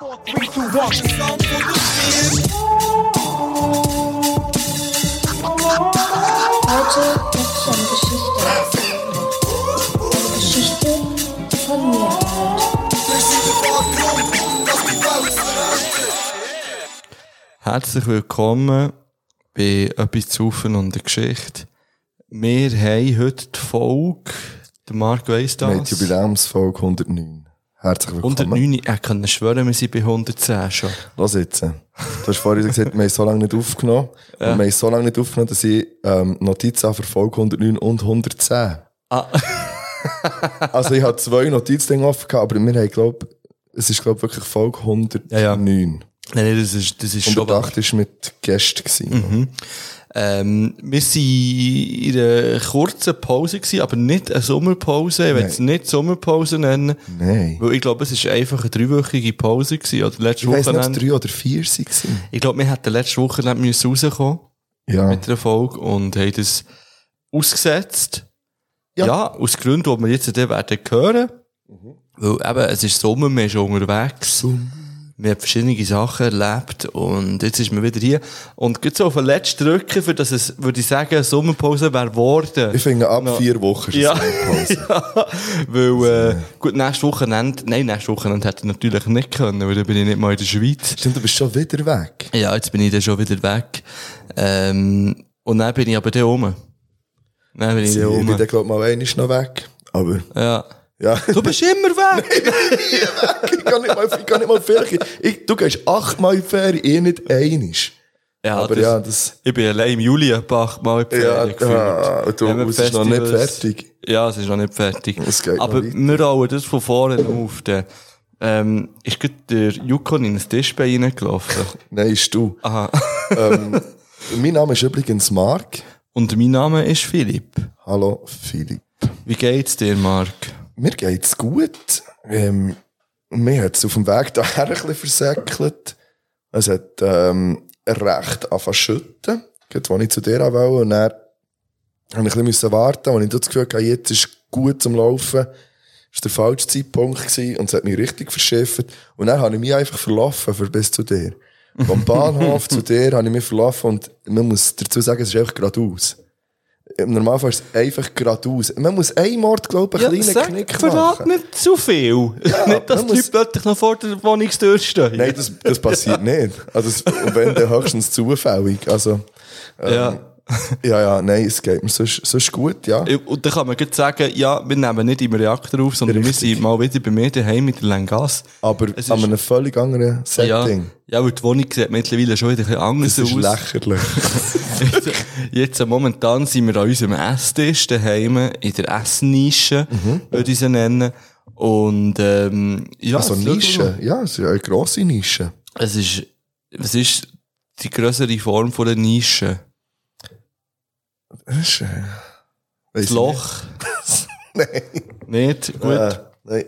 Heute gibt es eine Geschichte. Eine Geschichte von mir Herzlich willkommen bei etwas zu Haufen und der Geschichte. Wir haben heute die Folge, der Marc weiss das. die Jubiläumsfolge 109. Herzlich willkommen. 109, ich kann schwören, wir sind bei 110 schon. Los jetzt. Du hast vorhin gesagt, wir haben so lange nicht aufgenommen. Und wir haben so lange nicht aufgenommen, dass ich ähm, Notizen habe für Folge 109 und 110. Ah. also ich habe zwei Notizdinge offen gehabt, aber wir haben, glaub, es ist, glaub wirklich Folge 109. Ja, ja. Nein, nein, das ist, das ist schon wahr. 108 war mit Gästen. Gewesen. Ähm, wir waren in einer kurzen Pause gewesen, aber nicht eine Sommerpause. Ich will es nicht Sommerpause nennen. Nein. Weil ich glaube, es war einfach eine dreiwöchige Pause gewesen, oder letzte Ich weiss nicht, ob es drei oder vier waren. Ich glaube, wir hätten letzte Woche nicht rauskommen Ja. mit der Folge und haben das ausgesetzt. Ja. Ja. aus Gründen, die wir jetzt dann werden hören. Weil eben, es ist Sommer, wir sind schon unterwegs. Wir haben verschiedene Sachen erlebt und jetzt ist man wieder hier. Und geht so auf den letzten drücken, für dass es, würde ich sagen, eine Sommerpause wäre geworden. Ich finde, ab No. vier Wochen ist Ja. es eine Pause. ja, weil, äh, gut, nächste Wochenende, nein, nächste Wochenende hätte ich natürlich nicht können, weil dann bin ich nicht mal in der Schweiz. Stimmt, du bist schon wieder weg. Ja, jetzt bin ich dann schon wieder weg. Ähm, und dann bin ich aber da oben. Dann bin ich Ich da bin oben. dann, glaub mal einmal noch weg. Aber, Ja. Ja. Du bist immer weg! ich kann nicht mal, ich kann nicht mal Ferien. Ich, du gehst achtmal in Ferien, ich nicht einisch. ja, Aber das, ja, das, Ich bin allein im Juli ein paar Mal in ja, gefühlt. ja, du, Wenn wir es ist noch nicht fertig. Ja, es ist noch nicht fertig. Es geht noch Aber wir rollen das von vorne auf. Dann, ähm, ist gerade der Yukon in ein Tischbein reingelaufen. Nein, ist du. Aha. ähm, mein Name ist übrigens Marc. Und mein Name ist Philipp. Hallo, Philipp. Wie geht's dir, Marc? Mir geht's gut. Ähm, mir hat's auf dem Weg daher ein bisschen versäckelt. Es hat, ähm, recht angefangen zu schütten. Gerade, als ich zu dir wollte. Und dann habe ich ein bisschen warten. Und ich das Gefühl hatte, jetzt ist gut zum Laufen. Das war der falsche Zeitpunkt gewesen. Und es hat mich richtig verschifft. Und dann habe ich mich einfach verlaufen für bis zu dir. Vom Bahnhof zu dir habe ich mich verlaufen. Und man muss dazu sagen, es ist einfach geradeaus. Im Normalfall ist es einfach geradeaus. Man muss ein Mord, glaube ich, einen kleinen Knick verrat machen. nicht zu viel. nicht, dass die Leute muss- plötzlich noch vor der Wohnungstür stehen. Nein, das, das passiert nicht. Also, wenn, dann höchstens zufällig. Also, ähm, Ja. Ja, ja, nein, es geht mir sonst, sonst gut, ja. Und dann kann man gleich sagen, ja, wir nehmen nicht im Reaktor auf, sondern Richtig. wir sind mal wieder bei mir daheim mit der Langas. Aber Es an ist- einem völlig anderen Ja, Setting. ja, weil die Wohnung sieht mittlerweile schon wieder ein bisschen anders Das ist aus. lächerlich. Jetzt, jetzt, momentan sind wir an unserem Esstisch daheim, in der Essnische, Mhm. würde ich sie nennen. Und, ähm, ja. Also Nische. Ja, es ist eine grosse Nische. Es ist, es ist die größere Form von der Nische. Das ist, äh, Das Loch. Nein. Nicht? Gut. Äh, nein.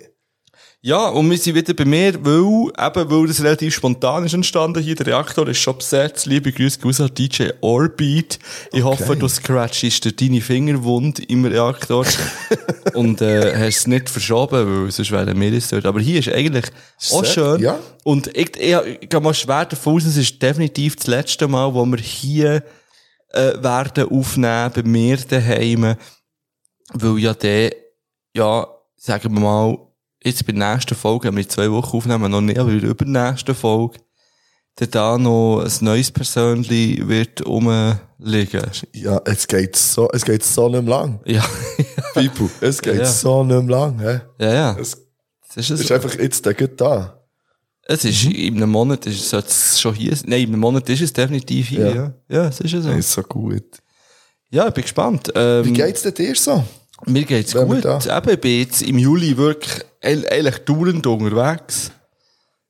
Ja, und wir sind wieder bei mir, weil, eben, weil das relativ spontan ist entstanden hier. Der Reaktor ist schon besetzt. Liebe Grüße raus an DJ Orbit. Ich hoffe, du scratchst dir deine Finger wund im Reaktor. und, äh, hast es nicht verschoben, weil sonst wären wir es dort. Aber hier ist eigentlich auch Sehr- schön. ja. Und ich, ich, ich gehe mal schwer davon aus, es ist definitiv das letzte Mal, wo wir hier, äh, werden aufnehmen, bei mir daheim. Weil ja der, ja, sagen wir mal, jetzt bei der nächsten Folge, wenn wir zwei Wochen aufnehmen, noch nicht, aber in der übernächsten Folge, dann da noch ein neues Persönchen wird rumliegen. Ja, es geht so, es geht so nicht mehr lang. Ja, People, es geht Ja. so nicht mehr lang. Hä? ja, ja. Es Das ist, ist es. einfach jetzt der da. Es ist in einem Monat, ist, sollte es schon hier sein. Nein, in einem Monat ist es definitiv hier, ja. Ja. Ja, es ist es so. Das ist so gut. Ja, ich bin gespannt. Ähm, Wie geht's denn dir so? Mir geht's Wenn gut. Eben, ich bin jetzt im Juli wirklich eigentlich dauernd unterwegs.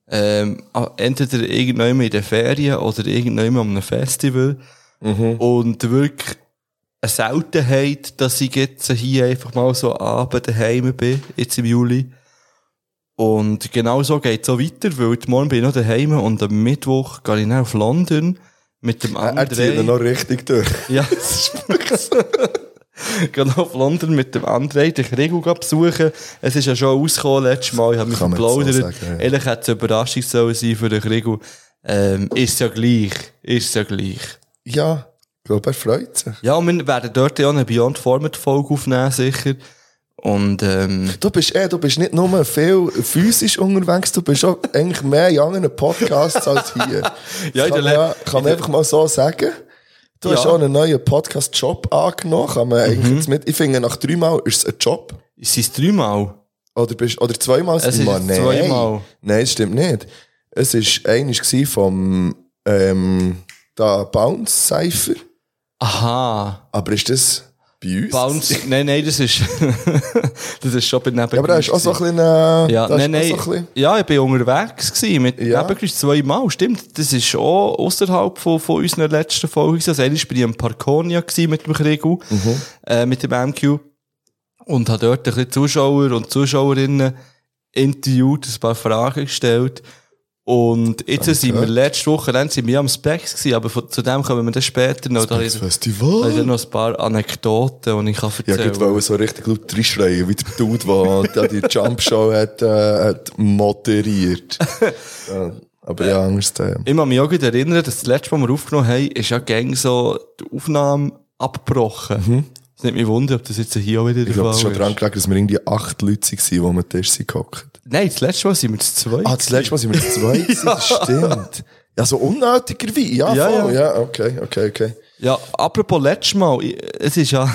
Ähm, entweder irgendwann in den Ferien oder irgendwann an einem Festival. Mhm. Und wirklich eine Seltenheit, dass ich jetzt hier einfach mal so abend daheim bin, jetzt im Juli. Und genau so geht's auch weiter, weil morgen bin ich noch daheim und am Mittwoch gehe ich dann auf London mit dem Er zieht ihn noch richtig durch. Ja, Das ist wirklich so. gehe noch auf London mit dem André den Krieg besuchen. Es ist ja schon ausgekommen letztes Mal, ich habe mich man so verplaudert. sagen, ja. Ehrlich hätte es eine Überraschung sollen sein für den Krieg. Ähm, ist ja gleich, ist ja gleich. Ja, ich glaube, er freut sich. Ja, und wir werden dort ja eine Beyond Format Folge aufnehmen, sicher. Und, ähm, Du bist, eh, du bist nicht nur viel physisch unterwegs, du bist auch eigentlich mehr in anderen Podcasts als hier. Ja, kann, man, kann man einfach mal so sagen. Du hast Ja. auch einen neuen Podcast-Job angenommen. Kann man eigentlich Mhm. jetzt mit, ich finde, nach dreimal ist es ein Job. ist es dreimal? Oder, bist, oder zweimal? Es ist Nein. zweimal. Nein, das stimmt nicht. Es war eines vom, ähm, da Bounce Cypher. Aha. Aber ist das bei uns? Bounce, nein, nein, das ist, das ist schon bei Ja, aber da ist auch so ein bisschen, äh, Ja, nein, auch nein. so ein bisschen, ja, ich bin unterwegs gewesen, mit Ja. Nebengeräusch zweimal, stimmt. Das ist auch außerhalb von, von unseren letzten gewesen. Also, einmal bin ich am Parkonia mit dem Krigu, Mhm. äh, mit dem MQ. Und habe dort ein bisschen Zuschauer und Zuschauerinnen interviewt, ein paar Fragen gestellt. Und jetzt sind wir letzte Woche, dann sind wir am Specs gewesen, aber von, zu dem kommen wir dann später noch. Da das da Festival. dann noch ein paar Anekdoten, die ich kann Ja, erzählen ich wollte so richtig laut reinschreien, wie der Dude, der da die Jump-Show hat, äh, hat moderiert. ja, aber ja, anderes Thema. Ich kann mich auch gut erinnern, dass das letzte Mal, wir aufgenommen haben, ist ja gäng so die Aufnahme abgebrochen. Es nimmt mich wunder, ob das jetzt hier auch wieder Ich der Fall es ist schon ist. dran gelegen, dass wir irgendwie acht Leute waren, die am Tisch gehockt. Nein, das letzte Mal sind wir zu zweit. Ah, das letzte Mal sind wir zu zweit gewesen, das stimmt. Ja, so unnötigerweise. Ja, Ja, voll. ja. Ja, okay, okay, okay. Ja, apropos letztes Mal, ich- es ist ja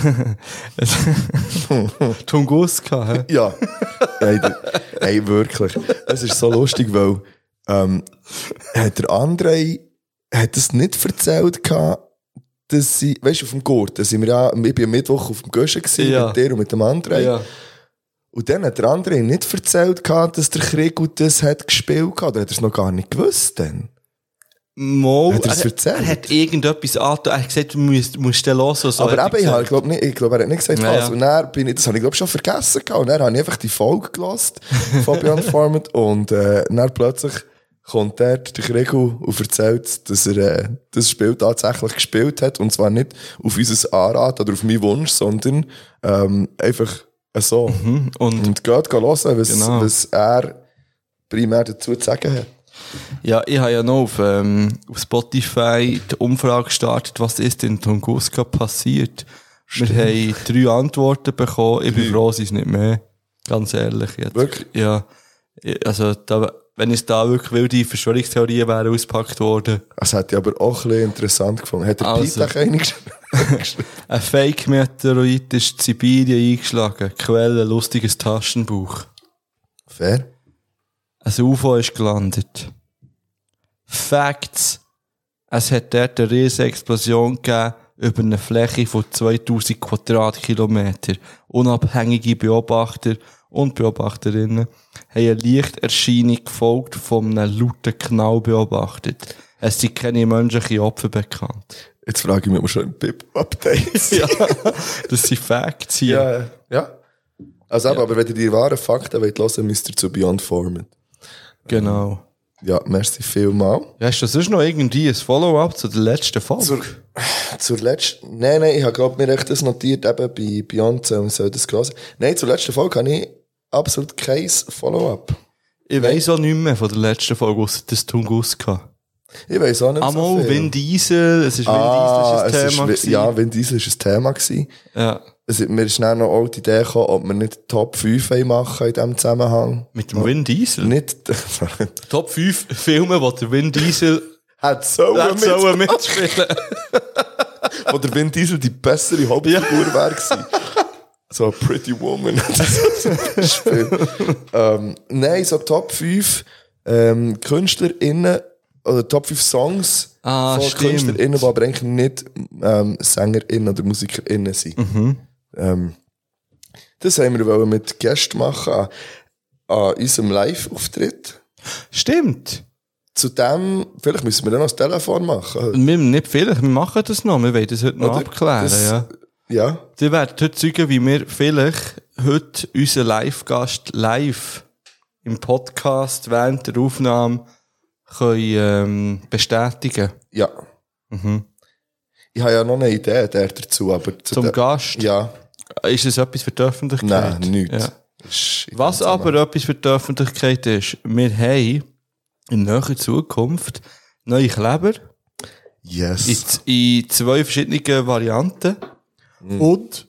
Tunguska, hä? Ja. hey, hey, wirklich. Es ist so lustig, weil, ähm, hat der André, hat es nicht erzählt gehabt, dass sie, weißt du, auf dem Gurt, da sind wir ja, ich bin am Mittwoch auf dem Göschen gewesen, Ja. mit dir und mit dem André. Ja. Und dann hat der André nicht erzählt gehabt, dass der Krieg gut das hat gespielt gehabt, oder hat er es noch gar nicht gewusst dann? Mo, Hat er es er, erzählt? er hat irgendetwas angetan, er hat gesagt, du musst, musst den hören. So Aber hat er eben, ich, glaub, nicht, ich glaube, er hat nicht gesagt, Ja, was. Und dann bin ich, das habe ich, glaube schon vergessen gehabt. Und dann habe ich einfach die Folge gelost, Fabian Format. Und, äh, dann plötzlich kommt dort der Gregor und erzählt, dass er, äh, das Spiel tatsächlich gespielt hat. Und zwar nicht auf unser Anrat oder auf meinen Wunsch, sondern, ähm, einfach so. Mhm. Und Und geht hören, was, Genau. was er primär dazu zu sagen hat. Ja, ich habe ja noch auf, ähm, auf Spotify die Umfrage gestartet, was ist in Tunguska passiert. Wir haben drei Antworten bekommen. Ich bin froh, es ist nicht mehr. Ganz ehrlich jetzt. Wirklich? Ja. Also, da, wenn es da wirklich wilde Verschwörungstheorien wären ausgepackt worden. Das hätte ich aber auch ein bisschen interessant gefunden. Hat der Also. Eigentlich geschrieben? Ein Fake-Meteorit ist in Sibirien eingeschlagen. Quelle, lustiges Taschenbuch. Fair. Ein UFO ist gelandet. Facts. Es hat dort eine riesige Explosion gegeben über eine Fläche von 2000 Quadratkilometer. Unabhängige Beobachter und Beobachterinnen haben eine Lichterscheinung gefolgt von einem lauten Knall beobachtet. Es sind keine menschlichen Opfer bekannt. Jetzt frage ich mich, ob wir schon im Pip-Update sind. Ja, das sind Facts hier. Ja, ja. Also, aber, aber wenn ihr die wahren Fakten wollt hören, müsst ihr zu Beyond Format. Genau. Ja, merci vielmal. Ja, hast du sonst noch irgendwie ein Follow-up zu der letzten Folge? Zur, zur letzten, nein, nein, ich habe glaub mir echt das notiert, eben bei Beyond, und soll das hören. Nein, zur letzten Folge habe ich absolut kein Follow-up. Ich weiss auch nicht mehr von der letzten Folge, ausser das Tunguska. Ich weiss auch nicht so Einmal viel. Vin Diesel, es ist Vin ah, Diesel, es ist ein Thema ist, gewesen. ja, Vin Diesel ist ein Thema gewesen. ja. Es, mir ist dann noch auch die Idee gekommen, ob wir nicht Top 5 wollen machen in diesem Zusammenhang. Mit dem Vin Diesel? Nicht, Top 5 Filme, wo der Vin Diesel hat so mitspielen. Wo der Vin Diesel die bessere Hauptfigur wäre gewesen. So a Pretty Woman. Ähm, nein, so Top 5 ähm, KünstlerInnen oder Top 5 Songs Ah, von stimmt. KünstlerInnen, die aber eigentlich nicht ähm, SängerInnen oder MusikerInnen sind. Mhm. Ähm, das haben wir mit Gästen machen an, an unserem Live-Auftritt. Stimmt. Zudem, vielleicht müssen wir dann noch das Telefon machen. Wir, nicht vielleicht, wir machen das noch, wir wollen das heute noch Oder? abklären, Das- ja. Ja. Ihr werdet heute zeigen, wie wir vielleicht heute unseren Live-Gast live im Podcast während der Aufnahme können, ähm, bestätigen Ja. Mhm. Ich habe ja noch eine Idee der dazu, aber zu Zum der- Gast? Ja, Ist es etwas für die Öffentlichkeit? nein, nichts. Ja. Ist Was aber etwas für die Öffentlichkeit ist, wir haben in näherer Zukunft neue Kleber Yes. z- in zwei verschiedenen Varianten. Mhm. Und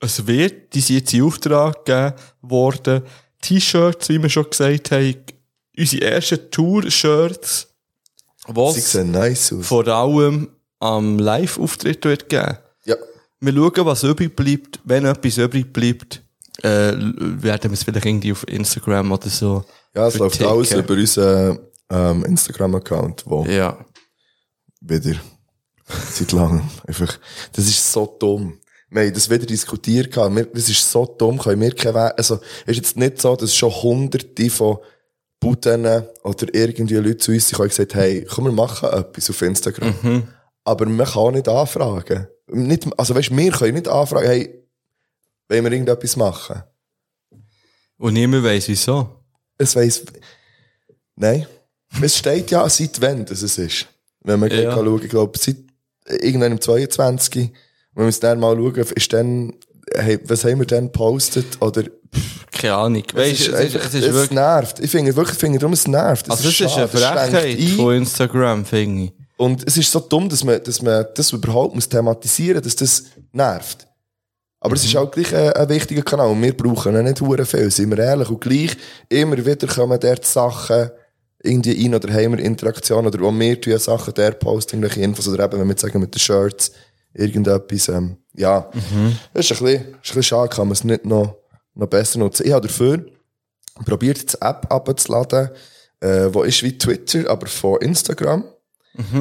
es wird, die sind jetzt in Auftrag gegeben worden, T-Shirts, wie wir schon gesagt haben, unsere ersten Tour-Shirts, was nice vor allem am Live-Auftritt wird geben. Ja. Wir schauen, was übrig bleibt. Wenn etwas übrig bleibt, äh, werden wir es vielleicht irgendwie auf Instagram oder so. Ja, es läuft alles über unseren ähm, Instagram-Account, wo Ja. wieder seit langem einfach, das ist so dumm. Wir haben das wieder diskutiert, wir, das ist so dumm, können wir keinen Weg, also, ist jetzt nicht so, dass schon hunderte von Buden oder irgendwie Leute zu uns sind und gesagt hey, komm, wir machen etwas auf Instagram. Aber man kann auch nicht anfragen. Nicht, also weißt, wir können nicht anfragen, hey, wollen wir irgendetwas machen? Und niemand weiss wieso. Es weiss, nein. Es steht ja, seit wann das es ist. Wenn man Ja. schauen, ich glaube, seit irgendwann im 22. Wenn wir uns dann mal schauen, ist dann, hey, was haben wir dann gepostet? Oder, Keine Ahnung. Weißt, es, es, ist, es ist es wirklich, nervt. Ich finde wirklich, ich finde darum, es nervt. also es ist schade, eine es schränkt Frechheit ein. von Instagram, finde ich. Und es ist so dumm, dass man, dass man das überhaupt muss thematisieren, dass das nervt. Aber es ist auch gleich ein, ein wichtiger Kanal. Und wir brauchen ihn nicht hure viel, sind wir ehrlich. Und gleich, immer wieder kommen dort Sachen irgendwie rein oder haben wir Interaktionen oder auch wir tun Sachen der posten irgendwelche Infos oder eben, wenn wir sagen, mit den Shirts, irgendetwas, ähm, ja. Das ist ein bisschen, ist ein bisschen schade, kann man es nicht noch, noch besser nutzen. Ich habe dafür probiert, die App abzuladen, äh, wo ist wie Twitter, aber von Instagram.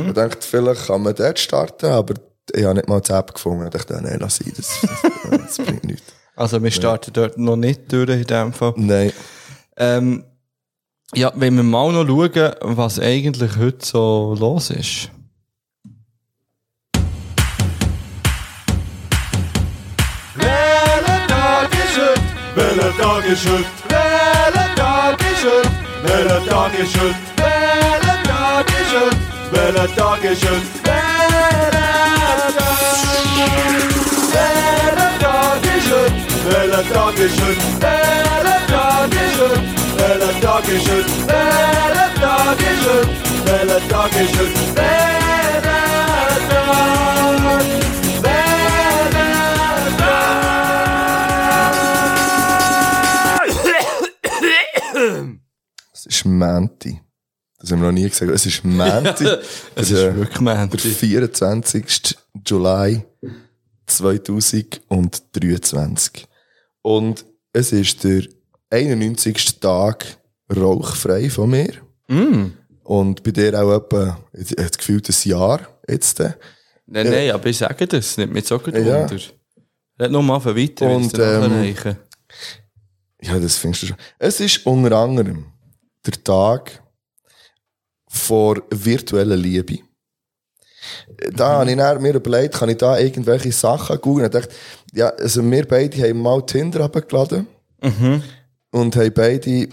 Ich dachte, vielleicht kann man dort starten, aber ich habe nicht mal die App gefunden. Ich dachte, nein, lass sein, das, das, das bringt nichts. Also wir starten dort noch nicht durch in dem Fall. Nein. Ähm, ja, wenn wir mal noch schauen, was eigentlich heute so los ist. mais le temps qui chute, mais is temps qui chute, mais le temps qui chute, mais le temps qui chute, mais le temps qui chute, mais is temps qui chute, mais le temps qui chute, mais le temps qui chute, mais le temps qui chute, mais is temps qui chute, mais le temps qui chute, mais le temps Es ist Menti. Das haben wir noch nie gesagt. Es ist Menti. Es Der- ist wirklich Der Mänti. 24. Juli 2023. Und es ist der 91. Tag rauchfrei von mir. Mm. Und bei dir auch etwa, ich habe das Gefühl, ein Jahr jetzt. äh. Nein, nein, aber ich sage das, nicht mit so gut Ja. Wunder. Red noch mal von weiter, Und, ähm. Ja, das findest du schon. Es ist unter anderem der Tag vor virtueller Liebe. Da habe ich mir überlegt, kann ich da irgendwelche Sachen googeln? Ich dachte, ja, also wir beide haben mal Tinder abgeladen. Und haben beide, ich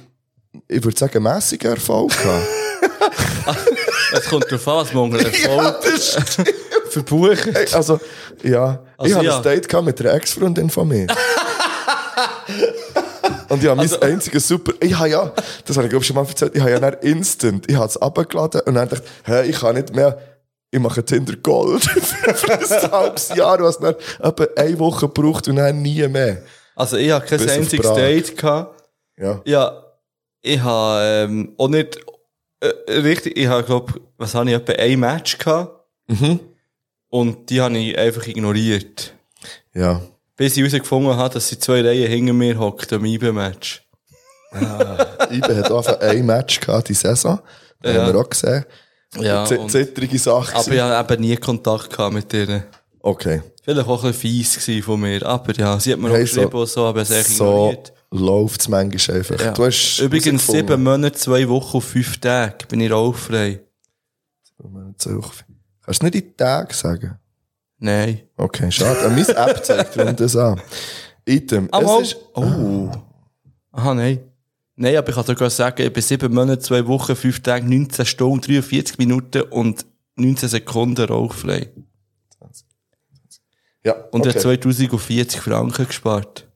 würde sagen, mässigen Erfolg gehabt. Es kommt darauf an, was man Erfolg verbuchen. Hey, also, ja, ich Also, hatte ja. ein Date mit einer Ex-Freundin von mir. Und ich habe Also- mein einziges super, ich habe ja, das habe ich glaube schon mal erzählt, ich habe ja dann instant, ich habe es abgeladen und dann dachte ich, hey, ich kann nicht mehr, ich mache Tinder Gold für ein halbes Jahr, hast dann etwa eine Woche gebraucht und dann nie mehr. Also ich habe kein Bis einziges. Date gehabt. Ja. Ja, ich habe ähm, auch nicht äh, richtig, ich habe glaube, was habe ich, etwa ein Match gehabt. Mhm. Und die habe ich einfach ignoriert. Ja. Bis ich herausgefunden habe, dass sie zwei Reihen hinter mir hockt am IBE-Match. Ibe hat einfach ein Match gehabt, die Saison. Das Ja. haben wir auch gesehen. Ja, Zittrige Sache. Aber ich habe eben nie Kontakt gehabt mit ihr. Okay. Vielleicht auch ein bisschen fies von mir. Aber ja, sie hat mir auch Hey, geschrieben so- und so, aber es echt So ignoriert. läuft es manchmal einfach. Ja. Du hast Übrigens sieben Monate, zwei Wochen und fünf Tage bin ich rauchfrei. Kannst du nicht in die Tage sagen? Nein. Okay, schade. Äh, Meine App zeigt darum das an. Item. Aber es ist, oh. Aha, nein. Nein, aber ich kann sogar sagen, ich bin sieben Monate, zwei Wochen, fünf Tage, 19 Stunden, 43 Minuten und 19 Sekunden rauchfrei. Ja, Und er okay. hat 2040 Franken gespart.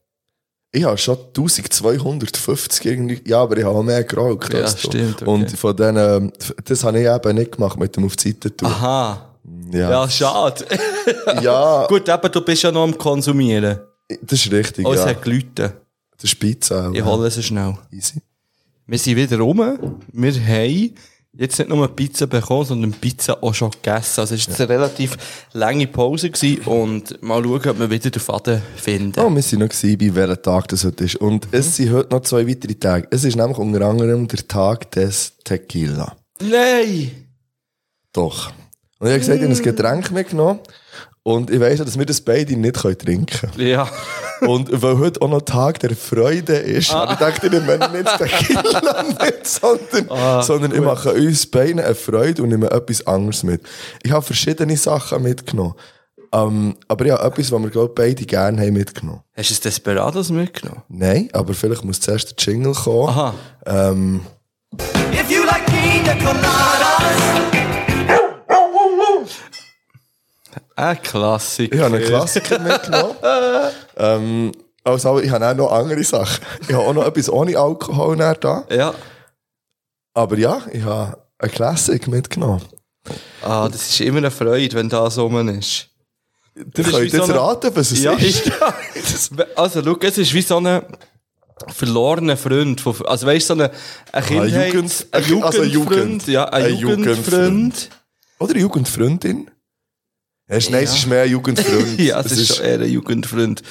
Ich habe schon 1250 irgendwie, ja, aber ich habe auch mehr geraucht. Ja, stimmt, okay. Und von denen, das habe ich eben nicht gemacht mit dem auf die Seite tun. Aha. Ja. Ja, schade. ja, Gut, aber du bist ja noch am Konsumieren. das ist richtig, Oh, es ja. hat Leute. Das ist Pizza. Ich hole sie schnell. Easy. Wir sind wieder rum. Wir haben jetzt nicht nur Pizza bekommen, sondern Pizza auch schon gegessen. Also es war eine relativ lange Pause gewesen und mal schauen, ob wir wieder den Faden finden. Oh, wir sind noch gewesen, bei welchem Tag das heute ist. Und es sind heute noch zwei weitere Tage. Es ist nämlich unter anderem der Tag des Tequila. Nein! Doch. Und ich habe gesagt, ich habe ein Getränk mitgenommen. Und ich weiss ja, dass wir das beide nicht trinken können. Ja. Und weil heute auch noch Tag der Freude ist, habe ich gedacht, ich nehme nicht das Tequila mit, sondern, sondern ich mache uns beiden eine Freude und nehme etwas anderes mit. Ich habe verschiedene Sachen mitgenommen. Ähm, aber ich habe etwas, was wir, glaube ich, beide gerne haben mitgenommen. Hast du das Desperados mitgenommen? Nein, aber vielleicht muss zuerst der Jingle kommen. Aha. Ähm, If you like pina coladas, Ein Klassiker. ich habe einen Klassiker mitgenommen. ähm, also, ich habe auch noch andere Sachen. Ich habe auch noch etwas ohne Alkohol da. Ja. Aber ja, ich habe einen Classic mitgenommen. Ah, das ist immer eine Freude, wenn das rum ist. Ist könnt wie so jetzt eine- raten, was es Ja, ist. Also, schau, es ist wie so ein verlorener Freund. Von, also, weißt du, so ein, ein Kindheit, Jugend- ein also Jugendfreund, Jugend. ja, ein, Ein Jugendfreund. Jugendfreund. Oder Jugendfreundin? Ja, ist, nein, es ist mehr ein Jugendfreund. Ja, es Das ist schon eher ein Jugendfreund.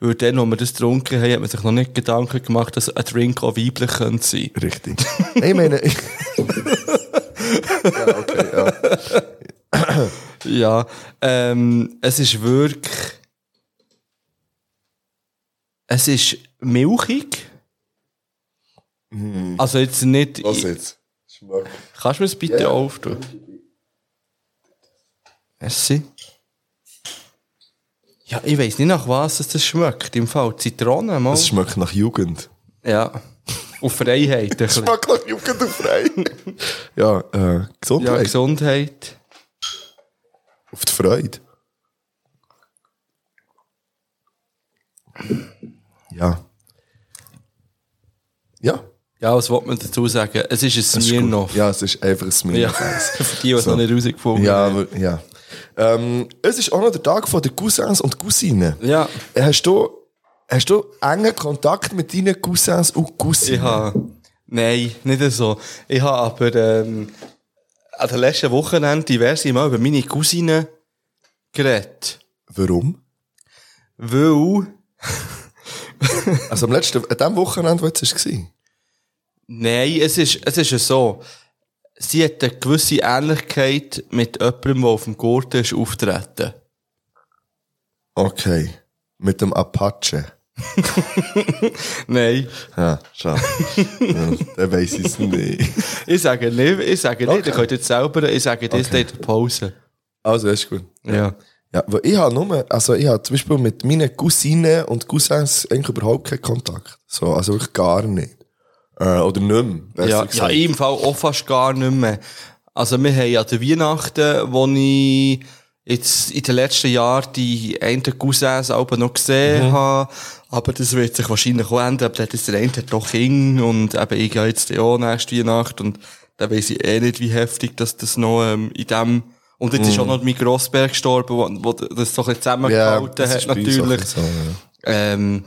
Weil dann, wo wir das getrunken haben, hat man sich noch nicht Gedanken gemacht, dass ein Drink auch weiblich könnte sein. Richtig. Nein, ich meine... ja, okay, ja. Ja, ähm, es ist wirklich, es ist milchig. Also jetzt nicht, Was jetzt? Schmack. kannst du mir das bitte Ja. auftun? Merci. Ja, ich weiss nicht nach was es das schmeckt. Im Fall Zitrone mal. Es schmeckt nach Jugend. Ja. Auf Freiheit. bisschen. Schmeckt nach Jugend und frei. ja, äh, Ja, Gesundheit. Gesundheit. Auf die Freude. Ja. Ja. Ja, was wollte man dazu sagen? Es ist ein es. Smirnoff. Ja, es ist einfach ein Ja. Smirnoff. Für die, die es So. noch nicht rausgefunden Ja, haben. aber, ja. Ähm, es ist auch noch der Tag von den Cousins und Cousinen. Ja. Hast du, hast du engen Kontakt mit deinen Cousins und Cousinen? Ich habe, nein, nicht so. Ich habe aber ähm, an den letzten Wochenende diverse Mal über meine Cousine geredet. Warum? Weil, Also am letzten, an dem Wochenende, wo es war. nein, es ist, es ist ja so. Sie hat eine gewisse Ähnlichkeit mit jemandem, der auf dem Gurten ist auftreten. Okay. Mit dem Apache. Nein. Ja, schade. ja, dann weiss ich es nicht. Ich sage nicht, ich sage nicht, Okay. ihr könnt jetzt selber, ich sage das okay. der Pause. Also, ist gut. Ja. Ja, weil ich habe nur, also ich habe zum Beispiel mit meinen Cousinen und Cousins eigentlich überhaupt keinen Kontakt. So, also wirklich gar nicht. Äh, oder nicht mehr, Ja, ja, im Fall auch fast gar nicht mehr. Also, wir haben ja die Weihnachten, wo ich jetzt in den letzten Jahren die einen Cousins auch noch gesehen habe. Aber das wird sich wahrscheinlich auch ändern. Aber das der eine hat doch Kinder und eben ich gehe jetzt auch nächste Weihnacht und da weiss ich eh nicht, wie heftig dass das noch ähm, in dem und jetzt ist auch noch mein Grossberg gestorben, wo, wo das so ein bisschen zusammengehalten das hat, natürlich. so, ja. Ähm,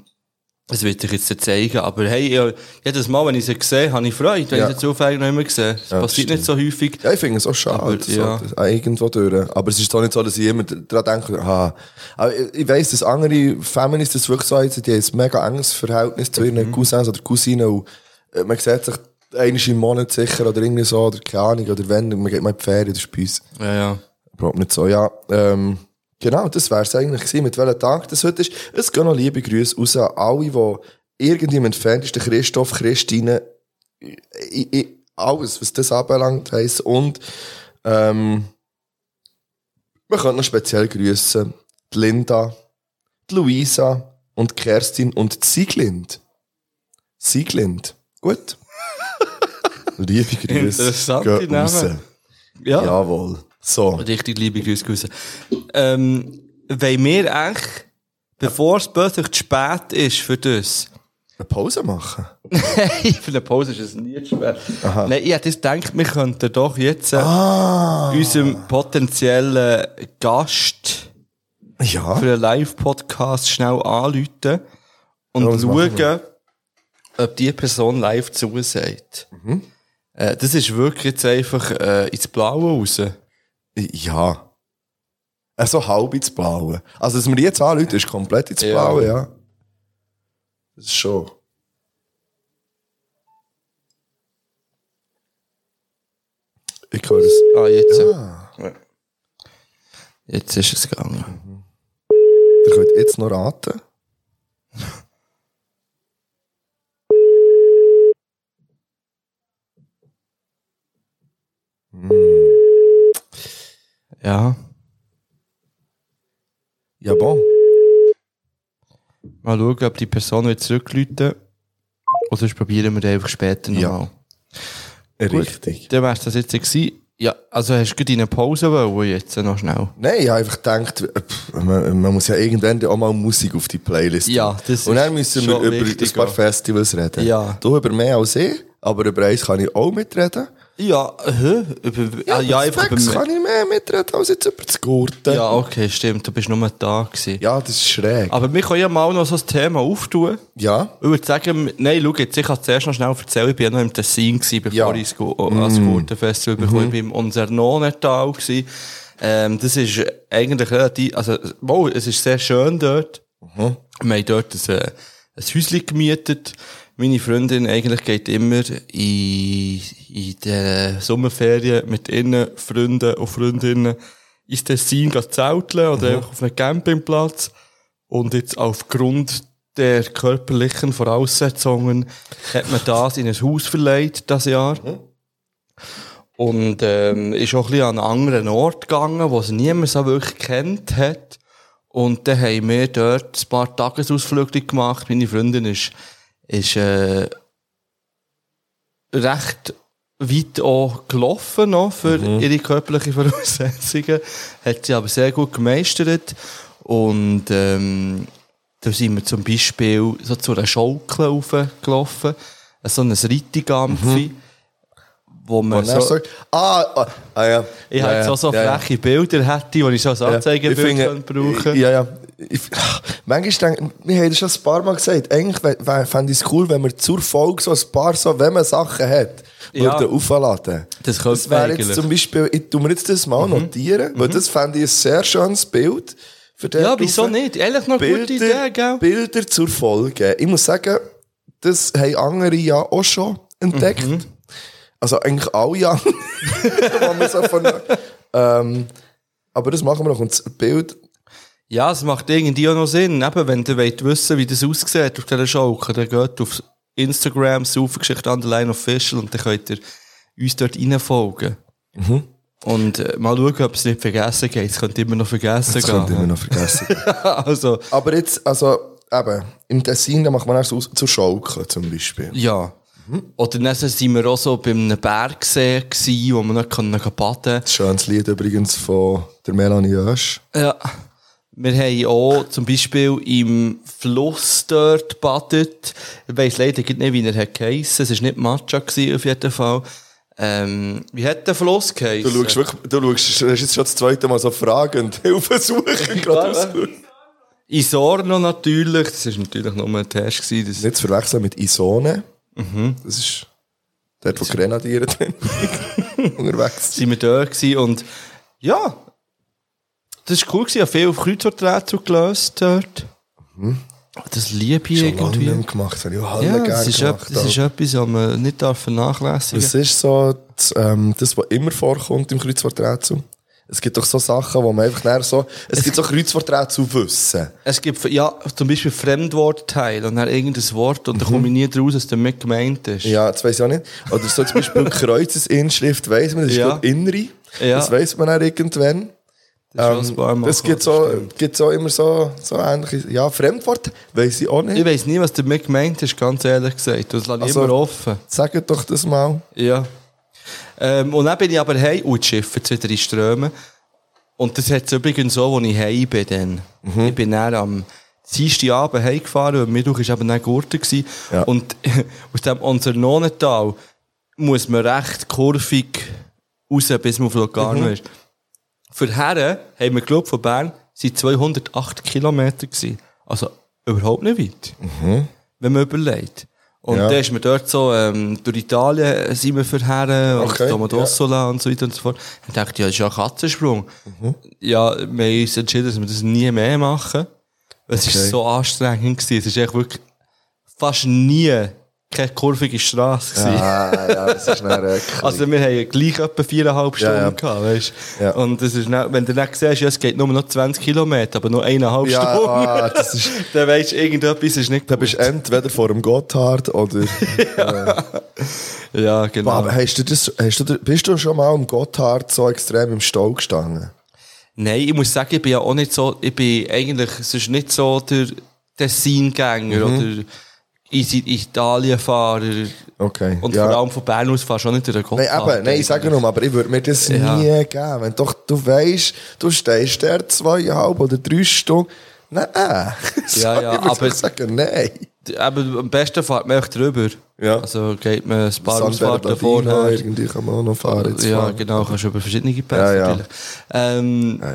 das wird ich jetzt zeigen. Aber hey, jedes Mal, wenn ich sie sehe, habe ich Freude, wenn Ja. ich sie zufällig noch immer sehe. Das Ja, passiert nicht so häufig. Ja, ich finde es auch schade. Aber, so, ja. das- irgendwo durch. Aber es ist doch nicht so, dass ich immer daran denke, aha. Aber ich, ich weiss, dass andere Families das wirklich so haben, die haben ein mega enges Verhältnis zu Mhm. ihren Cousins oder Cousinen und äh, man sieht sich einmal im Monat sicher oder irgendwie so, oder keine Ahnung, oder wenn, man geht mal in die Ferien, das ist bei uns Ja, ja. überhaupt nicht so. Ja, ähm, genau, das wär's eigentlich gewesen, mit welchem Tag das heute ist. Es gehen noch liebe Grüße raus an alle, die irgendwie im entferntesten Christoph, Christine, i, i, alles, was das anbelangt heisst. Und, ähm, wir können noch speziell grüßen die Linda, die Luisa und die Kerstin und die Sieglind. Sieglind. Gut. liebe Grüße. Interessante gehen raus. Namen. Ja. Jawohl. So. Richtig liebe Grüße. grüße. Ähm, wollen wir eigentlich, bevor es plötzlich zu spät ist für das, Eine Pause machen? Nein, für eine Pause ist es nie zu spät. Nein, ich hätte gedacht, wir könnten doch jetzt äh, Ah. unserem potenziellen Gast Ja. für einen Live-Podcast schnell anrufen und Ja, schauen, ob die Person live zusagt. Mhm. Äh, das ist wirklich jetzt einfach äh, ins Blaue raus. Ja. Also halb ins Blaue. Also, dass wir jetzt anrufen, ist komplett ins Ja. Blaue, ja. Das ist schon. Ich höre das. Ah, jetzt. Ah. Ja. Jetzt ist es gegangen. Ihr könnt jetzt noch raten. Ja. Ja, bon. Mal schauen, ob die Person wieder zurückläuten. Oder sonst probieren wir den einfach später Ja. nochmal. Richtig. Dann wär's das jetzt gewesen. Ja, also hast du gerade in eine Pause wollen jetzt noch schnell? Nein, ich habe einfach gedacht, pff, man, man muss ja irgendwann auch mal Musik auf die Playlist Ja, das Und dann müssen wir über ein paar. Festivals reden. Ja. Du über mehr als ich, aber über eins kann ich auch mitreden. Ja, hä? Über, ja, ja, einfach über über kann ich mehr mitreden als jetzt über das Gurten. Ja, okay, stimmt. Du bist nur da gewesen. Ja, das ist schräg. Aber wir können ja mal noch so ein Thema auftun. Ja. Ich würde sagen, nein, schau jetzt, ich kann zuerst noch schnell erzählen, ich war ja noch im Tessin, gewesen, bevor Ja. Mhm. ich das Gu- als Gurtenfestival bekomme. Ich war im Unsernonetal. gewesen. Ähm, das ist eigentlich relativ, also, wow, es ist sehr schön dort. Mhm. Wir haben dort ein, äh, ein Häuschen gemietet. Meine Freundin eigentlich geht immer in, in den Sommerferien mit ihren Freunden und Freundinnen ins Tessin zelteln oder einfach auf einem Campingplatz. Und jetzt aufgrund der körperlichen Voraussetzungen hat man das in ein Haus verleiht, das Jahr. Und ähm, ist auch ein bisschen an einen anderen Ort gegangen, wo es niemand so wirklich kennt hat. Und dann haben wir dort ein paar Tagesausflüge gemacht. Meine Freundin ist, ist äh, recht weit auch gelaufen noch für ihre körperlichen Voraussetzungen. Hat sie aber sehr gut gemeistert. Und ähm, da sind wir zum Beispiel so zu einer Schaukel raufgelaufen. So ein Reitigampfi. Wo man so, sagt, ah, ah, ah, ja. ich ja, hätte so, so ja, ja. freche Bilder hätte, die ich so als Anzeigebild könnte brauchen Ja, ja. Ich, manchmal denke ich, wir haben das schon ein paar Mal gesagt, eigentlich fände ich es cool, wenn wir zur Folge so ein paar so, wenn man Sachen hat, Ja. würden aufladen. Das könnte Das wäre man jetzt zum Beispiel, ich tu mir jetzt das mal notieren, weil das fände ich ein sehr schönes Bild. Für den Ja, wieso drauf. nicht? Ehrlich noch eine gute Idee, gell? Bilder zur Folge. Ich muss sagen, das haben andere ja auch schon entdeckt. Mhm. Also eigentlich alle ja. Man so ähm, aber das machen wir noch. Und das Bild, Ja, es macht irgendwie auch noch Sinn. Eben, wenn ihr wollt wissen, wie das aussieht auf dieser Schaukel, dann geht auf Instagram, Saufengeschichte Underline Official und dann könnt ihr uns dort reinfolgen. Mhm. Und äh, mal schauen, ob es nicht vergessen geht. Es könnte immer noch vergessen das gehen. könnte ich immer noch vergessen. also, aber jetzt, also, eben, im Tessin, da macht man auch so zur Schaukel zum Beispiel. ja. Oder dann sind wir auch so bei einem Bergsee gewesen, wo wir noch können baden konnten. Schönes Lied übrigens von der Melanie Oesch. Ja. Wir haben auch zum Beispiel im Fluss dort gebadet. Ich weiss leider nicht, wie er hat geheissen. Es war nicht Matcha gewesen, auf jeden Fall. Ähm, wie hat der Fluss geheissen? Du schaust wirklich, du schaust, hast jetzt schon das zweite Mal so fragend Hilfe suchen, gerade. Isorno natürlich. Das war natürlich nur ein Test. Gewesen. Das Nicht zu verwechseln mit Isone. Mhm. Das ist dort, wo Grenadiere drin unterwegs sind. sind wir dort gewesen und ja, das war cool gewesen. Ich habe viel auf Kreuzworträtsel gelöst dort. Das liebe ich Mhm. Schon lange irgendwie. nicht mehr gemacht. Das habe ich auch alle Ja, gerne das ist, gemacht. das ist etwas, was man nicht darf vernachlässigen Das ist so das, ähm, das, was immer vorkommt im Kreuzworträtsel. Es gibt doch so Sachen, wo man einfach näher so, es, gibt so Kreuzworträtsel wissen. Es gibt, ja, zum Beispiel Fremdwortteil und dann irgendein Wort und dann komme ich nie draus, was damit gemeint ist. Mhm. Ja, das weiss ich auch nicht. Oder so zum Beispiel Kreuzesinschrift weiss man, das ist Ja. innere. Ja. Das weiss man auch irgendwann. Das, ein paar Ähm, das gibt so, gibt so immer so, so ähnliche, ja, Fremdwort weiss ich auch nicht. Ich weiss nie, was damit gemeint ist, ganz ehrlich gesagt. Das lasse ich Also- immer offen. Sagt doch das mal. Ja. Ähm, und dann bin ich aber hey, und das Schiff jetzt wieder in Strömen. Und das hat es übrigens so, als ich heim bin dann. Mhm. Ich bin dann am Dienstag Abend heimgefahren, und Mittwoch war eben dann Gurten. Ja. Und aus dem Onzernonental muss man recht kurvig raus, bis man auf Locarno Mhm. ist. Herren haben wir, glaube von Bern, sind 208 Kilometer gewesen. Also überhaupt nicht weit. Wenn man überlegt. Und Mhm. Ja. dann ist man dort so, ähm, durch Italien sind wir Herren, Okay, und Domodossola und so weiter und so fort. Ich dachte, ja, das ist ja ein Katzensprung. Ja, wir haben uns entschieden, dass wir das nie mehr machen. Es Okay. ist so anstrengend gewesen. Es ist echt wirklich fast nie keine kurvige Straße. Ah, ja, das ist dann Also wir haben gleich etwa viereinhalb Stunden ja. gehabt, weißt Ja. Und das ist nicht, wenn du nicht siehst, ja, es geht nur noch 20 Kilometer, aber nur eineinhalb ja, Stunden, ah, das ist, dann weisst du, irgendetwas ist nicht da bist du entweder vor dem Gotthard oder. Ja, genau. Aber hast du das, hast du, bist du schon mal im Gotthard so extrem im Stau gestanden? Nein, ich muss sagen, ich bin ja auch nicht so, ich bin eigentlich, es ist nicht so der Tessingänger oder Isi- Italienfahrer. Okay. Und ja. vor allem von Bern aus fahrst du auch nicht durch den Nein, Gotthard. eben, nein, ich sage nur, aber ich würde mir das Ja. nie geben. Wenn doch du weißt, du stehst der zweieinhalb oder drei Stunden. Nein, so, Ja, ja, ich würde aber- sagen, nein. Aber am besten fährt man echt drüber. Ja. Also geht man ein paar Ausfahrten vorher. irgendwie kann man auch noch fahren. Ja, fahren. genau, kannst du über verschiedene Pässe Ja, ja. natürlich. Ähm, Ja,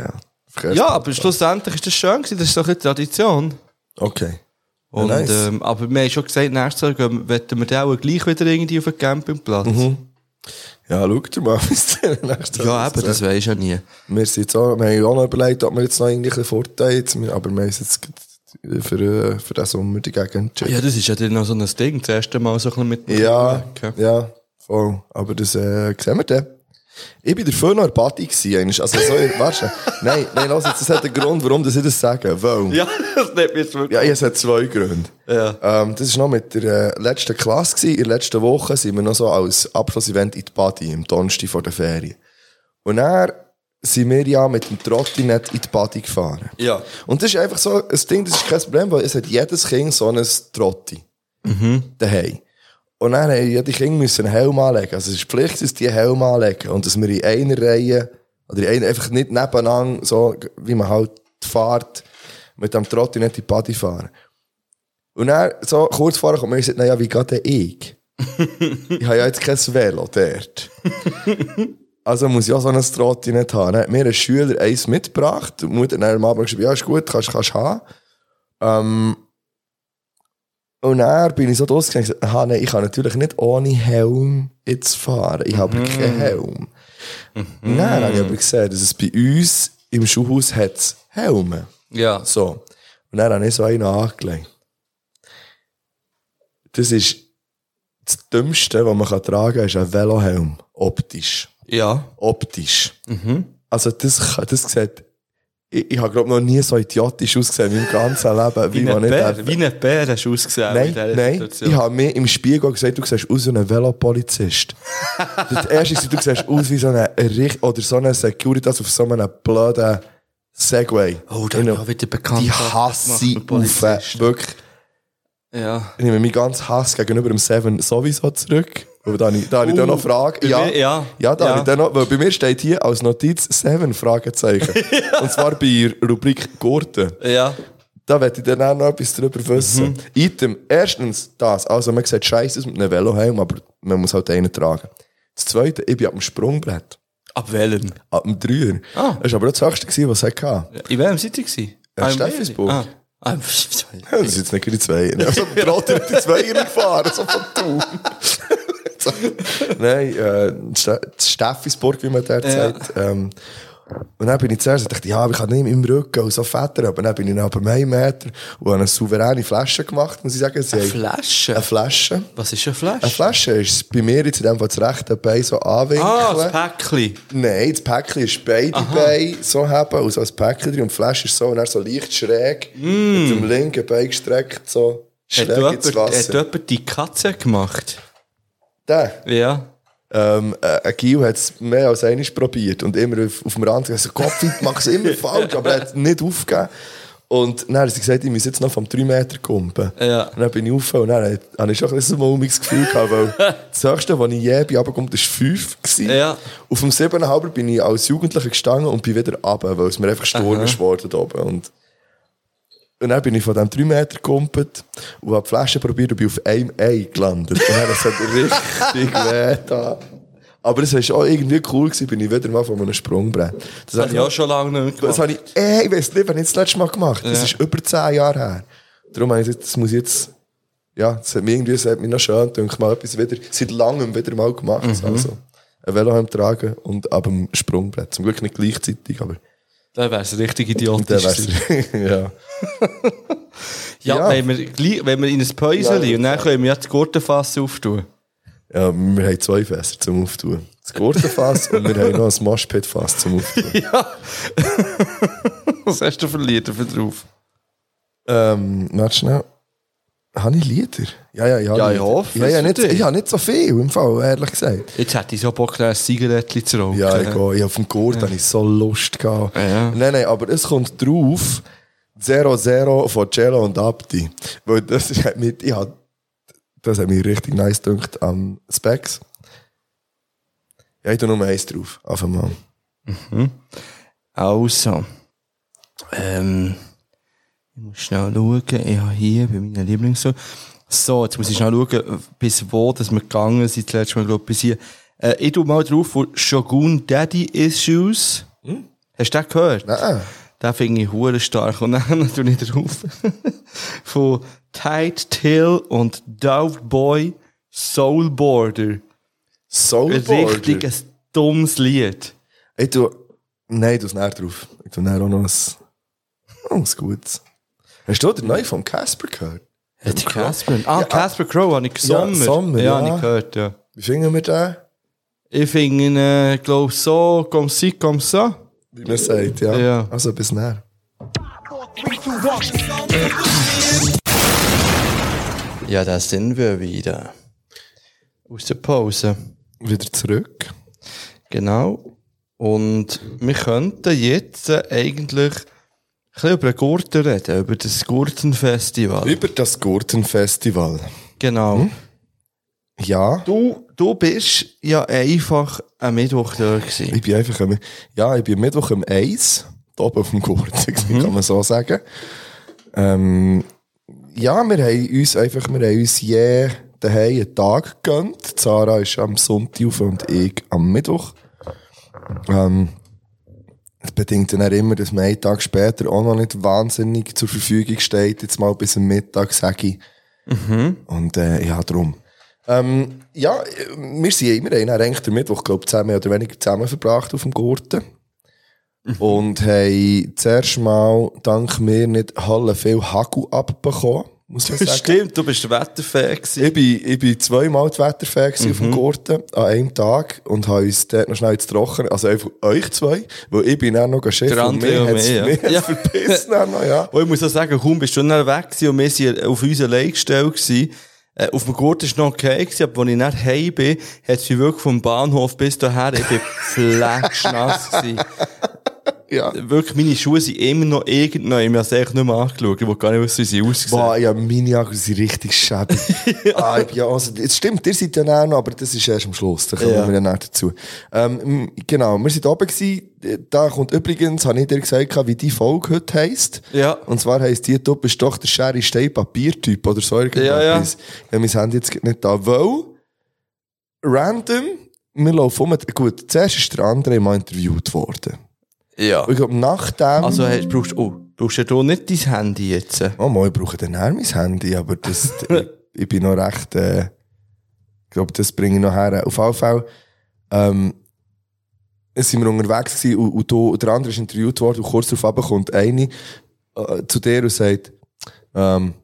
ja. ja, aber schlussendlich ist das schön gewesen, das ist doch eine Tradition. Okay. Und, nice. ähm, aber wir haben schon gesagt, nächstes Jahr wollen wir dann auch gleich wieder irgendwie auf den Campingplatz. Ja, schau dir mal, wie es dir nächstes Ja, eben, das weisst du ja nie. Wir, sind jetzt auch, wir haben auch noch überlegt, ob wir jetzt noch bisschen Vorteile aber wir haben jetzt für, für den Sommer dagegen entschieden. Ja, das ist ja dann noch so ein Ding, das erste Mal so ein bisschen mit Ja, ja, voll. Aber das äh, sehen wir dann. Ich war dafür noch in der Party. Also so, warte schnell. Nein, nein, lass jetzt, das hat einen Grund, warum das ich das sage. Weil, ja, Ja, das mich jetzt wirklich. ja, es hat zwei Gründe. Ja. Ähm, das war noch mit der äh, letzten Klasse. Gewesen. In der letzten Woche sind wir noch so als Abschlussevent in die Party, im Donnerstag vor der Ferien. Und dann sind wir ja mit dem Trottinett in die Party gefahren. Ja. Und das ist einfach so ein Ding, das ist kein Problem, weil es hat jedes Kind so ein Trotti. Daheim. Und dann die Kinder müssen einen Helm anlegen. Also es ist Pflicht, dass die einen Helm anlegen. Und dass wir in einer Reihe, oder in einer, einfach nicht nebeneinander, so wie man halt fährt, mit dem Trotti nicht in die Party fahren. Und dann, so kurz vorher kommt mir und sagt, naja, wie geht denn ich? ich habe ja jetzt kein Velo dort. Also muss ich auch so ein Trotti nicht haben. Dann hat mir ein Schüler eins mitgebracht. Die Mutter hat dann am Abend gesagt, ja, ist gut, kannst, kannst haben. Ähm, und dann bin ich so draussen und gesagt, aha, nein, ich kann natürlich nicht ohne Helm jetzt fahren. Ich habe keinen Helm. Und dann habe ich aber gesehen, dass es bei uns im Schulhaus hat Helme. Ja. So. Und dann habe ich so einen angelegt. Das ist das Dümmste, was man tragen kann, ist ein Velohelm. Optisch. Ja. Optisch. Also das, das sieht, ich, ich habe glaube noch nie so idiotisch ausgesehen in meinem ganzen Leben, wie, Wie man ein nicht Bär, wie ein Bär hast du ausgesehen Nein, in nein, Situation. ich habe mir im Spiegel gesagt, du siehst aus wie ein Velopolizist. das erste ist, du siehst aus wie so ein, Richt- oder so ein Securitas auf so einem blöden Segway. Oh, da habe ich wieder bekannt. Die hasse ich auf, wirklich. Ja. Ich nehme meinen ganzen Hass gegenüber dem Seven sowieso zurück. Aber da habe ich, da habe ich dann noch Fragen. bei Ja, mir- ja. ja, da Ja. habe ich dann noch, weil bei mir steht hier als Notiz Seven Fragezeichen. Und zwar bei der Rubrik Gurten. Ja. Da werde ich dann auch noch etwas drüber wissen. Mhm. Item, erstens das. Also, man sieht scheiße aus mit einem Velohelm, aber man muss halt einen tragen. Das zweite, ich bin ab dem Sprungbrett. Ab welchem? Ab dem Dreier. Ah. Das war aber auch das höchste, gewesen, was es hatte. In welchem seid ihr? Ja, in Steffisburg. Ah. Ah, Das ist jetzt nicht die zwei. Also, Trottel hat die Zweier gefahren, so von Thun. So. Nein, äh, Ste- Steffisburg, wie man dort Ja. sagt. Ähm, und dann bin ich zuerst, ich dachte, ja, aber ich kann nicht im Rücken und so fetter. Aber dann bin ich nach einem Meter und habe eine souveräne Flasche gemacht, muss ich sagen. Sie Eine Flasche? Eine Flasche. Was ist eine Flasche? Eine Flasche ist bei mir jetzt in dem Fall das rechte Bein so anwinkeln. Ah, das Päckchen. Nein, das Päckchen ist beide Beine so haben und so ein Päckchen drin und die Flasche ist so und dann so leicht schräg mit dem linken Bein gestreckt, so Mm. Hat schräg jemand, ins hat Wasser. jemand die Katze gemacht? Der, Ja. ähm, äh, ein Gil hat es mehr als einmal probiert und immer auf, auf dem Rand gesagt, Kopf, ich mache es immer falsch, aber er hat nicht aufgegeben. Und dann hat sie gesagt, ich muss jetzt noch vom 3 Meter kumpen. Ja. Und dann bin ich aufgefahren und dann hatte ich schon ein bisschen ein mulmiges Gefühl gehabt, weil das höchste, was ich je bin runtergekommen, das war 5. gewesen. Ja. Auf dem 7,5 bin ich als Jugendlicher gestanden und bin wieder runter, weil es mir einfach Sturm ist oben. Und, und dann bin ich von diesem 3 Meter gekumpelt und habe die Flasche probiert und bin auf einem Ei gelandet. Und dann hat es richtig weh da. Aber es war auch irgendwie cool, gewesen, bin ich wieder mal von einem Sprungbrett. Das Das habe ich auch schon lange nicht mehr das gemacht. habe ich, ey, ich weiß nicht, wann ich das letzte Mal gemacht Das Ja. ist über 10 Jahre her. Darum habe ich gesagt, das muss jetzt, ja, das hat mich irgendwie, das hat mich noch schön, denke mal etwas wieder, seit langem wieder mal gemacht. Mhm. Also, ein Velohelm tragen und ab dem Sprungbrett. Zum Glück nicht gleichzeitig, aber Dann wäre es richtig idiotisch. dann wär's, ja. Ja, Ja. Wenn, wir, gleich- wenn wir in ein Päuschen Ja, und dann können wir ja das Gurtenfass auftun. Ja, wir haben zwei Fässer zum Auftun. Das Gurtenfass und wir haben noch ein Moshpit-Fass zum Auftun. Ja. Was hast du verliert dafür drauf? ähm, warte schnell. Habe ich Lieder? Ja, ja, ja. Ja, ich Lieder. hoffe Ja, ja, nicht, ich habe nicht so viel, im Fall, ehrlich gesagt. Jetzt hätte ich so Bock, ein Zigarettchen zu rauchen. Ja, ich gehe. Ich auf dem Gurt habe ich so Lust gehabt. Ja. Nein, nein, aber es kommt drauf 0-0 von Cello und Abdi. Weil das ist halt mit, ich hab, das hat mich richtig nice gedacht am Specs. Ja, ich tue nur eins drauf. Auf einmal. Also. Ähm, ich muss schnell schauen. Ich habe hier bei meinen Lieblingssong. So, jetzt muss ich schnell schauen, bis wo dass wir gegangen sind. Das letzte Mal, glaube ich, bis hier. Äh, ich tue mal drauf von Shogun Daddy Issues. Hast du den gehört? Nein. Den finde ich hure stark. Und dann tue ich drauf. von Tight Till und Dove Boy Soul Border. Soulboarder. Richtig ein dummes Lied. Ich tue, nein, ich tue es näher drauf. Ich tue näher auch noch ein, oh, ein gutes. Hast du den neuen von Casper gehört? Hat die Casper? Ah, Ja, Casper Crow habe ich gesungen. Ja, Sommer, ja. ja. habe ich gehört, ja. Wie finden wir den? Ich finde ihn, äh, glaube so, comme ci, comme ça. Wie man sagt, ja. Ja. Also bis näher. Ja, da sind wir wieder. Aus der Pause. Wieder zurück. Genau. Und wir könnten jetzt äh, eigentlich bisschen über Gurten reden, über das Gurtenfestival. Über das Gurtenfestival. Genau. Ja. Du, du bist ja einfach am Mittwoch da gewesen. Ich bin einfach am, ja, ich bin Mittwoch um eins, da oben auf dem Gurten, kann man so sagen. Ähm, ja, wir haben uns einfach, wir haben uns je daheim einen Tag gegönnt. Sarah ist am Sonntag auf und ich am Mittwoch. Ähm, das bedingt dann auch immer, dass man einen Tag später auch noch nicht wahnsinnig zur Verfügung steht. Jetzt mal bis am Mittag, sage ich. Und äh, ja, darum. Ähm, ja, wir sind haben dann eigentlich den Mittwoch, glaube ich, zusammen mehr oder weniger zusammen verbracht auf dem Gurten. Und haben zuerst mal, dank mir, nicht Halle viel Hagel abbekommen, muss man sagen. Stimmt, du bist Wetterfan gewesen. Ich bin, ich bin zweimal Wetterfan gewesen auf dem Gurten an einem Tag und habe uns dort noch schnell ins Trocken, also einfach euch zwei, weil ich bin dann noch Chef Der und mir hat's- mich, ja. hat's Ja. verpissen dann noch, ja. Und ich muss auch sagen, kaum bist du dann weg gewesen und wir sind auf uns allein gestellt gewesen. Äh, auf dem Gurt war es noch okay gewesen, aber als ich dann heim bin, hat es mich wirklich vom Bahnhof bis daher, ich bin fletschnass gewesen. Ja. Wirklich, meine Schuhe sind immer noch irgendwo, ich habe es eigentlich nicht mehr angeschaut, ich will gar nicht wissen, wie sie aussehen. Boah, ja, meine Jahre sind richtig schäbig. ah, ich bin ja, also, es stimmt, ihr seid ja auch noch, aber das ist erst am Schluss, da kommen Ja. wir ja nachher dazu. Ähm, genau, wir sind oben gewesen, da kommt übrigens, habe ich dir gesagt, wie die Folge heute heisst. Ja. Und zwar heisst die, du bist doch der Sherry Stein Papiertyp oder so irgendwas. Ja, ja. Habe mein Handy jetzt nicht da, weil, random, wir laufen um, gut, zuerst ist der andere mal interviewt worden. Ja. Und ich glaube, nachdem... Also, hey, brauchst, oh, brauchst du nicht dein Handy jetzt? Oh, mal, ich brauche dann auch mein Handy, aber das, ich, ich bin noch recht, äh, ich glaube, das bringe ich noch her. Auf jeden Fall, ähm, sind wir unterwegs gewesen und, und du, der andere ist interviewt worden und kurz darauf kommt eine äh, zu dir und sagt, ähm,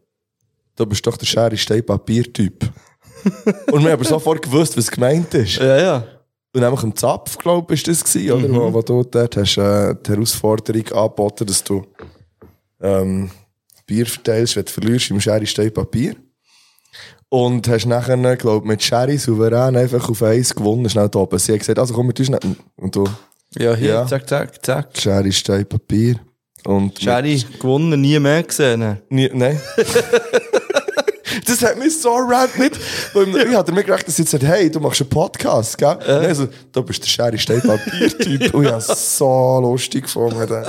du bist doch der Schere Stein Papiertyp. und wir haben aber sofort gewusst, was gemeint ist. Ja, ja. Und nämlich im Zapf, glaube ich, ist das gewesen, oder? Wo, wo du dort hast, äh, die Herausforderung angeboten, dass du, ähm, Bier verteilst, wenn du verlierst, im Sherry Stein Papier. Und hast nachher, glaube ich, mit Sherry souverän einfach auf eins gewonnen, schnell da oben. Sie hat gesagt, also komm, wir tun schnell. Und du, Ja, hier, Ja. zack, zack, zack. Sherry Stein Papier. Und Sherry gewonnen, nie mehr gesehen. Nie, nein. das hat mich so random nicht. Weil ich hatte mir gedacht, dass jetzt sagt, hey, du machst einen Podcast, gell? Äh. Also, du bist der Sherry Steinpapier-Typ. und ich habe so lustig gefunden. den.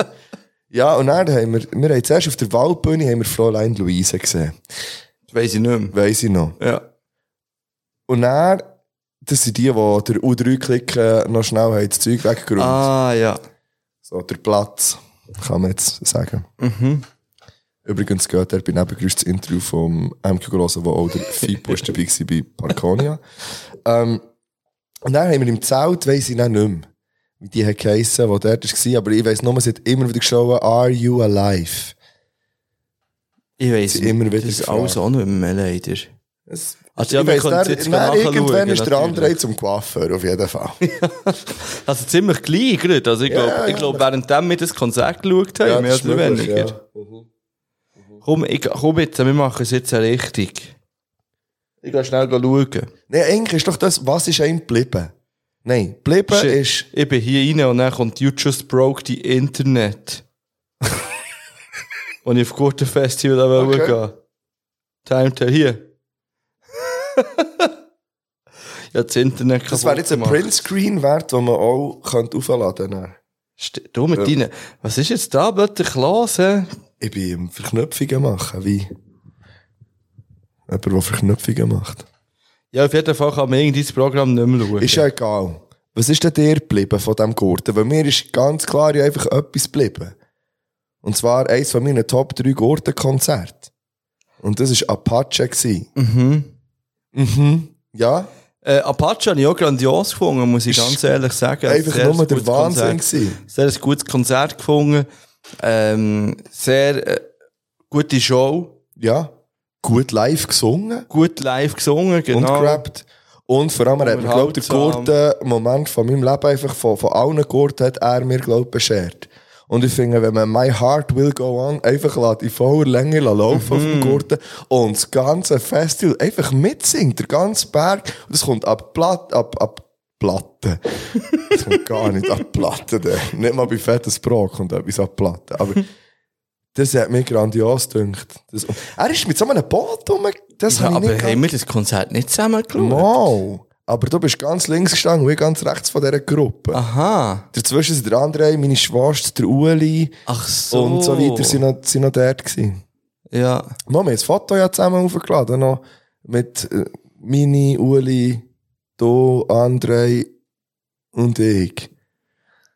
Ja, und dann haben wir, wir haben zuerst auf der Waldbühne haben wir Fräulein Luise gesehen. Das weiss ich nicht mehr. Weiss ich noch. Ja. Und dann, das sind die, die der U3-Klicken noch schnell haben das Zeug weggeräumt. Ah, ja. So, der Platz, kann man jetzt sagen. Übrigens geht er bei Nebengeräusch das Interview vom MQ gelesen, wo auch der Fipo ist dabei war bei Parconia. Ähm, und dann haben wir im Zelt, weiss ich dann nicht mehr, wie die hat geheissen, wo dort war, aber ich weiss nur, sie hat immer wieder geschaut, Are You Alive? Ich weiss Sie immer wieder Das ist alles auch nicht mehr, leider. Es, Also, ja, ich weiss, jetzt nachschauen, irgendwann ist der andere zum Coiffeur, auf jeden Fall. Also ziemlich gleich. Also ich Ja, glaube, ja, ich glaub, währenddem wir das Konzert geschaut haben, mehr das oder weniger. ja. Komm, ich, komm jetzt, wir machen es jetzt richtig. Ich gehe schnell schauen. Nein, eigentlich ist doch das, was ist einem geblieben? Nein, geblieben ist, Ich bin hier rein und dann kommt You Just Broke the Internet. Und ich auf guten Festival Okay. gehen. Time to hier. ja, das Internet das wäre kaputt jetzt ein. Printscreen wert, den man auch könnte aufladen könnte. St- Du mit deinen, was ist jetzt da plötzlich los, hä? Ich bin Verknüpfungen machen, wie jemand, der Verknüpfungen macht. Ja, auf jeden Fall kann man irgendwie das Programm nicht mehr schauen. Ist ja egal. Was ist denn dir geblieben von diesem Gurten? Weil mir ist ganz klar ja einfach etwas geblieben. Und zwar eins von meinen Top 3 Gurtenkonzerten. Und das war Apache. gewesen. Mhm. Mhm. Ja, Äh, Apache habe ich auch grandios gefunden, muss ich ganz ehrlich sagen. einfach nur der Wahnsinn Konzert. gewesen. Sehr ein gutes Konzert gefunden. Ähm, sehr äh, gute Show. Ja. Gut live gesungen. Gut live gesungen, genau. und gerappt. Und vor allem, er hat mir, glaub, der Unterhaltsam. guten Moment von meinem Leben einfach von, von allen Gurten hat er mir, glaub, beschert. Und ich finde, wenn man My Heart Will Go On einfach lässt, in voller Länge laufen auf dem Gurten und das ganze Festival einfach mitsingt, der ganze Berg, und es kommt ab Platte, ab, ab Platte. Es kommt gar nicht ab Platte, der. Nicht mal bei fettes Brot kommt etwas ab Platte. Aber das hat mich grandios gedacht. Das, er ist mit so einem Boot rum, das Ja, aber nicht haben wir das Konzert nicht zusammen geschaut? Mal. Aber du bist ganz links gestanden und ich ganz rechts von dieser Gruppe. Aha. Dazwischen sind der André, meine Schwester, der Uli Ach so. und so weiter sind noch, sind noch dort gewesen. Ja. Wir haben das Foto ja zusammen aufgeladen, noch mit äh, Mini, Uli, du, André und ich.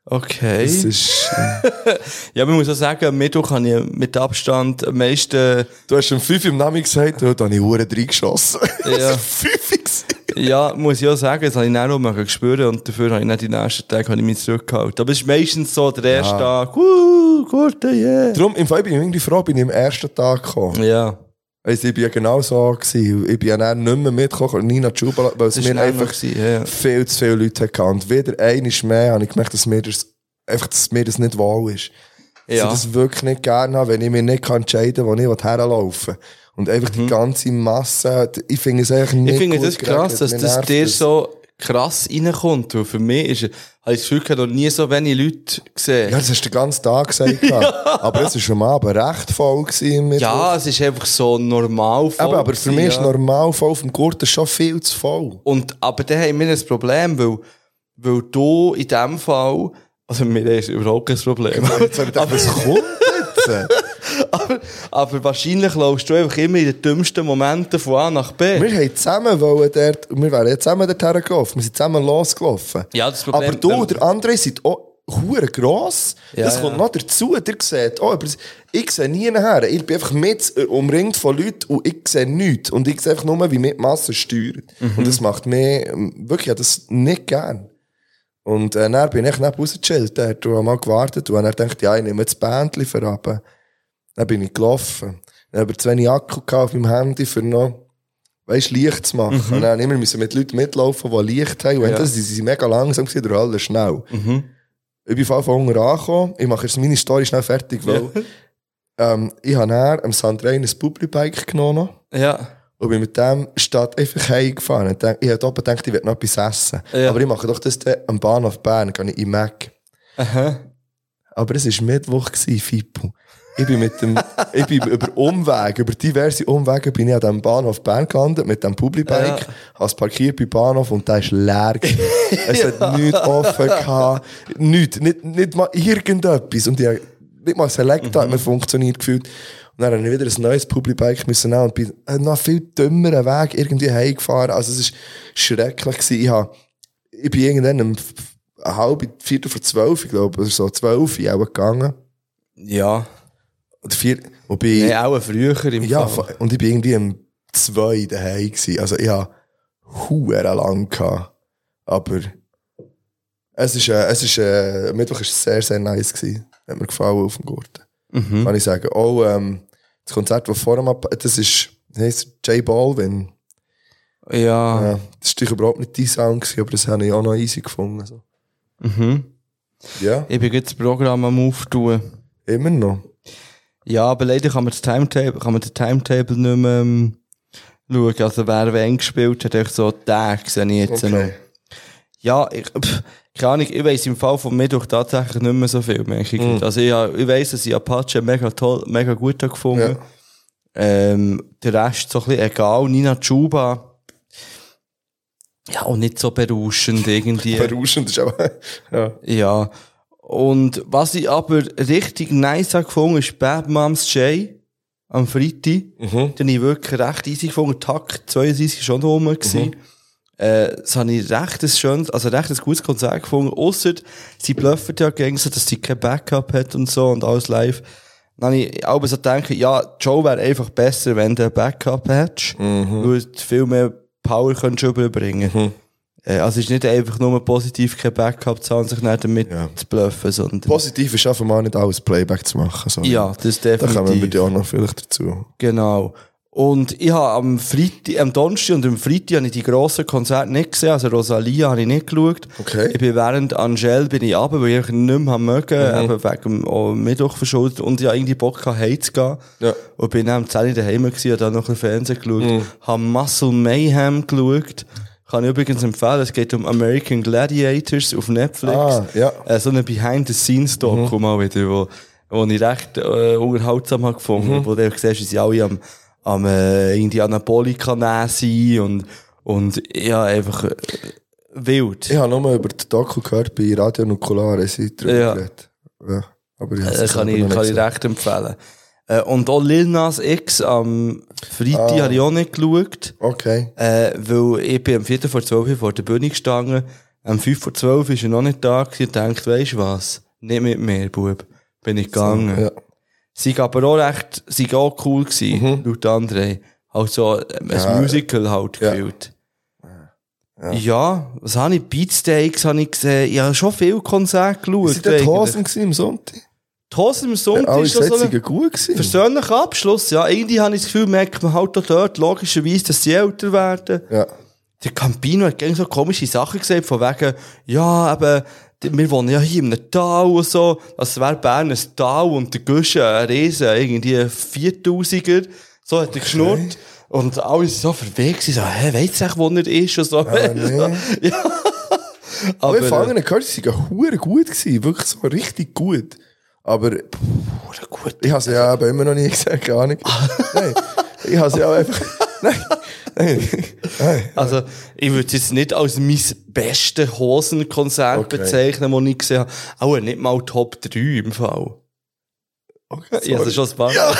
Okay. Das ist, äh, Ja, man muss auch sagen, Mittwoch habe ich mit Abstand am meisten, du hast um 5 im Namen gesagt, da habe ich Uhren reingeschossen. Ja. 5 gewesen. ja, muss ich auch sagen, das habe ich dann auch mal gespürt und dafür habe ich nicht die nächsten Tage habe ich mich zurückgehalten. Aber es ist meistens so der erste Tag, wuh, gute, yeah. Darum, im Fall bin ich irgendwie froh, bin ich am ersten Tag gekommen. Ja. Also ich bin ja genau so gewesen. Ich bin ja dann nicht mehr mitgekommen, Nina Chuba, weil es mir war einfach gewesen, ja. viel zu viele Leute hatten. Und wieder einiges mehr habe ich gemerkt, dass mir das, einfach, dass mir das nicht wohl ist. Dass Ja. ich das wirklich nicht gerne habe, wenn ich mich nicht entscheiden kann, wo ich herlaufen will. Und einfach die ganze Masse, ich finde es eigentlich nicht Mhm. Ich finde das krass, dass das dir so krass reinkommt. Weil für mich ist, habe ich das Gefühl, ich noch nie so wenig Leute gesehen. Ja, das hast du den ganzen Tag gesagt. gehabt. Aber es war am Abend recht voll. Ja, es ist einfach so normal voll aber, aber für mich ist ja. normal voll auf dem Gurten schon viel zu voll. Und, aber dann haben wir ein Problem, weil, weil du in dem Fall, also mir ist überhaupt kein Problem. Ich gedacht, was kommt jetzt? aber, aber wahrscheinlich laufst du einfach immer in den dümmsten Momenten von A nach B. Wir haben zusammen wollen dort, wir wären ja zusammen dort hergelaufen. Wir sind zusammen losgelaufen. Ja, das Problem- Aber du und der andere sind auch hure gross. Ja, das ja. kommt noch dazu. Ihr seht, oh, aber ich sehe nie nachher. Ich bin einfach mit, äh, umringt von Leuten und ich sehe nichts. Und ich sehe einfach nur, wie mit Masse steuert. Mhm. Und das macht mich, ähm, wirklich, das nicht gern. Und äh, dann bin ich neben rausgechillt dort und habe mal gewartet und dann gedacht, ja, ich nehme das Bändchen für runter. Dann bin ich gelaufen. Dann habe ich zu wenig Akku auf meinem Handy für noch, weißt, Licht zu machen. Und dann immer müssen mit Leuten mitlaufen, die Licht haben. Und Mhm. Ja. das, die sind mega langsam gewesen, der alle schnell. Ich bin von unten angekommen. Ich mache jetzt meine Story schnell fertig, weil, ähm, ich habe dann am Sandrein ein Publibike genommen Ja. und bin mit dem statt einfach heimgefahren. Ich habe oben gedacht, ich werde noch etwas essen. Ja. Aber ich mache doch das dann am Bahnhof Bern, gehe ich in Mac. Aha. Aber es war Mittwoch, Fippo. Ich bin mit dem, ich bin über Umwege, über diverse Umwege bin ich an diesem Bahnhof Bern gelandet, mit dem Publibike, Ja. habe es parkiert bei Bahnhof und der ist leer. Es hat nichts offen gehabt. Nichts. Nicht, nicht mal irgendetwas. Und ich nicht mal Select hat mir funktioniert gefühlt. Und dann habe ich wieder ein neues Publibike müssen nehmen und bin äh, noch viel dümmeren Weg irgendwie heimgefahren. Also es ist schrecklich gewesen. Ich, hab, ich bin irgendwann um halbe, viertel vor zwölf, ich glaube, oder so, zwölf, ich auch gegangen. Ja. Oder vier, wobei, Nee, auch früher im ja, Fall. fa- und ich bin irgendwie um zwei daheim gewesen. Also ich habe huere lang gehabt. Aber es ist, äh, es ist, äh, Mittwoch ist sehr, sehr nice gewesen. Hat mir gefallen auf dem Gurten. Mhm. Kann ich sagen. Auch, ähm, das Konzert, das vor dem, Ab- das ist, heisst? J Balvin. Ja. Ja, das war überhaupt nicht dein Sound gewesen, aber das habe ich auch noch easy gefunden. So. Mhm. Ja, Ich bin jetzt das Programm am Auftun. immer noch. Ja, aber leider kann man das Timetable, kann man den Timetable nicht mehr ähm, schauen. Also wer wen gespielt hat, echt so Tage sehe ich jetzt noch. Ja, ich, pff, keine Ahnung, ich weiss im Fall von Mittwoch tatsächlich nicht mehr so viel mehr. Ich, Also ich, ich weiss, dass ich Apache mega toll, mega gut habe gefunden. Ja. Ähm, der Rest so ein bisschen egal. Nina Chuba. Ja, auch nicht so berauschend irgendwie. Berauschend ist aber, ja. Ja. Und was ich aber richtig nice habe gefunden, ist Bad Moms J am Freitag. Mhm. Den ich wirklich recht easy gefunden. Takt 32 war schon da rum. gewesen. Äh, das habe ich recht ein schönes, also recht ein gutes Konzert gefunden. Ausser, sie bluffen ja gegen so, dass sie kein Backup hat und so und alles live. Dann habe ich auch so gedacht, ja, Joe wäre einfach besser, wenn du ein Backup hättest. Weil du viel mehr Power könntest überbringen. Äh, Also es ist nicht einfach nur positiv kein Backup zu haben, sich nicht damit Ja. zu bluffen, sondern... Positiv ist einfach mal nicht alles Playback zu machen. So. ja, das Da kommen wir definitiv. dir auch noch vielleicht dazu. Genau. Und ich habe am Freitag, am Donnerstag und am Freitag habe ich die grossen Konzerte nicht gesehen. Also Rosalia habe ich nicht geschaut. Okay. Ich bin während Angel bin ich runter, weil ich nicht mehr mögen, Mhm. eben wegen dem oh, Mittwoch verschuldet. Und ich habe irgendwie Bock gehabt, heimzugehen. Ja. Und bin dann am 10 Uhr daheim gewesen, habe dann noch ein Fernsehen geschaut. Mhm. Habe Muscle Mayhem geschaut. Kann ich übrigens empfehlen, es geht um American Gladiators auf Netflix. Ah, ja. Äh, so eine Behind-the-Scenes-Doku mal wieder, wo, wo ich recht äh, unterhaltsam habe gefunden, wo du siehst, wie sie alle am, am äh, Anabolika sind und, und ja, einfach äh, wild. Ich habe nur über die Doku gehört bei Radio Nukulare, sie drüber Ja. geredet. Ja. Aber ich Äh, kann ich, kann ich recht empfehlen. Äh, und auch Lil Nas X am Freitag Ah. habe ich auch nicht geschaut. Okay. Äh, weil ich bin am 4. vor 12 vor der Bühne gestanden. Am 5 vor 12 ist er noch nicht da gewesen und denkt, weisst du was? Nicht mit mir, Bub. Bin ich gegangen. Ja. Sie aber auch recht, sie auch cool gewesen, laut André. Also, ähm, ein Ja. Musical halt Ja. gefühlt. Ja. was habe ich? Beatsteaks habe ich gesehen. Ich habe schon viel Konzerte geschaut. Sind eigentlich. Hosen am Sonntag? Die Hosen am Sonntag Alle ist das so ein gut gewesen. persönlicher Abschluss. Ja, irgendwie habe ich das Gefühl, merkt man halt auch dort logischerweise, dass sie älter werden. Ja. Der Campino hat gegen so komische Sachen gesagt, von wegen, ja, eben, wir wohnen ja hier in einem Tal und so, das wäre Bern ein Tal und der Guschen ein Riesen, irgendwie ein 4000er, so hat er geschnurrt. Und alle sind so verwegt, sie so, hä, weisst du echt, wo er ist und so. nee. ja. Aber ich Aber, habe gehört, sie waren gut gewesen. Wirklich so richtig gut. Aber äh, gut. ich habe sie ja eben immer noch nie gesehen, gar nicht. Nein. Ich habe sie auch einfach, nein. Nein. Nein. Also, ich würde es jetzt nicht als mein bestes Hosenkonzert Okay. bezeichnen, das ich gesehen habe. Auch nicht mal Top 3 im Fall. Okay, Ich habe es schon ein paar Mal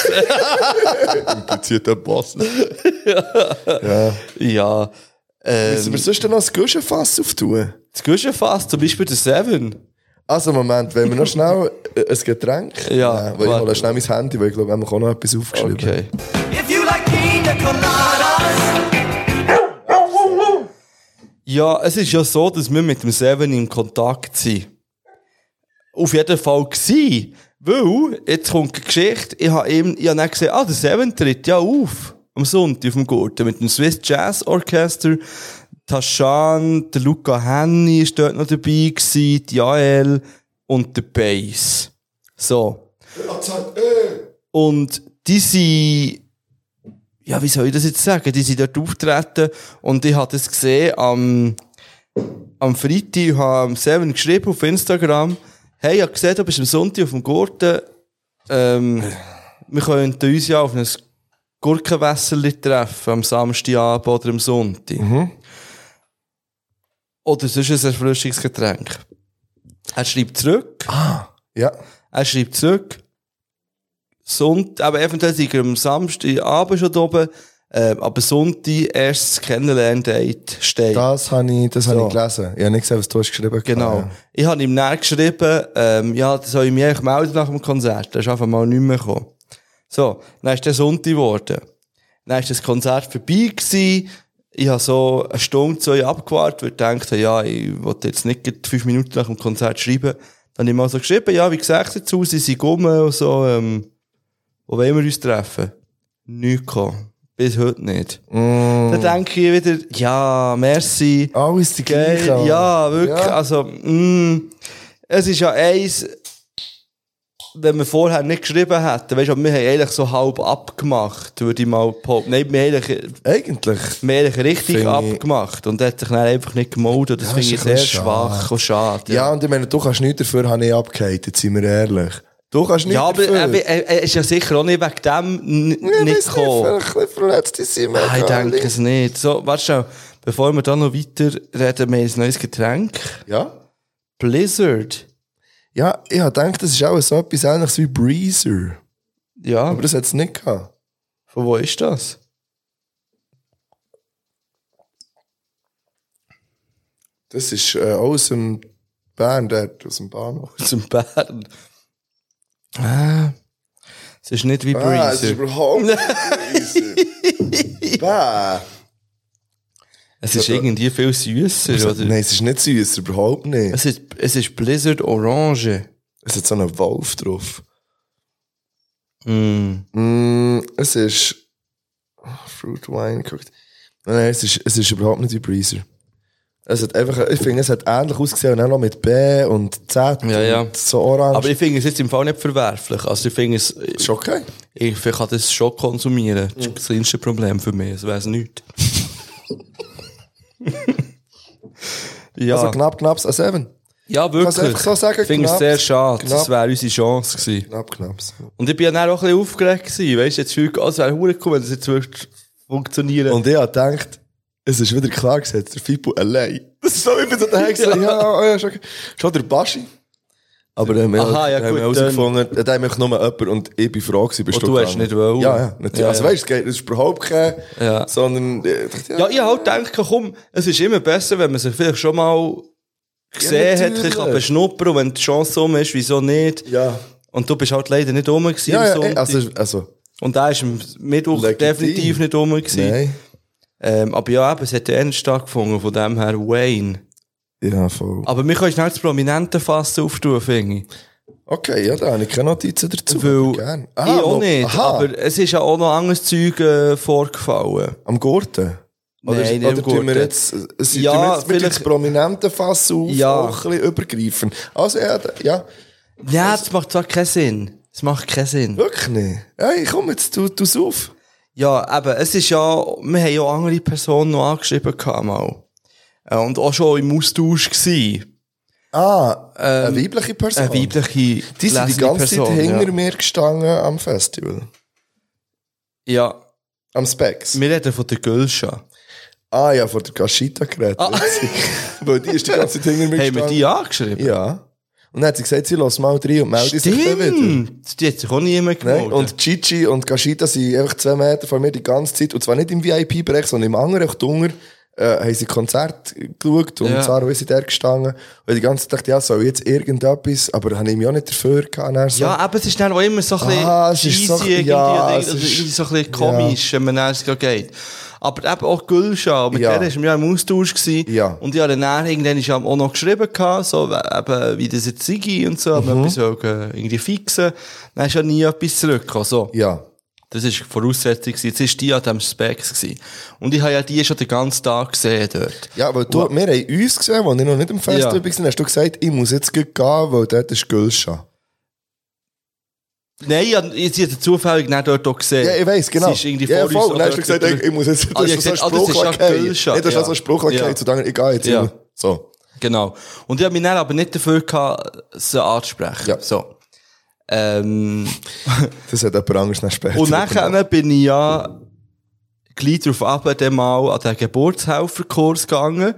Implizierter Boss. ja. Ja. Müssen Ähm, wir sonst noch das Guschenfass auftun? das Guschenfass, zum Beispiel der Seven. Also, Moment, wenn wir noch schnell ein Getränk. Ja, Äh, weil ich hole schnell mein Handy, weil ich glaube, wir haben auch noch etwas aufgeschrieben. Okay. If you like pina coladas, Ja, es ist ja so, dass wir mit dem Seven in Kontakt sind. Auf jeden Fall gsi. Weil, jetzt kommt die Geschichte, ich habe eben, ich habe dann gesehen, ah, der Seven tritt ja auf. Am Sonntag auf dem Gurten mit dem Swiss Jazz Orchester. Tashan, der Luca Henny ist dort noch dabei gewesen, die Jael und der Bass. So. Und die sind, ja, wie soll ich das jetzt sagen? Die sind dort auftreten und ich habe das gesehen am, am Freitag, habe Seven geschrieben auf Instagram, hey, ich habe gesehen, du bist am Sonntag auf dem Gurten, ähm, wir könnten uns ja auf ein Gurkenwässerli treffen, am Samstagabend oder am Sonntag. Oder sonst ein Erfrischungsgetränk. Er schreibt zurück, Ja. er schreibt zurück, Sonntag, aber eventuell sind wir am Samstagabend schon da oben, ähm, aber Sonntag erstes Kennenlern-Date steht. Das habe ich, das habe So. ich gelesen. Ich habe nicht gesehen, was du hast geschrieben Genau. Ja. Ich habe ihm näher geschrieben, ähm, ja, das soll ich mich melden nach dem Konzert. Er ist einfach mal nicht mehr gekommen. So, dann ist der Sonntag geworden. Dann ist das Konzert vorbei gewesen. Ich habe so eine Stunde, zwei abgewartet, weil ich dachte, ja, ich wollte jetzt nicht fünf Minuten nach dem Konzert schreiben. Dann habe ich mal so geschrieben, ja, wie gesagt dazu, sie sind rum und so, ähm, wo wollen wir uns treffen? Nicht gekommen. Bis heute nicht. Dann denke ich wieder, ja, merci. Alles die Geil, gleiche. ja, wirklich. Ja. Also, mm, es ist ja eins, wenn wir vorher nicht geschrieben hätten, weißt du, wir haben eigentlich so halb abgemacht, würde ich mal behaupten. Nein, wir haben eigentlich, Eigentlich. wir haben eigentlich richtig ich- abgemacht und hat sich dann einfach nicht gemeldet. Das Ja, finde ich sehr bisschen schwach schade. und schade. Ja, und ich meine, du kannst nichts dafür, habe ich abgehatet, sind wir ehrlich. Du kannst nichts Ja, aber er, er, er ist ja sicher auch nicht wegen dem Ja, ich nicht gekommen. Vielleicht ein bisschen verletzt ist sie Ah, ich denke es nicht. So, warte schon, bevor wir dann noch weiter reden, wir haben ein neues Getränk. Ja? Blizzard. Ja, ich habe gedacht, das ist auch so etwas ähnliches wie Breezer. Ja, Aber das hat es nicht gehabt. von wo ist das? Das ist äh, aus dem Bern, dort, aus dem Bahnhof. Aus dem Bern. Ah, es ist nicht wie Ah, es ist Breezer. überhaupt nicht Breezer. Bäh. Es ist irgendwie viel süßer, oder? Nein, es ist nicht süß, überhaupt nicht. Es ist, es ist Blizzard Orange. Es hat so einen Wolf drauf. Mm. Mm, es ist oh, Fruit Wine geguckt. Nein, es ist, es ist überhaupt nicht wie Breezer. Es hat einfach, ich finde, es hat ähnlich ausgesehen und auch noch mit B und Z Ja, ja. und so orange. Aber ich finde es jetzt im Fall nicht verwerflich. Also ich finde es, ist okay. ich, ich kann das schon konsumieren. Das ist das kleinste Problem für mich. Das wäre es nicht. ja. Also knapp, knapp, a 7. ja, wirklich. einfach so sagen, ich finde es sehr schade. Das knapp. wäre unsere Chance gewesen. Knapp, knapp. Und ich bin ja dann auch ein bisschen aufgeregt gewesen. Weißt du, jetzt fühlt es wäre cool, wenn das jetzt wirklich funktionieren. Und ich habe gedacht, es ist wieder klar gesetzt, der Fippo allein. Das ist so, ich bin so daheim gesagt, ja, ja, schon, schon der Baschi. Aber dann haben wir Aha, ja, haben wir gut, herausgefunden, da haben wir einfach nur jemand und ich bin froh gewesen, bist Und du hast nicht wollen. Ja, ja, natürlich. Ja, also ja. weißt du, es ist überhaupt kein, Ja. sondern, äh, ich dachte, Ja, ich halt gedacht, komm, es ist immer besser, wenn man sich vielleicht schon mal gesehen hat, natürlich. ich kann beschnuppern und wenn die Chance um ist, wieso nicht? ja. Und du bist halt leider nicht rum gewesen Ja, ja, ey, also, also, und da ist am Mittwoch Legitim. definitiv nicht rum gewesen. nein. Ähm, aber ja, eben, es hat ja nicht stattgefunden, von dem her Wayne. Ja, voll. Aber wir können schnell das prominente Fass auftun, finde ich. Okay, ja, da habe ich keine Notizen dazu. Weil, Gern. ich auch nicht, aha, aber es ist ja auch noch anderes Zeug äh, vorgefallen. am Gurten? Oder, Nein, oder am tun wir jetzt, äh, es- Ja, wir jetzt mit vielleicht- das prominente Fass auf, Ja. auch ein bisschen übergreifen. Also, ja, ja. Ja, das macht zwar keinen Sinn. Das macht keinen Sinn. Wirklich nicht. Hey, komm jetzt, tu, tu's auf. Ja, eben, es ist ja, wir haben ja andere Personen noch angeschrieben gehabt, mal. Äh, Und auch schon im Austausch gewesen. Ah, eine weibliche Person. Ähm, Eine weibliche, Die sind die ganze Zeit Person, hinter ja. mir gestanden am Festival. Ja, Am Specs. wir reden von der Gülscha. Ah ja, vor der Gashita geredet. Weil die ist die ganze Zeit hinter mir Ah. Haben wir gestanden. die angeschrieben? Ja. Und dann hat sie gesagt, sie lässt mal rein und meldet sich dann wieder. Stimmt! Die hat sich auch niemand Nein, gemeldet. und Gigi und Gashita sind einfach zwei Meter von mir die ganze Zeit. Und zwar nicht im VIP-Bereich, sondern im anderen, unten, äh, haben sie Konzert geschaut und Ja. Sarah ist da gestanden. Und die ganze Zeit dachte, ja, soll jetzt irgendetwas, aber habe ich mich auch nicht dafür gehabt. So. ja, aber es ist dann auch immer so ein bisschen Ah, cheesy so- irgendwie, ja, oder irgendwie ist- so ein bisschen komisch, wenn man dann so geht. Aber eben auch Gülscha, mit Ja. der war wir ja im Austausch. Gewesen. Ja. Und habe dann irgendwann ist ja auch noch geschrieben, gehabt, so, eben, wie das jetzt sei und so, Mhm. mhm. etwas wollen, irgendwie fixen. Dann ist ja nie etwas zurückgekommen, so. Ja. Das war die Voraussetzung. gewesen. Jetzt war die an diesem Specs. Gewesen. Und ich habe ja die schon den ganzen Tag gesehen dort. Ja, weil du, wir haben uns gesehen, als ich noch nicht im Festival Ja. war, hast du gesagt, ich muss jetzt gehen, weil dort ist Gülscha. Nein, ich habe ich habe zufällig nicht dort auch gesehen. Ja, ich weiss, genau. Sie ist irgendwie ja, vor voll. uns hast du gesagt, ich, ich muss jetzt, du Ah, hast ich so hab gesagt, ah, das Spruch ist ja. Nee, du hast Ja. so einen Spruch Ja. zu sagen, ich gehe jetzt Ja. So. Genau. Und ich habe mich dann aber nicht dafür gehabt, sie anzusprechen. Ja. So. Ähm, Das hat jemand anderes noch später. und nachher bin ich ja gleich darauf ab, dann mal an den Geburtshelferkurs gegangen.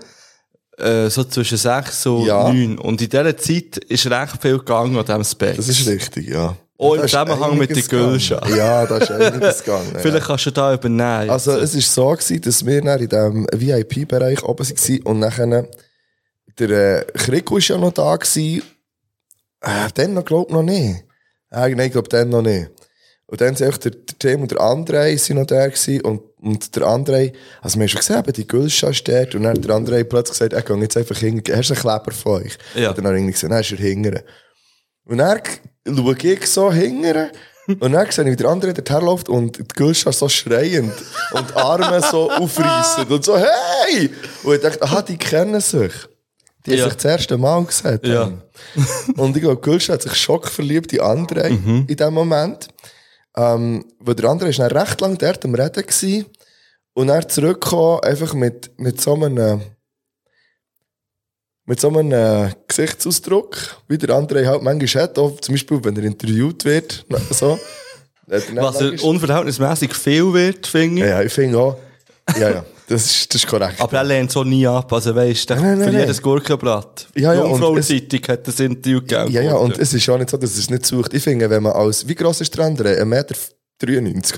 Äh, so zwischen sechs und Ja. neun. Und in dieser Zeit ist recht viel gegangen an diesem Space. Das ist richtig, ja. Auch im Zusammenhang mit der Gülscha. Ja, da ist einiges gegangen. ja. Vielleicht kannst du da übernehmen. Also, es war so, gewesen, dass wir dann in diesem VIP-Bereich oben waren und nachher, der äh, Krieg war ja noch da gewesen. Äh, dann noch, glaub noch nicht. Nein, ich glaube, dann noch nicht. Und dann sind der, der Tim und der André sind noch da gewesen und, und der André, also wir haben schon gesehen, die Gülscha steht und dann hat der André plötzlich gesagt, er geht jetzt einfach hin, hast du einen Kleber von euch? Ja. Und dann habe ich gesagt, nein, ist er hingern. Und dann schaue ich so hingern und dann sehe ich, wie der andere dorthin läuft und die Gülscha so schreiend und die Arme so aufreißen und so, hey! Und ich dachte, aha, die kennen sich. Die haben Ja. sich das erste Mal gesehen. Ja. Und ich glaube, Gülscha hat sich schockverliebt in andere in dem Moment. Ähm, weil der andere ist dann recht lang dort am Reden gewesen. Und er zurückgekommen, einfach mit, mit so einem, mit so einem äh, Gesichtsausdruck, wie der andere halt manchmal hat, auch zum Beispiel, wenn er interviewt wird, so. Was er unverhältnismäßig viel wird, finde ich. ja, ja, ich finde auch, ja, ja, das ist, das ist korrekt. Aber er lehnt so nie ab. Also weisst du, Nein, nein, für nein. jedes Gurkenblatt. Ja, ja, Jungfrau-Zeitung hat das Interview gegeben. Ja, ja, und es ist auch nicht so, dass es nicht sucht. Ich finde, wenn man als, wie gross ist der andere? 1,93 Meter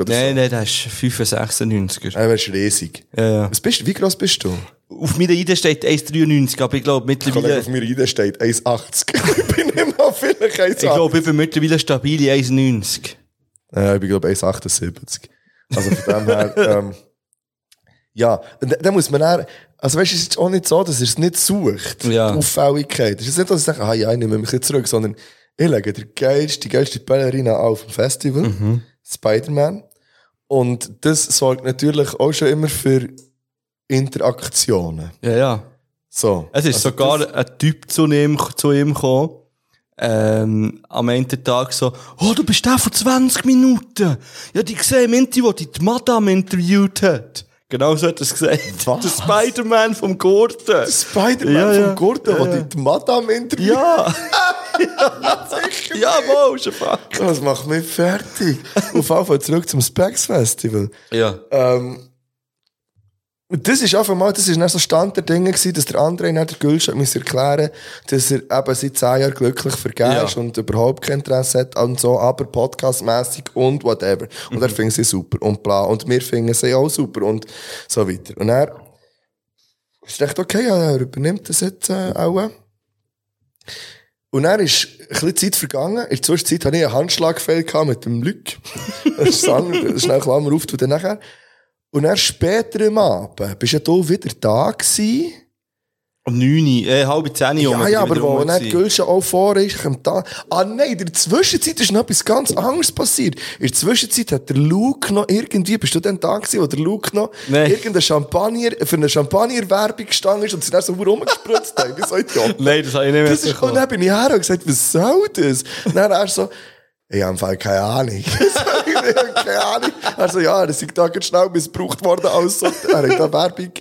oder Nein, nein, das ist 95er. so? Er ist riesig. Ja, ja. Was bist, wie gross bist du? Auf meiner Idee steht 1,93, aber ich glaube mittlerweile, auf mir Idee steht 1,80. ich bin immer vielleicht 1,80. ich glaube, ich bin mittlerweile stabile 1,90. Ja, ich bin, glaube 1,78. Also von dem her, ähm, ja, da, da muss man dann, also weißt du, es ist auch nicht so, dass er es nicht sucht. Ja. Die Auffälligkeit. Es ist nicht, dass ich sage, ah ja, ich nehme mich jetzt zurück, sondern ich lege die geilste, die geilste Ballerina auf dem Festival, Spider-Man. Und das sorgt natürlich auch schon immer für Interaktionen. Ja, ja. So. Es ist Also sogar das- ein Typ zu ihm, zu ihm gekommen, ähm, am Ende Tag so, oh, du bist der vor 20 Minuten. Ja, die gesehen im Interview, wo die die Madame interviewt hat. Genau so hat er es gesagt. Was? Der Spider-Man vom Gurten. Spider-Man Ja, ja. vom Gurten, Ja, ja. die, die Madame interviewt. Ja. ja, wohl, schon fuck. Das macht mich fertig. Auf jeden Fall zurück zum Specs Festival. Ja. Ähm, das ist einfach mal, das ist dann so Stand der Dinge gewesen, dass der andere der Gülsch muss erklären, dass er eben seit zehn Jahren glücklich vergeben Ja. ist und überhaupt kein Interesse hat und so, aber podcastmäßig und whatever. Und er findet sie super und bla. Und wir finden sie auch super und so weiter. Und er ist echt okay, ja, er übernimmt das jetzt äh, auch. Und dann ist ein bisschen Zeit vergangen. In der Zwischenzeit hatte ich einen Handschlagfehl mit dem Lück. Das ist schnell Klammer auf, dann nachher. Und dann später am Abend, bist ja du wieder da gewesen. Um 9, äh, halb 10 Uhr. Ja, ja, aber wo dann die Gülsche auch vor ist, kommt da. Ah nein, in der Zwischenzeit ist noch etwas ganz anderes passiert. In der Zwischenzeit hat der Luke noch irgendwie, bist du denn da gewesen, wo der Luke noch Nein. irgendein Champagner, für eine Champagner-Werbung gestanden ist und sie dann so rumgespritzt haben, wie so Idiot. Nein, das habe ich nicht mehr Das ist, und dann bin ich her und gesagt, was soll das? Und dann er so, ich habe im Fall keine Ahnung. ich habe keine Ahnung. Er so, ja, das ist da ganz schnell missbraucht worden als so, er hat da Werbung.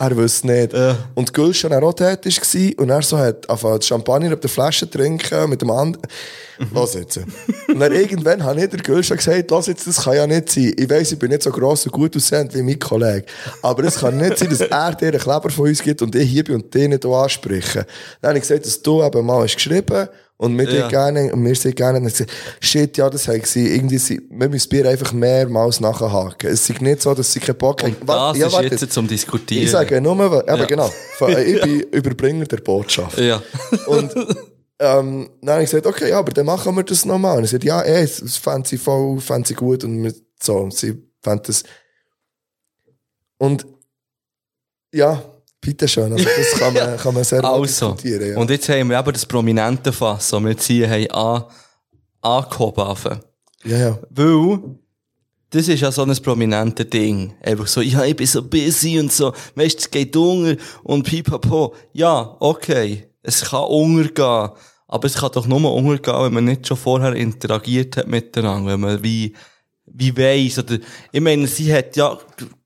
Er wusste nicht. Und Gülschen auch dort war und er so hat angefangen Champagner auf der Flasche trinken mit dem anderen. Los jetzt. Und dann irgendwann habe ich der Gülschen gesagt, los jetzt, das kann ja nicht sein. Ich weiss, ich bin nicht so gross und gut aussehend wie mein Kollege. Aber es kann nicht sein, dass er dir einen Kleber von uns gibt und ich hier bin und den nicht ansprechen. Dann habe ich gesagt, dass du eben mal hast geschrieben und wir Ja. gerne, und wir sind gerne, und shit, ja, das haben sie, irgendwie, sie, wir müssen Bier einfach mehrmals nachhaken. Es ist nicht so, dass sie keinen Bock haben. Das Warte, ja, ist warte. jetzt zum Diskutieren. Ich sage nur, eben Ja. genau, ich bin Überbringer der Botschaft. Ja. Und ähm, dann habe ich gesagt, okay, ja, aber dann machen wir das nochmal. Und ich sagte, ja, eh, das das fand sie voll, fand sie gut und wir- so, und sie fand das. Und ja, bitte schön, also das kann man, kann man sehr Also, diskutieren. Ja. und jetzt haben wir eben das prominente Fass, das wir hier haben an, angehoben ja, ja. Weil, das ist ja so ein prominentes Ding. Einfach so, ja, ich bin so busy und so, weißt du, es geht unter und pipapo. Ja, okay, es kann untergehen. Aber es kann doch nur untergehen, wenn man nicht schon vorher interagiert hat miteinander, wenn man wie, wie weiss, oder, ich meine, sie hat ja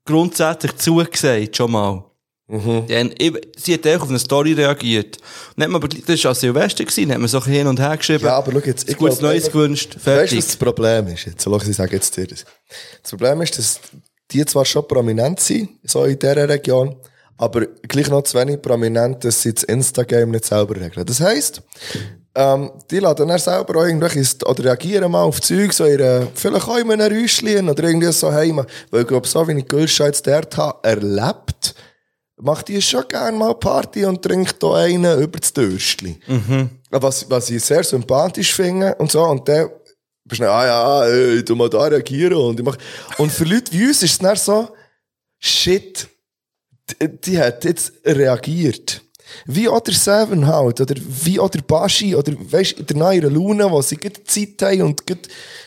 grundsätzlich zugesagt, schon mal. Dann, ich, sie hat auch auf eine Story reagiert. Und hat man aber, das war an Silvester, gewesen, hat man so ein bisschen hin und her geschrieben. Ja, aber schau jetzt, ich Gutes Neues gewünscht, Weißt du, fertig. was das Problem ist? Jetzt, schau, ich sage jetzt dir das. Das Problem ist, dass die zwar schon prominent sind, so in dieser Region, aber gleich noch zu wenig prominent, dass sie das Instagram nicht selber regeln. Das heisst, ähm, die laden dann selber auch irgendwelche, oder reagieren mal auf Zeug, so ihre, vielleicht auch in einem Räuschchen oder irgendwie so heim. Weil ich glaube, so wie ich Gülscha jetzt dort habe, erlebt, macht die schon gerne mal Party und trinkt da einen über das Dürstli. Was, was ich sehr sympathisch finde und so. Und dann bist du dann, ah ja, ey, du mal da reagieren und ich mach. Und für Leute wie uns ist es dann so, shit, die, die hat jetzt reagiert. Wie auch der Seven halt, oder wie auch der Baschi, oder weisst, in der neuen Lune, wo sie gerade Zeit haben und gerade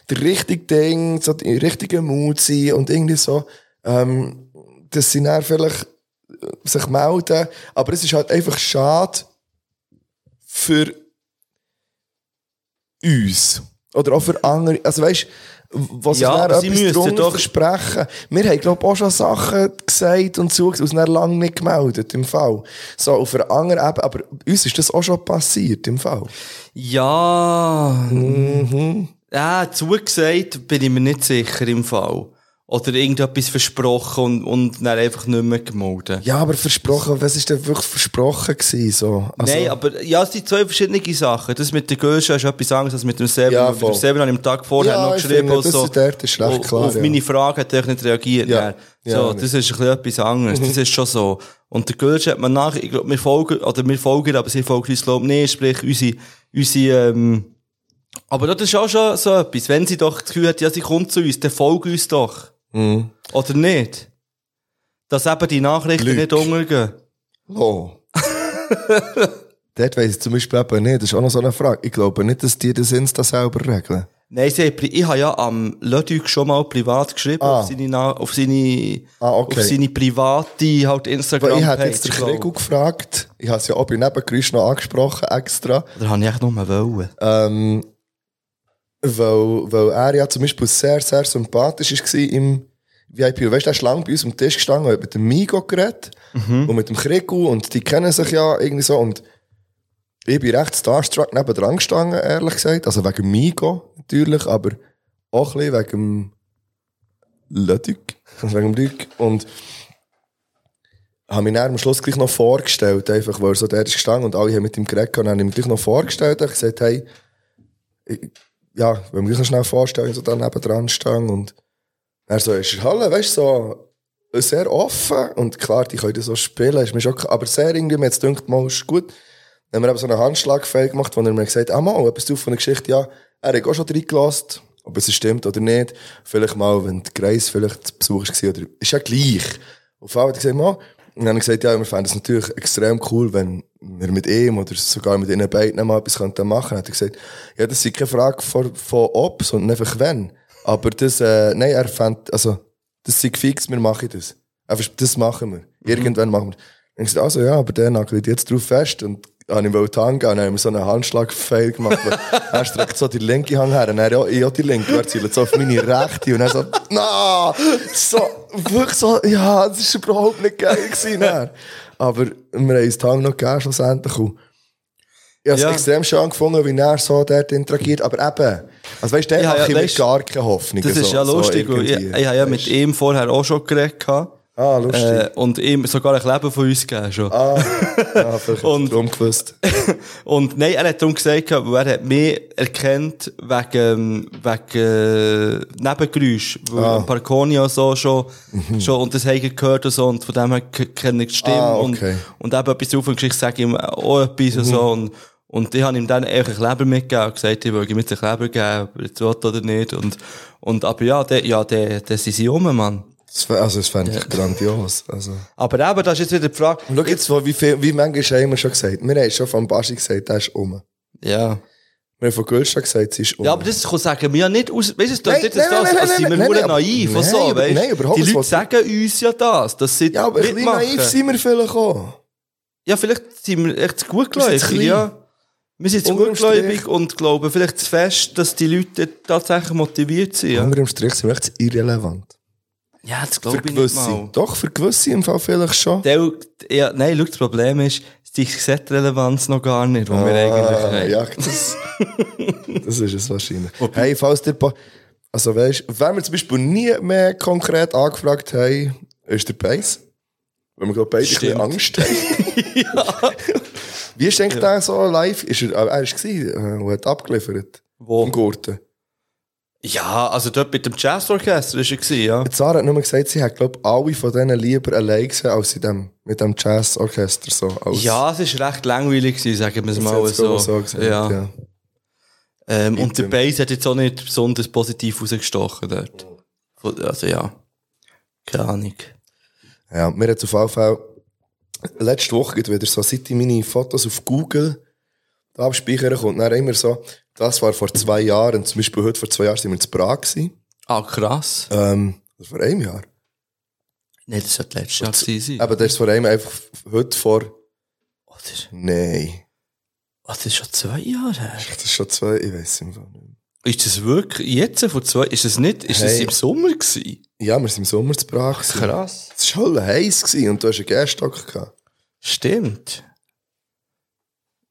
der richtige Ding, so die richtige Mut sind und irgendwie so, ähm, dass sie dann vielleicht sich melden. Aber es ist halt einfach schade für uns. Oder auch für andere. Also weißt was Ja, sie etwas doch- versprechen. Wir haben, glaube ich, auch schon Sachen gesagt und so, aus dann lange nicht gemeldet, im Fall. So, auf einer anderen Ebene, aber uns ist das auch schon passiert, im Fall. Ja. Mhm. Ja, zugesagt bin ich mir nicht sicher im Fall. Oder irgendetwas versprochen und, und dann einfach nicht mehr gemeldet. Ja, aber versprochen, was ist denn wirklich versprochen gewesen, so? Also, Nein, aber ja, es sind zwei verschiedene Sachen. Das mit der Gösche ist etwas anderes als mit dem Seven. Ja, mit dem Seven habe ich am Tag vorher Ja, noch geschrieben. finde, und das so. ist Auf- klar, Auf ja. meine Frage hat er nicht reagiert. Ja. Ja, So, nicht. das ist ein bisschen etwas anderes. Das ist schon so. Und der Gösche hat man nach, ich glaube, wir folgen, oder wir folgen, aber sie folgen uns, glaube ich, nicht. Sprich, unsere, unsere, ähm, aber das ist auch schon so etwas. Wenn sie doch das Gefühl hat, ja, sie kommt zu uns, dann folgt uns doch. Mhm. Oder nicht? Dass eben die Nachrichten Lüg. nicht untergehen. Oh. Dort weiss ich zum Beispiel eben nicht, das ist auch noch so eine Frage. Ich glaube nicht, dass die das Insta selber regeln. Nein, sie, ich habe ja am Ludwig schon mal privat geschrieben, Ah. auf seine, auf seine, Ah, okay. auf seine private, halt Instagram Weil ich hätte jetzt den Krieg gefragt, ich habe es ja auch bei Nebengeräusch noch angesprochen, extra. Oder habe ich echt nur wollen? Ähm, weil, weil er ja zum Beispiel sehr, sehr sympathisch war im VIP. Weißt du, er ist lang bei uns am Tisch gestanden und hat mit dem Migo geredet und mit dem Krigu und die kennen sich ja irgendwie so. Und ich bin recht starstruck nebendran gestanden, ehrlich gesagt. Also wegen Migo natürlich, aber auch ein bisschen wegen Ludwig. wegen Luc. Und habe mich dann am Schluss gleich noch vorgestellt, einfach, weil er so der ist gestanden und alle haben mit ihm geredet und dann habe ich mich gleich noch vorgestellt und gesagt, hey, ich, ja, wenn wir mich noch schnell vorstellen, so da nebendran stehen und er so, ist Halle, weißt du, so sehr offen und klar, die können so spielen, ist mir schon, aber sehr irgendwie, mir jetzt gedacht, mal, ist gut. Dann haben wir eben so einen Handschlagfehl gemacht, wo er mir gesagt hat, ah mal, etwas du von der Geschichte, ja, er hat auch schon reingelassen, ob es stimmt oder nicht. Vielleicht mal, wenn der Greis vielleicht zu Besuch war, oder, ist ja gleich. Auf Fall hat er gesagt, mal, und dann habe ich gesagt, ja, wir fänden es natürlich extrem cool, wenn wir mit ihm oder sogar mit ihnen beiden mal etwas könnten machen. Dann hat er gesagt, ja, das ist keine Frage von, von ob, sondern einfach wenn. Aber das, äh, nein, er fand, also, das ist fix, wir machen das. Einfach, das machen wir. Irgendwann machen wir. Dann habe ich gesagt, also ja, aber der nagelt jetzt drauf fest und habe ich wollte und dann haben wir so einen Handschlag-Fail gemacht. er streckt so die linke Hand her und er ja, ich auch die linke. Und er zielt so auf meine rechte und er so, na, so, wirklich so, ja, das war überhaupt nicht geil gewesen. dann. Aber wir haben uns die Hand noch gegeben, schlussendlich. Und ich habe es Ja. extrem schön gefunden, wie er so dort interagiert. Aber eben, also weißt du, der Ja, mache ja, mir gar keine Hoffnung. Das ist so, ja lustig, so ich, ich habe ja mit ihm vorher auch schon geredet. gehabt. Ah, lustig. Äh, und ihm sogar ein Leben von uns gegeben schon. Ah, ja, vielleicht Und- drum gewusst. Und nein, er hat darum gesagt, weil er hat mich erkannt wegen, wegen äh, Nebengeräusch. Weil Ah. am Parconia so schon, schon, und das haben ich gehört und so, und von dem her kenne ich die Stimme. Ah, okay. Und, und eben etwas auf und ich sage ihm auch etwas und so. Und, und ich habe ihm dann einfach ein Kleber mitgegeben und gesagt, ich will ihm jetzt einen Kleber geben, ob er jetzt will oder nicht. Und, und, aber ja, der, ja, der, der sind sie um, Mann. Das, wär- also, das fände ich grandios. Also. Aber eben, das ist jetzt wieder die Frage. Und schau jetzt, wo- wie viel, wie manchmal haben wir schon gesagt? Wir haben schon von Baschi gesagt, der ist um. Ja. Wir haben von Gülscha gesagt, sie ist um. Ja, aber das kann sagen wir ja nicht aus, weißt du, es nicht nein, so, als, sind wir nein, nur nein, naiv nein, so, weißt nein, überhaupt Die Leute sagen uns ja das, dass sie ja, aber ein bisschen naiv sind wir vielleicht auch. Ja, vielleicht sind wir echt zu gutgläubig, ja. Wir sind zu gutgläubig und glauben vielleicht zu fest, dass die Leute tatsächlich motiviert sind. Ja, Unter dem Strich sind wir echt irrelevant. Ja, das glaube ich nicht mal. Doch, für gewisse im Fall vielleicht schon. Der, ja, nein, schau, das Problem ist, die Relevanz noch gar nicht, die wir eigentlich Ah, haben. ja, das, das ist es wahrscheinlich. Hey, falls dir, pa- also weißt, wenn wir zum Beispiel nie mehr konkret angefragt haben, ist der Bass. Wenn wir gerade beide ein bisschen Stimmt. Angst haben. Wie ist eigentlich der so live? Ist er, äh, er ist gewesen, äh, und hat abgeliefert? Wo? Im Gurten. Ja, also dort mit dem Jazzorchester war er, ja. Die Sarah hat nur gesagt, sie hat, glaube alle von denen lieber allein gesehen, als in dem, mit dem Jazzorchester, so. Als, Ja, es war recht langweilig, gewesen, sagen wir es mal so. ich, so gesagt, ja. ja. Ähm, und der. Bass hat jetzt auch nicht besonders positiv rausgestochen dort. Also ja, keine Ahnung. Ja, mir hat auf jeden Fall letzte Woche geht wieder so, seit ich meine Fotos auf Google abspeichern, kommt dann immer so, das war vor zwei Jahren, zum Beispiel heute vor zwei Jahren sind wir in Prag gewesen, Ah, krass. ähm, das vor einem Jahr. Nein, das sollte letztes Jahr gewesen sein. Aber das ist vor einem einfach heute vor, Oh, das, ist, nein, oh, das ist schon zwei Jahre her. das ist schon zwei, ich weiß im Fall nicht. Ist das wirklich jetzt vor zwei, ist das nicht, ist das Hey. im Sommer gewesen? Ja, wir sind im Sommer zu Prag gewesen. Krass. Es war schon heiß gewesen und du hast einen Gärstock gehabt. Stimmt.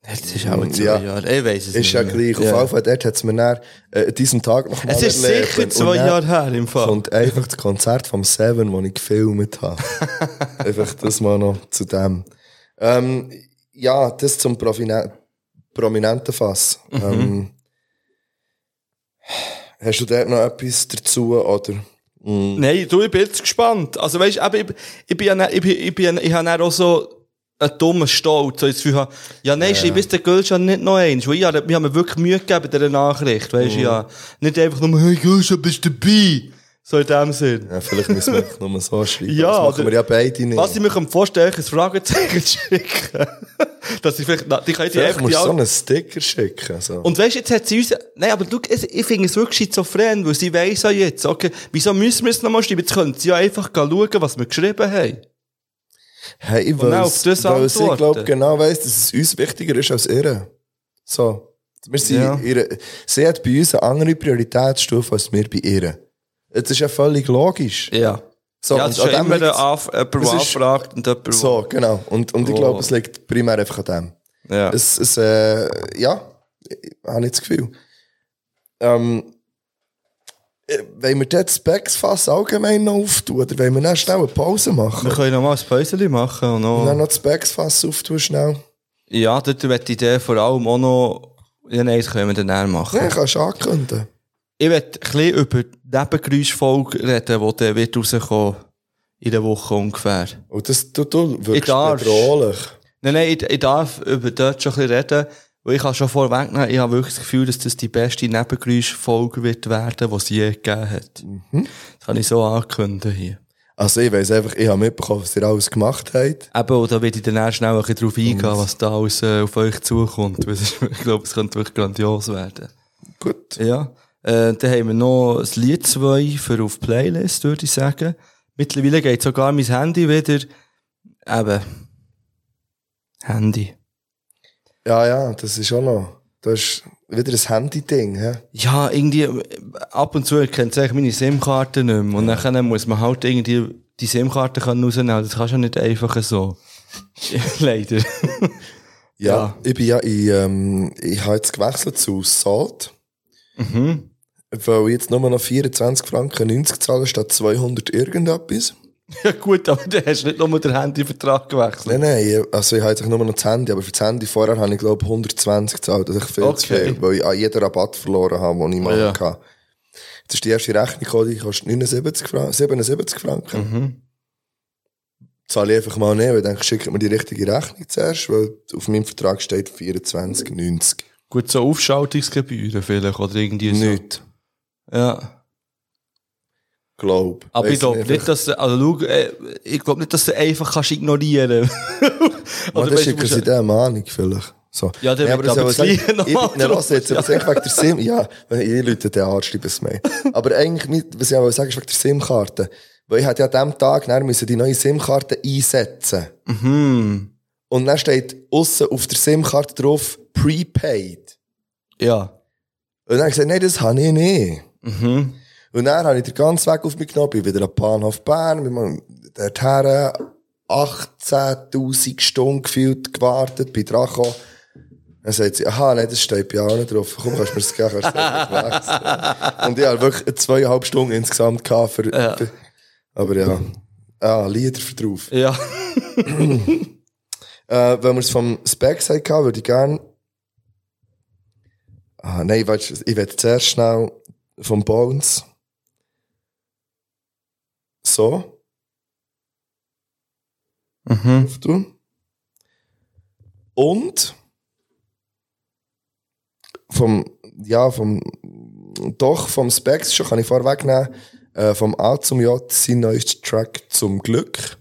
Das ist auch zwei Ja. Jahre. Ich weiss es Ist ja nicht gleich. mehr. Auf jeden Fall, dort hat es mir dann, äh, diesen Tag noch mal Es ist erlebt. sicher Und zwei Jahre her im Fall. kommt einfach das Konzert vom Seven, das ich gefilmt habe. einfach das mal noch zu dem. Ähm, ja, das zum Profine prominenten Fass. Mhm. Ähm, hast du dort noch etwas dazu, oder? Nein, du, ich bin jetzt gespannt. Also, weißt du, ich, ich bin ja, ich bin, ich bin, ich habe auch so einen dummen Stolz, so das Gefühl habe, ja, nein, schreib jetzt den Gülschan nicht noch eins, weil ich habe, wir haben mir wirklich Mühe gegeben bei dieser Nachricht, weißt du, ja. Nicht einfach nur, hey, Gülschan, bist du dabei? So in dem Sinn. Ja, vielleicht müssen wir einfach nur so schreiben. Ja, das machen wir ja beide nicht. Was ich mir vorstellen kann, ist ein Fragezeichen schicken. Dass ich vielleicht, na, die kann ich Vielleicht musst du so einen Sticker schicken. So. Und weißt du, jetzt hat sie uns, nein, aber du, ich finde es wirklich schizophren, weil sie weiss ja jetzt, okay, wieso müssen wir es nochmal schreiben? Jetzt können sie ja einfach schauen, was wir geschrieben haben. Hey, ich weiß, auf das weil sie, glaub, genau weiss, dass es uns wichtiger ist als ihr. So. Wir sind Ja. ihre, sie hat bei uns eine andere Prioritätsstufe als wir bei ihr. Das ist ja völlig logisch. Ja. So, ja, und es ist immer Anf jemand, der anfragt und jemand, So, genau. Und, und ich Oh. glaube, es liegt primär einfach an dem. Ja. Es, es, äh, ja, ich habe nicht das Gefühl. Ähm, äh, wollen wir dort das Backsfass allgemein noch auftun? Oder wollen wir dann schnell eine Pause machen? wir können noch mal ein Päuschen machen und Und dann noch, noch das Backsfass auftun schnell? ja, dort wird die Idee vor allem auch noch, ja, nein, das können wir dann machen. Ja, kannst du ankündigen. Ich werde ein bisschen über die Nebengeräuschfolge reden, die dann wird rauskommen in der Woche ungefähr. Und das tut du wirklich darf. bedrohlich. Nein, nein, ich, ich darf über dort schon ein bisschen reden, weil ich kann schon vorwegnehmen, ich habe wirklich das Gefühl, dass das die beste Nebengeräuschfolge wird werden, die es je gegeben hat. Das kann ich so ankündigen hier. Also ich weiss einfach, ich habe mitbekommen, was ihr alles gemacht habt. Eben, und da werde ich dann erst schnell ein bisschen drauf eingehen, was da alles äh, auf euch zukommt. Weil es ist- Ich glaube, es könnte wirklich grandios werden. Gut. Ja. Äh, dann haben wir noch ein Lied 2 für auf Playlist, würde ich sagen. Mittlerweile geht sogar mein Handy wieder. Eben. Handy. Ja, ja, das ist auch noch. Das ist wieder ein Handy-Ding. hä? Ja, irgendwie, äh, ab und zu erkennt eigentlich meine SIM-Karte nicht mehr. Und dann muss man halt irgendwie die SIM-Karte rausnehmen. Das kannst du ja nicht einfach so. Leider. Ja, Ja. ich bin ja in, ähm, ich habe jetzt gewechselt zu Salt. mhm. Weil ich jetzt nur noch 24 Franken 90 zahlen statt 200 irgendetwas. Ja gut, aber dann hast du nicht nur den Handyvertrag gewechselt. Nein, nein, also ich habe jetzt nur noch das Handy, aber für das Handy vorher habe ich glaube 120 gezahlt, das ist viel zu Okay. viel, weil ich an jeden Rabatt verloren habe, den ich mal Ja. hatte. Jetzt ist die erste Rechnung gekommen, die kostet 79 Franken, 77 Franken. Mhm. Zahle ich einfach mal nicht, weil denke, schickt mir die richtige Rechnung zuerst, weil auf meinem Vertrag steht 24,90. Gut, so Aufschaltungsgebühren vielleicht oder irgendwie so. Nicht, Ja. Glaub. Aber ich glaube nicht, dass, du- also äh, ich glaube nicht, dass du einfach kannst ignorieren. Dann weißt du, schicken sie dir eine Mahnung vielleicht. So. Ja, dann Nee, wird das aber das sagen, ich- mal nein, drauf. lass jetzt, aber ja. wegen der SIM, ja, wenn ich Leute den Arzt schreibe es mir. Aber eigentlich, nicht, was ich auch sagen ist wegen der SIM-Karte. Weil ich hätte ja an dem Tag dann müssen die neue SIM-Karte einsetzen. Mhm. Und dann steht aussen auf der SIM-Karte drauf, prepaid. Ja. Und dann habe ich gesagt, nein, das habe ich nicht. Mhm. Und dann habe ich den ganzen Weg auf mich genommen, bin wieder am Bahnhof Bern, bin mal dorthin 18.000 Stunden gefühlt gewartet, bin dran gekommen. Dann sagt sie, aha, nein, das steht bei allen drauf. Komm, kannst du mir das geben, kannst du. Und ich hatte wirklich zweieinhalb Stunden insgesamt gehabt für, für aber ja. Ah, Lieder für drauf. Ja. Äh, wenn wir es vom Specs hatten, würde ich gerne. Ah, nein, weißt, du, ich werde zuerst schnell vom Bones. So. Mhm. Du. Und vom, ja, vom, doch, vom Specs schon kann ich vorwegnehmen, äh, vom A zum J, sein neuester Track zum Glück,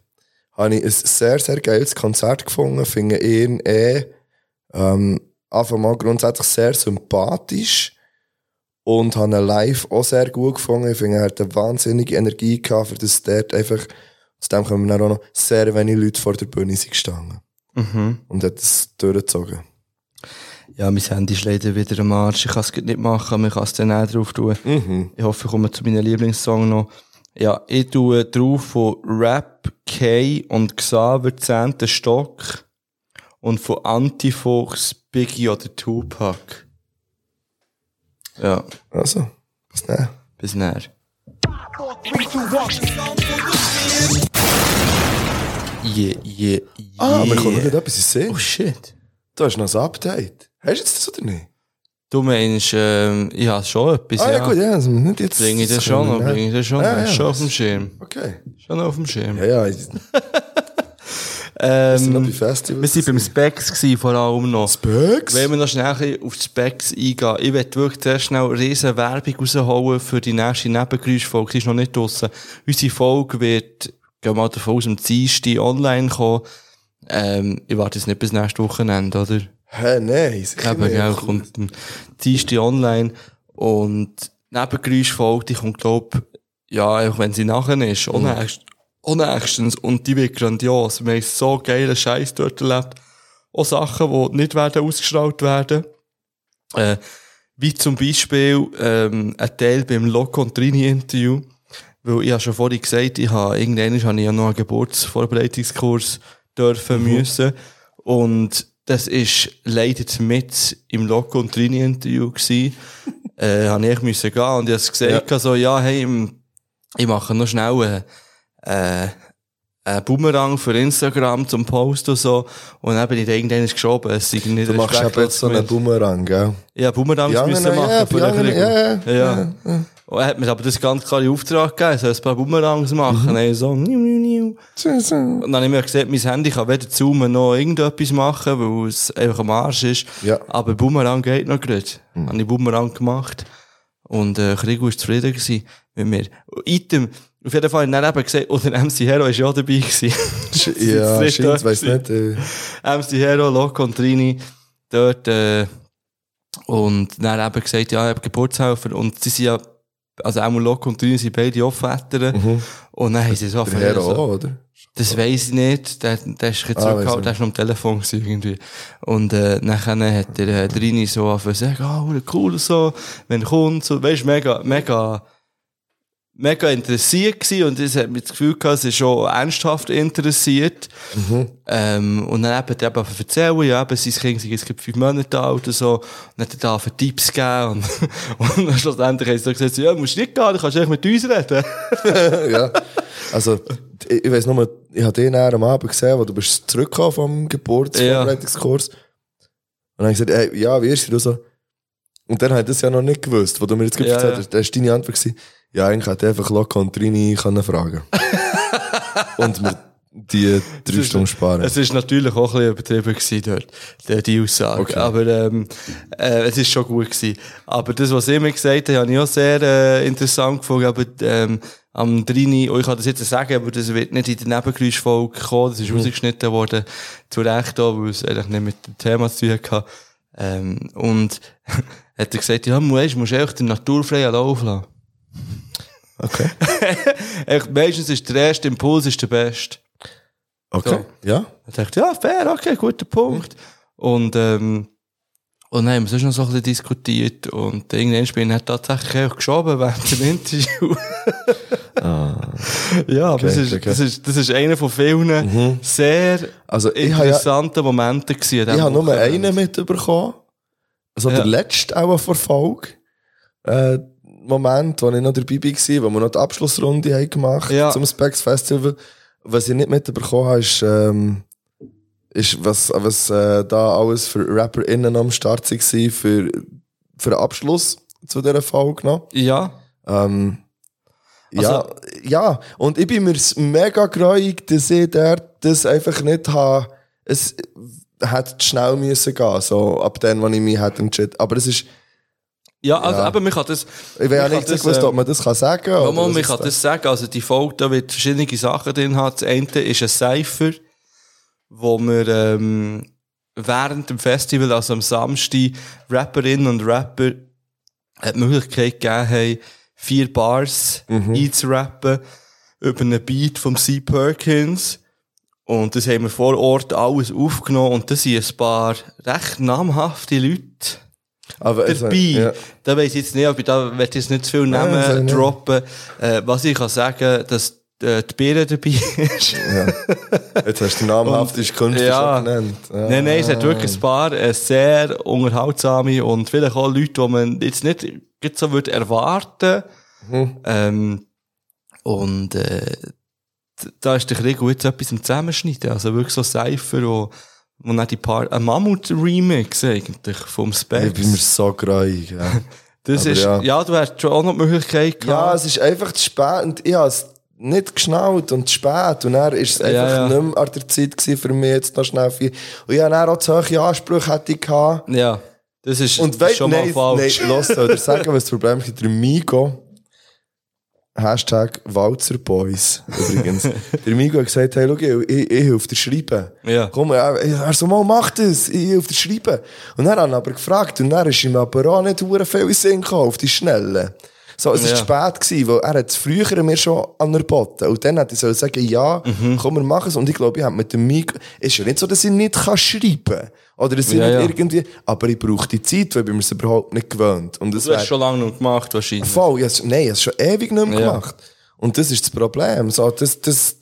habe ich ein sehr, sehr geiles Konzert gefunden, finde ihn eh, ähm, einfach mal grundsätzlich sehr sympathisch und habe ihn live auch sehr gut gefunden. Ich finde, er hat eine wahnsinnige Energie gehabt, für das dort einfach, zu dem kommen dann auch noch sehr wenig Leute vor der Bühne sind gestanden. Und hat es durchgezogen. Ja, mein Handy ist leider wieder am Arsch. Ich kann es nicht machen, aber ich kann es dann auch drauf tun. Ich hoffe, ich komme zu meinen Lieblingssong noch. Ja, ich tue drauf von Rap, K und Xaver, 10. Stock. Und von Antifox, Biggie oder Tupac. Ja, Also, was ne? bis näher. Yeah, yeah, yeah. Ah, wir kommen nicht etwas sehen. Oh shit. Da ist noch ein Update. Hast du jetzt das oder nicht? Du meinst, ähm, ich habe schon etwas, Ah, ja, ja. gut, ja, also nicht jetzt. Bring ich das schon noch, Ja. bring ich das schon Ja, noch. ja. Schon auf dem Schirm. Okay. Schon auf dem Schirm. Ja, ja, ich wir sind noch bei Ähm, Festivals. wir waren beim Specs gewesen, vor allem noch. Specs? Wenn wir noch schnell ein auf die Specs eingehen, ich werde wirklich sehr schnell eine riesen Werbung rausholen für die nächste Nebengeräuschfolge. Sie ist noch nicht draussen. Unsere Folge wird, gehen wir mal davon aus, am Dienstag online kommen. Ähm, ich warte jetzt nicht bis nächste Wochenende, oder? Hä, nein, sicher Eben, nicht. gell, kommt am Dienstag online. Und die Nebengeräuschfolge, die kommt, glaub, ja, auch wenn sie nachher ist, auch nächst- auch nächstens. Und die wird grandios. Wir haben so geilen Scheiß dort erlebt. Auch Sachen, die nicht werden ausgestrahlt werden. Äh, wie zum Beispiel, ähm, ein Teil beim Loco und Trini Interview. Weil ich habe schon vorhin gesagt, ich habe, irgendwann habe ich ja noch einen Geburtsvorbereitungskurs dürfen müssen. Und das ist leider mit im Loco und Trini Interview gewesen. äh, habe ich müssen gehen und ich habe gesagt, so, ja, hey, ich mache noch schnell, äh, äh, einen Boomerang für Instagram zum Post und so. Und dann bin ich irgendwann geschoben. Es sei nicht Du machst respektlos jetzt so einen. Boomerang, gell? Ja, Boomerangs Ja, müssen nein, machen. ja, für bei den Krieg. ja, ja, ja. Und er hat mir aber das ganz klare Auftrag gegeben, soll ein paar Boomerangs machen. Mhm. Und so, niu, niu, niu. Und dann habe ich mir gesagt, mein Handy kann weder zoomen noch irgendetwas machen, weil es einfach am Arsch ist. Ja. Aber Boomerang geht noch gut. Mhm. Habe ich Boomerang gemacht. Und, äh, Krigo war zufrieden gewesen mit mir. Item, auf jeden Fall, dann eben gesagt, und der MC Hero ist ja auch dabei gewesen. Ja, scheint, weiss nicht. Äh, MC Hero, Loco und Trini, dort, äh, und dann eben gesagt, ja, ich habe Geburtshelfer, und sie sind ja, also auch Loco und Trini sind beide Off-Wettern, und dann haben sie so Mhm. der Hero so, auch, oder? das weiss ich nicht, der, der ist ein Ah, zurückgehalten, nicht. der ist noch am Telefon irgendwie. Und, äh, nachher hat der, äh, Trini so angefangen zu sagen, ah, oh, cool, so, wenn er kommt, so, weisst, mega, mega, mega interessiert gewesen und es hat mir das Gefühl gehabt, sie ist schon ernsthaft interessiert. Ähm, und dann eben, eben erzählen, ja, eben, sein Kind sei jetzt fünf Monate alt oder so, und dann hat er da für Tipps gegeben und, und dann schlussendlich haben sie dann gesagt, ja, musst nicht gehen, du kannst echt mit uns reden. ja. Also, ich, ich weiss nur, ich habe den am Abend gesehen, wo du bist zurückgekommen vom Geburtsvorbereitungskurs. Und dann habe ich gesagt, ey, ja, wie ist du so? Und dann hat er das ja noch nicht gewusst, wo du mir jetzt Ja, erzählt ja. hast. Da war deine Antwort, gewesen, ja, eigentlich hätte ich einfach Loco und Trini können fragen Und mir die drei Stunden sparen. Es ist natürlich auch ein bisschen übertrieben gewesen dort, die, Aussage. Okay. Aber, ähm, äh, es ist schon gut gewesen. Aber das, was ihr mir gesagt habt, habe ich auch sehr, äh, interessant gefunden. Aber, ähm, am Drini, oh, ich kann das jetzt sagen, aber das wird nicht in der Nebengeräuschfolge kommen, das ist rausgeschnitten worden, zu Recht auch, weil es eigentlich nicht mit dem Thema zu tun hatte. Ähm, und, hat er gesagt, ja, du musst, musst echt den naturfreien Lauf lassen. Okay. Echt, meistens ist der erste Impuls ist der beste. Okay. Ja. Ich dachte, ja, fair, okay, guter Punkt. Und, ähm, Und dann haben wir sonst noch so ein bisschen diskutiert und irgendwann bin ich tatsächlich auch geschoben während dem Interview. Ja, aber das, ist, okay. das, ist, das ist einer von vielen sehr Also habe ja, interessanten Momenten gewesen. ich habe nur einen mitbekommen. Also Ja. der letzte auch vor Folge. Äh, Moment, wo ich noch dabei war, wo wir noch die Abschlussrunde haben gemacht Ja. zum Specs Festival. Was ich nicht mitbekommen habe, ist, ähm, ist was, was äh, da alles für RapperInnen am Start waren für, für den Abschluss zu dieser Folge noch. Ja, Ähm, ja, Also- ja, und ich bin mir mega gräuig, dass ich dort das einfach nicht habe. Es hätte schnell müssen gehen, so ab dann, wann ich mich hätte entschieden. Aber es ist, ja, also Ja. aber man kann das... ich weiß ja nicht das, gewusst, ähm, ob man das kann sagen kann. Ja, man, man kann das sagen. Also, die Folge, da wird verschiedene Sachen drin haben. Das eine ist ein Cypher, wo wir, ähm, während dem Festival, also am Samstag, Rapperinnen und Rapper die Möglichkeit gegeben haben, vier Bars einzurappen über einen Beat vom C. Perkins. Und das haben wir vor Ort alles aufgenommen und da sind ein paar recht namhafte Leute Aber dabei. ja. Da weiss ich jetzt nicht, ob ich da, werde jetzt nicht zu viel Ja, ich Namen nicht. droppen. Äh, was ich kann sagen, dass äh, die Beere dabei ist. Jetzt hast du den namhaften Künstler Ja. schon genannt. Ja. Nein, nein, es hat wirklich ein paar äh, sehr unterhaltsame und vielleicht auch Leute, die man jetzt nicht so würde erwarten. Mhm. Ähm, und äh, da ist der Krieg jetzt etwas im Zusammenschneiden. Also wirklich so Cypher, wo, wo dann die paar, ein Mammut-Remix eigentlich vom Specs. Ich bin mir so gräuig. Ja. das aber ist, ja. ja. du hast schon auch noch die Möglichkeit gehabt. ja, es ist einfach zu spät und ich habe es nicht geschnallt und zu spät und dann ist es einfach Ja, ja. nicht mehr an der Zeit gewesen für mich jetzt noch schnell viel. Und ich habe dann auch zu hohe Ansprüche hätte ich gehabt. Ja, das ist, Und ist schon nein, mal falsch. nein, lass dir sagen, was das Problem ist. Der Migo, Hashtag Walzer Boys, übrigens. der Migo hat gesagt, hey, schau, ich, ich, ich helfe dir schreiben. Ja. Komm, er, er so, mal, mach das, ich helfe dir schreiben. Und dann hat er aber gefragt, und dann ist ihm aber auch nicht hure viel Sinn gekommen, auf die Schnelle. So, es war Ja. spät, gewesen, weil er hat es früher mir schon anerboten. Und dann hat er so sagen, ja, Mhm. komm, wir machen es. Und ich glaube, ich habe mit dem Migo, ist ja nicht so, dass ich nicht kann schreiben kann. Oder dass ich Ja, nicht ja. irgendwie, aber ich brauche die Zeit, weil ich mir es überhaupt nicht gewöhnt. Und es Du hast wär- schon lange noch gemacht, wahrscheinlich. Voll, ich nein, ich habe es schon ewig nicht mehr gemacht. Und das ist das Problem. So, das, das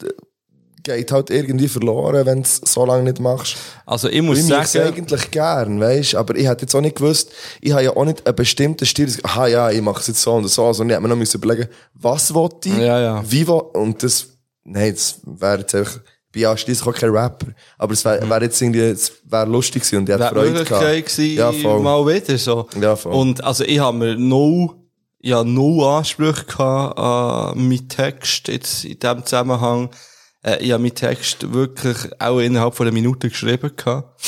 geht halt irgendwie verloren, wenn du es so lange nicht machst. Also ich muss Ich sagen, eigentlich gern, weißt aber ich hätte jetzt auch nicht gewusst, ich habe ja auch nicht einen bestimmten Stil, ich- aha, ja, ich mache es jetzt so und so, sondern ich hätte mir noch müssen überlegen, was wollte ich, Ja, ja. wie will, und das, nein, das wäre jetzt einfach, ich bin ja schliesslich auch kein Rapper, aber es wäre wär jetzt irgendwie, es wäre lustig gewesen und ich hätte Freude gehabt. Ja, voll. mal wieder so. Ja, voll. Und also ich habe mir no, ja, no Ansprüche gehabt an meinen Text jetzt in diesem Zusammenhang. Äh, ich habe meinen Text wirklich auch innerhalb von einer Minute geschrieben gehabt.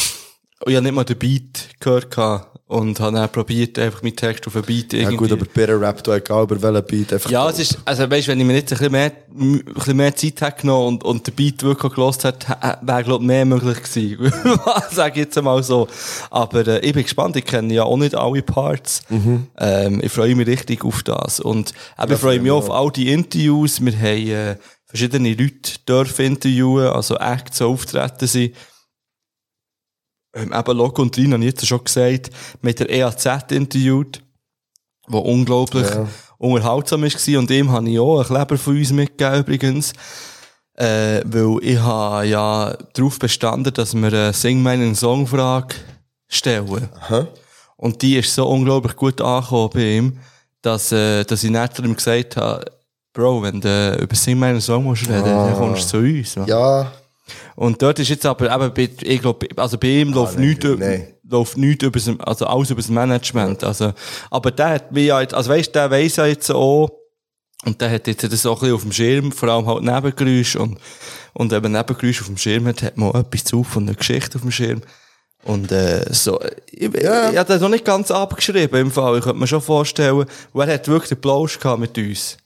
Und ich habe nicht mal den Beat gehört gehabt. Und habe dann probiert, einfach meinen Text auf einen Beat Ja irgendwie. gut, aber Better Rap, du egal über welchen Beat, einfach Ja, es ist, also weißt, wenn ich mir jetzt ein bisschen mehr, ein bisschen mehr Zeit hätte genommen und, und der Beat wirklich gelost hätte, wäre, glaub ich, mehr möglich gewesen. Sag ich jetzt mal so. Aber, äh, ich bin gespannt, ich kenne ja auch nicht alle Parts. Ähm, ich freue mich richtig auf das. Und, eben, ich freue mich auch auf all die Interviews. Wir haben, äh, verschiedene Leute dürfen interviewen, also Acts auftreten sind. Ähm, eben Loco und Rina habe ich jetzt schon gesagt, mit der EAZ interviewt, wo unglaublich Ja. unterhaltsam war. Und ihm habe ich auch einen Kleber von uns mitgegeben, übrigens. Äh, weil ich habe ja darauf bestanden, dass wir eine Sing meinen Songfrage stellen. Aha. Und die ist so unglaublich gut angekommen bei ihm, dass, äh, dass ich nicht ihm gesagt habe, Bro, wenn du über Sing meinen Song musst reden, dann kommst du zu uns. Man. Ja, Und dort ist jetzt aber eben, bei, ich glaube, also bei ihm läuft nein, nichts, über- nein. läuft nichts über das, also alles über das Management. Also, aber der hat ja jetzt, also weißt, der weiss ja jetzt auch, und der hat jetzt das auch ein bisschen auf dem Schirm, vor allem halt Nebengeräusche und, und eben Nebengeräusche auf dem Schirm hat, hat man auch etwas zu von einer Geschichte auf dem Schirm. Und, äh, so, ich, Ja. ich, ich habe das noch nicht ganz abgeschrieben im Fall. Ich könnte mir schon vorstellen, und er hat wirklich den Plausch gehabt mit uns.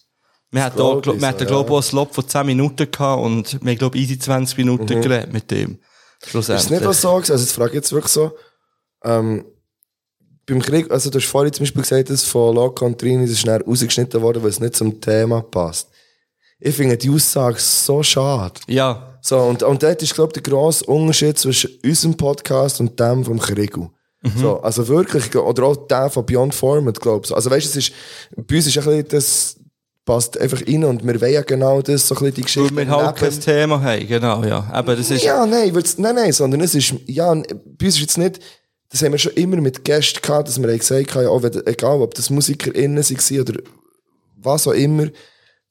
Wir hatten auch, glaub ich wir hatten, glaub ich, auch einen Slot von 10 Minuten gehabt und wir haben, glaub ich, easy 20 Minuten geredet mit dem. Mhm. Ist Schlussendlich. es nicht auch so? Also, jetzt frage ich jetzt wirklich so, ähm, beim Krieg, also du hast vorhin zum Beispiel gesagt, dass von Loco und Trini, ist schnell rausgeschnitten worden, weil es nicht zum Thema passt. Ich finde die Aussage so schade. Ja. So, und, und dort ist, glaube ich, der grosse Unterschied zwischen unserem Podcast und dem vom Krigu. So, also wirklich, oder auch der von Beyond Format, glaubst du. Also weißt du, es ist, bei uns ist ein bisschen, das passt einfach rein und wir wollen ja genau das, so ein bisschen die Geschichte. Weil wir halt kein Thema haben, genau, ja. Aber das ist, Ja, nein, nein, nein, sondern es ist, ja, bei uns ist jetzt nicht, das haben wir schon immer mit Gästen gehabt, dass wir gesagt haben, ja, auch wenn, egal, ob das MusikerInnen waren oder was auch immer,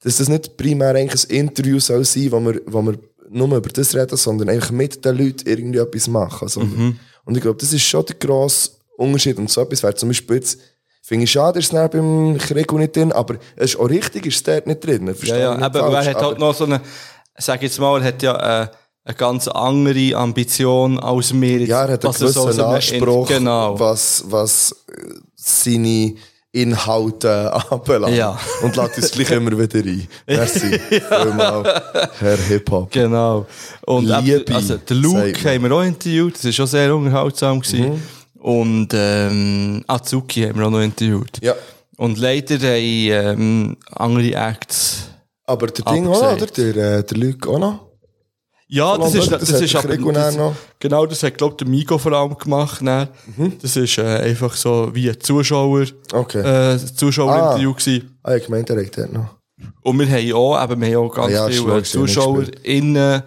dass das nicht primär eigentlich ein Interview soll sein, wo wir, wo wir nur über das reden, sondern eigentlich mit den Leuten irgendwie etwas machen. Also, Und ich glaube, das ist schon der grosse Unterschied. Und so etwas wäre zum Beispiel jetzt, finde ich schade, ist es beim Krieg nicht drin, aber es ist auch richtig, ist es dort nicht drin. ja, Verstehe ja. nicht Aber er falsch, hat halt noch so eine, sag jetzt mal, er hat ja äh, eine ganz andere Ambition als jetzt, Ja, er hat einen was er so gewissen einem Anspruch, Genau. was, was äh, seine Inhalte anbelangt. Ja. Und lädt uns gleich immer wieder ein. Merci. Vielmal, Herr Hip-Hop. Genau. Und Liebe, also, den Luke haben wir auch interviewt, das war schon sehr unterhaltsam. Gewesen. Mhm. Und ähm, Azuki haben wir auch noch interviewt. Ja. Und leider haben ähm, andere Acts. Aber der Ding auch oder? Der, äh, der Luke auch noch. Ja, das ist, Das das, ist aber, das, genau, das hat, glaub der Migo vor allem gemacht. Dann. Mhm. Das ist äh, einfach so wie ein Zuschauer, Okay. äh, Zuschauerinterview gewesen. Ah, ich gemeint, er hat noch. Und wir haben auch, eben, wir haben auch ganz Ah ja, viele ich ZuschauerInnen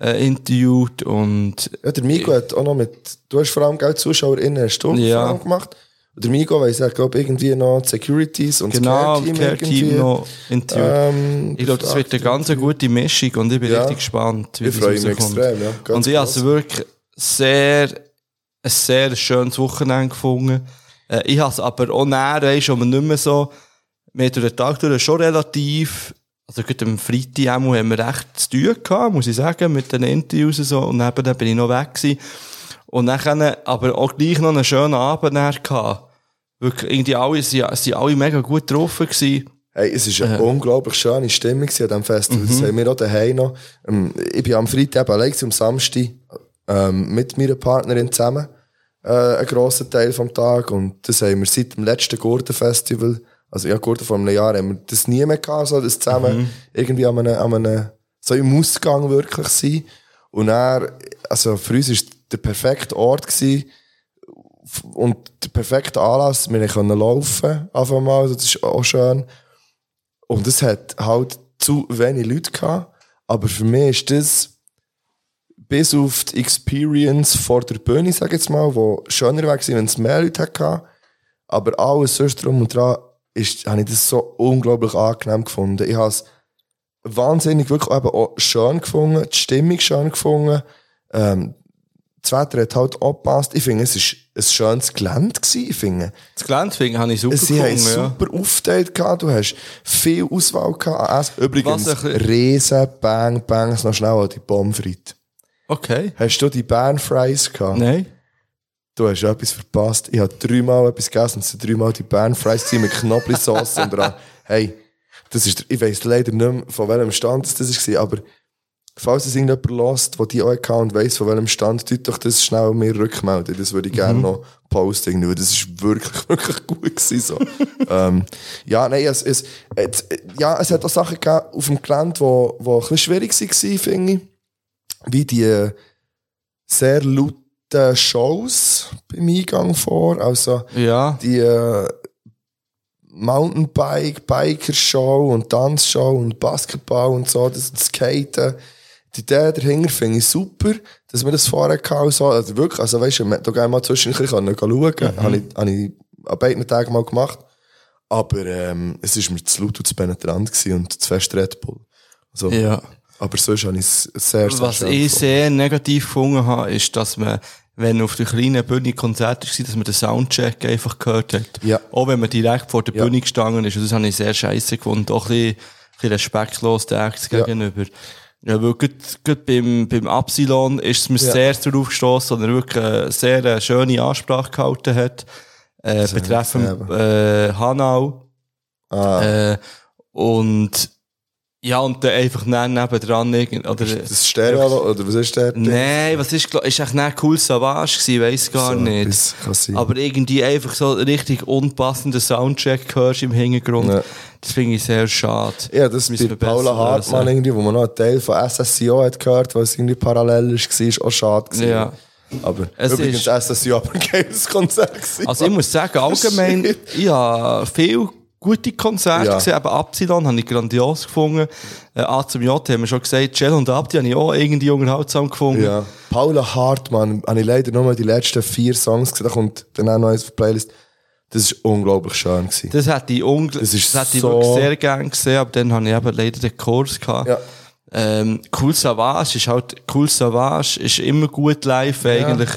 äh, interviewt und Ja, der Migo hat auch noch mit, du hast vor allem Geld ZuschauerInnen hast du Ja. gemacht. Und der Migo weiss, er glaube irgendwie noch Securities und genau, das Care-Team irgendwie. noch interviewt. Ähm, ich glaube, das wird eine ganz gute Mischung und ich bin Ja. richtig gespannt, wie Ich das freue mich extrem, ja. Ganz und ich habe es wirklich sehr, ein sehr schönes Wochenende gefunden. Äh, ich habe es aber auch näher, wo man nicht mehr so, haben durch den Tag durch schon relativ, also gerade am Freitag einmal haben wir recht zu tun gehabt, muss ich sagen, mit den Interviews und so, und dann bin ich noch weg gewesen. Und dann aber auch gleich noch einen schönen Abend gehabt. Wirklich, irgendwie alle, sie, sie alle mega gut getroffen gewesen. Hey, es war eine unglaublich schöne Stimmung an diesem Festival. Das haben wir auch daheim noch. Ähm, ich bin am Freitag allein am Samstag ähm, mit meiner Partnerin zusammen. Äh, einen grossen Teil vom Tag. Und das haben wir seit dem letzten Gurten-Festival, also ja, Gurten vor einem Jahr, haben wir das nie mehr gehabt, so das zusammen irgendwie an einem, an einem, so im Ausgang wirklich sein. Und er, also für uns war es der perfekte Ort gewesen, und der perfekte Anlass, wir können laufen, einfach mal, das ist auch schön. Und es hat halt zu wenig Leute gehabt, aber für mich ist das bis auf die Experience vor der Bühne, sag ich jetzt mal, wo schöner gewesen, wenn es mehr Leute hatte, aber alles sonst drum und dran, ist, habe ich das so unglaublich angenehm gefunden. Ich habe es wahnsinnig wirklich eben auch schön gefunden, die Stimmung schön gefunden, ähm, das Wetter hat halt auch gepasst. Ich finde, es war ein schönes Gelände. Gewesen. Ich finde, Das Gelände finde ich, habe ich super sie haben gefunden, ja. super aufgeteilt gehabt. Du hast viel Auswahl gehabt Essen. Übrigens, Riesen, Bang, Bang, noch schnell an die Pommes frites. Okay. Hast du die Bern Fries gehabt? Nein. Du hast etwas verpasst. Ich habe dreimal etwas gegessen und es sind dreimal die Bern Fries gewesen mit Knoblauchsauce und dran. Hey, das ist, ich weiss leider nicht mehr, von welchem Stand das war, aber falls es irgendjemand lost, der die auch hatte und weiss, von welchem Stand, tut doch das schnell mir rückmelden. Das würde ich gerne noch posten, weil das ist wirklich, wirklich gut gewesen, so. ähm, ja, nein, es, es, es, ja, es hat auch Sachen gegeben auf dem Gelände, die, wo ein bisschen schwierig waren, finde ich. Wie die äh, sehr lauten Shows beim Eingang vor, also, Ja. die äh, Mountainbike, Biker-Show und Tanzshow und Basketball und so, das, das Skaten. Die Idee dahinter finde ich super, dass wir das vorher hatten. So. Also wirklich, also weißt du, da gerne mal zwischendurch schauen können. Habe ich, habe ich an beiden Tagen mal gemacht. Aber ähm, es ist mir zu laut und zu penetrant und zu fest Red Bull. Also, Ja. Aber sonst habe ich es sehr, sehr Was ich sehr negativ gefunden habe, ist, dass man, wenn auf der kleinen Bühne Konzert war, dass man den Soundcheck einfach gehört hat. Ja. Auch wenn man direkt vor der Ja. Bühne gestanden ist. Und das habe ich sehr scheiße gefunden. Auch ein bisschen, ein bisschen respektlos den Acts gegenüber. Ja, weil gerade, gerade beim, beim Absilon ist es mir Ja. sehr darauf gestossen, dass er wirklich eine sehr äh, schöne Ansprache gehalten hat. Äh, betreffend, äh, Hanau. Ah, Äh, und, ja, und dann einfach dann nebendran, oder, das Stereo, oder was ist der? Nein, was ist, ist echt nicht cool Savage gewesen, weiss gar So nicht. Aber irgendwie einfach so richtig unpassenden Soundcheck hörst im Hintergrund. Ja. Das finde ich sehr schade. Ja, das Müssen bei Paula Hartmann lösen. irgendwie, wo man noch einen Teil von SSCO hat gehört, was irgendwie parallel ist, war, ist auch schade gewesen. Ja. Aber Es übrigens, ist- SSU aber ein geiles Konzert gewesen. Also ich muss sagen, allgemein, ich habe viel gute Konzerte Ja. gesehen, aber Absilon habe ich grandios gefunden. Äh, A zum J haben wir schon gesagt, Cell und Abdi habe ich auch irgendwie unterhaltsam gefunden. Ja. Paula Hartmann, habe ich leider nur die letzten vier Songs gesehen, da kommt dann auch noch eins auf die Playlist. Das war unglaublich schön. Gewesen. Das hätte ich, ungl Das ist das hätte ich so- wirklich sehr gerne gesehen, aber dann habe ich eben leider den Kurs gehabt. Ja. Ähm, cool Savage ist halt, Cool Savage ist immer gut live eigentlich.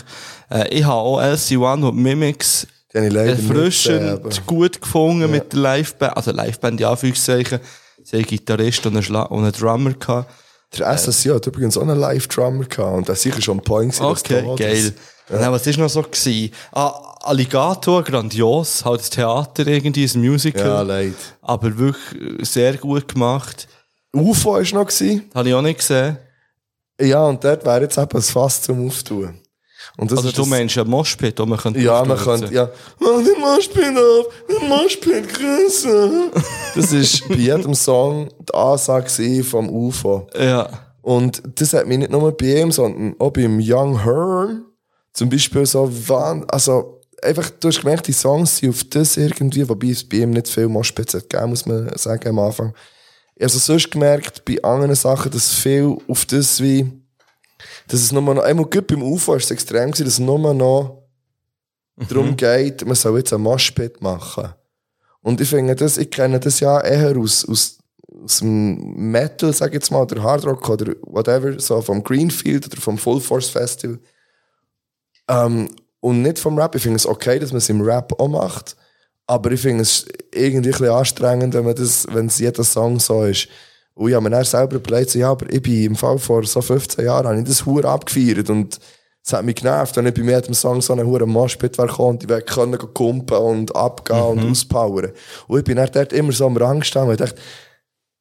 Äh, ich habe auch LC1 und Mimics Nicht erfrischend aber- gut gefunden mit der Liveband, also Liveband in Anführungszeichen. Sie einen Gitarrist und einen, Schla und einen Drummer gehabt. Der SSU hat übrigens auch einen Live-Drummer gehabt und der sicher schon ein Point Okay, geil. Und dann, was ist noch so gewesen? Ah, Alligator, grandios, halt das Theater irgendwie, ein Musical. Ja, leid. aber wirklich äh, sehr gut gemacht. UFO war noch. Gewesen. Habe ich auch nicht gesehen. Ja, und dort wäre jetzt eben ein Fass zum Auftun. Und das Also ist du das- meinst ein Moshpit, wo man könnte Ja, man könnte, ja. Mach den Moshpit auf, den Moshpit grösser. Das ist bei jedem Song die Ansage vom UFO. Ja. Und das hat mich nicht nur bei ihm, sondern auch beim Young Hearn zum Beispiel so also einfach, du hast gemerkt, die Songs sind auf das irgendwie, wobei es bei ihm nicht viel Moshpits hat gegeben, muss man sagen am Anfang. Also sonst gemerkt, bei anderen Sachen, dass viel auf das wie, dass es nur noch, einmal gut beim UFO ist es extrem gewesen, dass es nur noch darum geht, man soll jetzt ein Moshpit machen. Und ich finde das, ich kenne das ja eher aus, aus, aus dem Metal, sag ich jetzt mal, oder Hardrock oder whatever, so vom Greenfield oder vom Full Force Festival. Ähm, und nicht vom Rap. Ich finde es okay, dass man es im Rap auch macht. Aber ich finde es irgendwie ein bisschen anstrengend, wenn man das, wenn es jeder Song so ist. Und ich habe mir dann selber überlegt, so, ja, aber ich bin im Fall vor so 15 Jahren, habe ich das Hure abgefeiert und es hat mich genervt, wenn ich bei jedem Song so einen Hure Moshpit wäre und ich wäre können kumpen und abgehen und auspowern. Und ich bin dann dort immer so am Rang gestanden und ich dachte,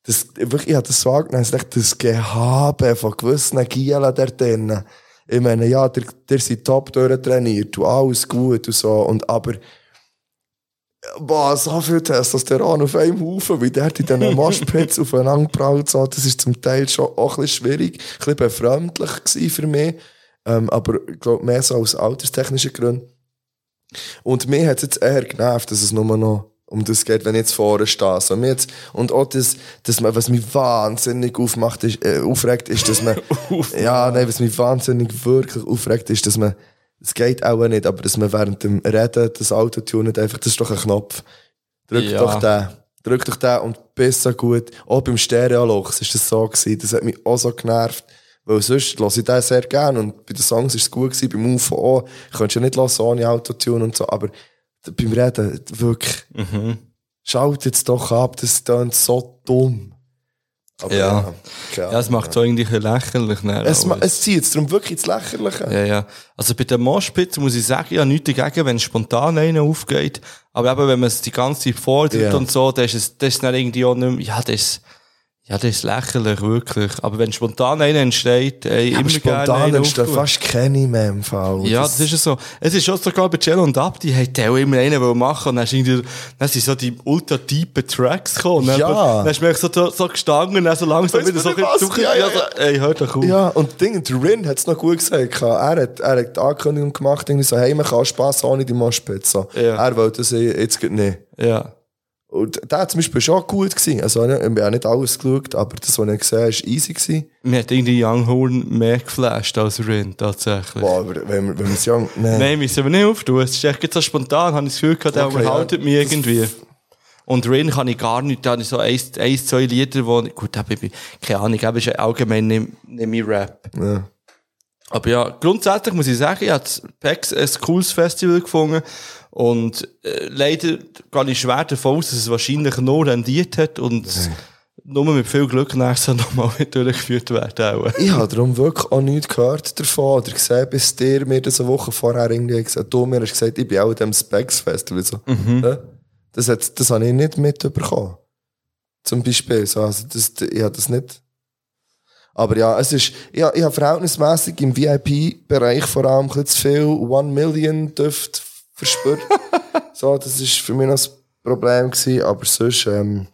das, wirklich, ich habe das so angenommen, ich dachte, das Gehabe von gewissen Gielen dort drinnen. Ich meine, ja, der, der sind top durchtrainiert und alles gut und so, und aber, boah, so viel Testosteron auf einem Haufen, wie der in diesen Moshpits aufeinander prallt, so, das ist zum Teil schon auch ein bisschen schwierig, ein bisschen befremdlich für mich, ähm, aber ich glaube, mehr so aus alterstechnischen Gründen. Und mir hat es jetzt eher genervt, dass es nur noch um das geht, wenn ich jetzt vorne stehe. So, mir jetzt, und auch das, dass man, was mich wahnsinnig aufmacht, ist, äh, aufregt, ist, dass man, ja, nein, was mich wahnsinnig wirklich aufregt, ist, dass man, es geht auch nicht, aber dass man während dem Reden das Auto tunet, einfach, das ist doch ein Knopf. Drück Ja. doch den. Drück doch den und so gut. Auch beim Stereolux ist das so gewesen. Das hat mich auch so genervt. Weil sonst höre ich den sehr gerne und bei den Songs ist es gut gewesen, beim UFO auch. Ich könnte ja nicht hören ohne Autotune und so, aber beim Reden, wirklich, schaut jetzt doch ab, das klingt so dumm. Aber Ja. keine Ja, es macht so irgendwie ein bisschen lächerlich. Ne, es, es zieht jetzt darum wirklich ins Lächerliche. Ja, ja. Also bei den Moshpits muss ich sagen, ja, nichts dagegen, wenn spontan einer aufgeht. Aber eben, wenn man es die ganze Zeit fordert Ja. und so, dann ist es, das ist dann irgendwie auch nicht mehr, ja, das ja, das ist lächerlich, wirklich. Aber wenn spontan einer entsteht, ey, Aber immer spontan auftun. fast keine mehr im Fall. Ja, das ist ja so. Es ist schon sogar bei Cello und Abdi, hat der immer einen machen und dann, ist dann sind so die ultra tiefen Tracks gekommen. Dann, Ja. Dann ist mir so, so, so gestanden und dann so langsam wieder so ein bisschen Ja, ja, so, ey, hör doch auf. Ja, und Ding, der Rin hat es noch gut gesagt. Er hat, er hat die Ankündigung gemacht, irgendwie so, hey, man kann Spass ohne die Moshpits. So. Ja. Er wollte das jetzt nicht. Ja. Und der hat zum Beispiel schon gut gewesen. Also, ich habe nicht alles geschaut, aber das, was ich gesehen habe, war easy gewesen. Mir hat irgendwie Young Horn mehr geflasht als Rin, tatsächlich. Boah, aber wenn, wir- wenn wir es jung, nee. Nein, müssen wir nicht auftun. Es ist echt so spontan, habe ich das Gefühl gehabt, der Okay, unterhaltet ja. mich irgendwie. Und Rin kann ich gar nicht, da habe ich so ein, ein zwei Lieder, wo, gut, da bin ich, keine Ahnung, aber ist allgemein nicht, nicht mein Rap. Ja. Aber ja, grundsätzlich muss ich sagen, ich habe das PAX ein cooles Festival gefunden. Und äh, leider gehe ich schwer davon aus, dass es wahrscheinlich nur rendiert hat und nur mit viel Glück Jahr nochmal durchgeführt werden. Auch. Ich habe darum wirklich auch nichts gehört davon oder gesehen, bis dir mir das eine Woche vorher irgendwie gesagt du mir hast gesagt, ich bin auch in diesem Specs Festival. So. Ja? Das, hat, das habe ich nicht mitbekommen. Zum Beispiel. So, also das, ich habe das nicht. Aber ja, es ist, habe- ich habe verhältnismäßig im VIP-Bereich vor allem ein zu viel One Million Düfte verspürt. so, das ist für mich noch das Problem gewesen, aber sonst, ähm,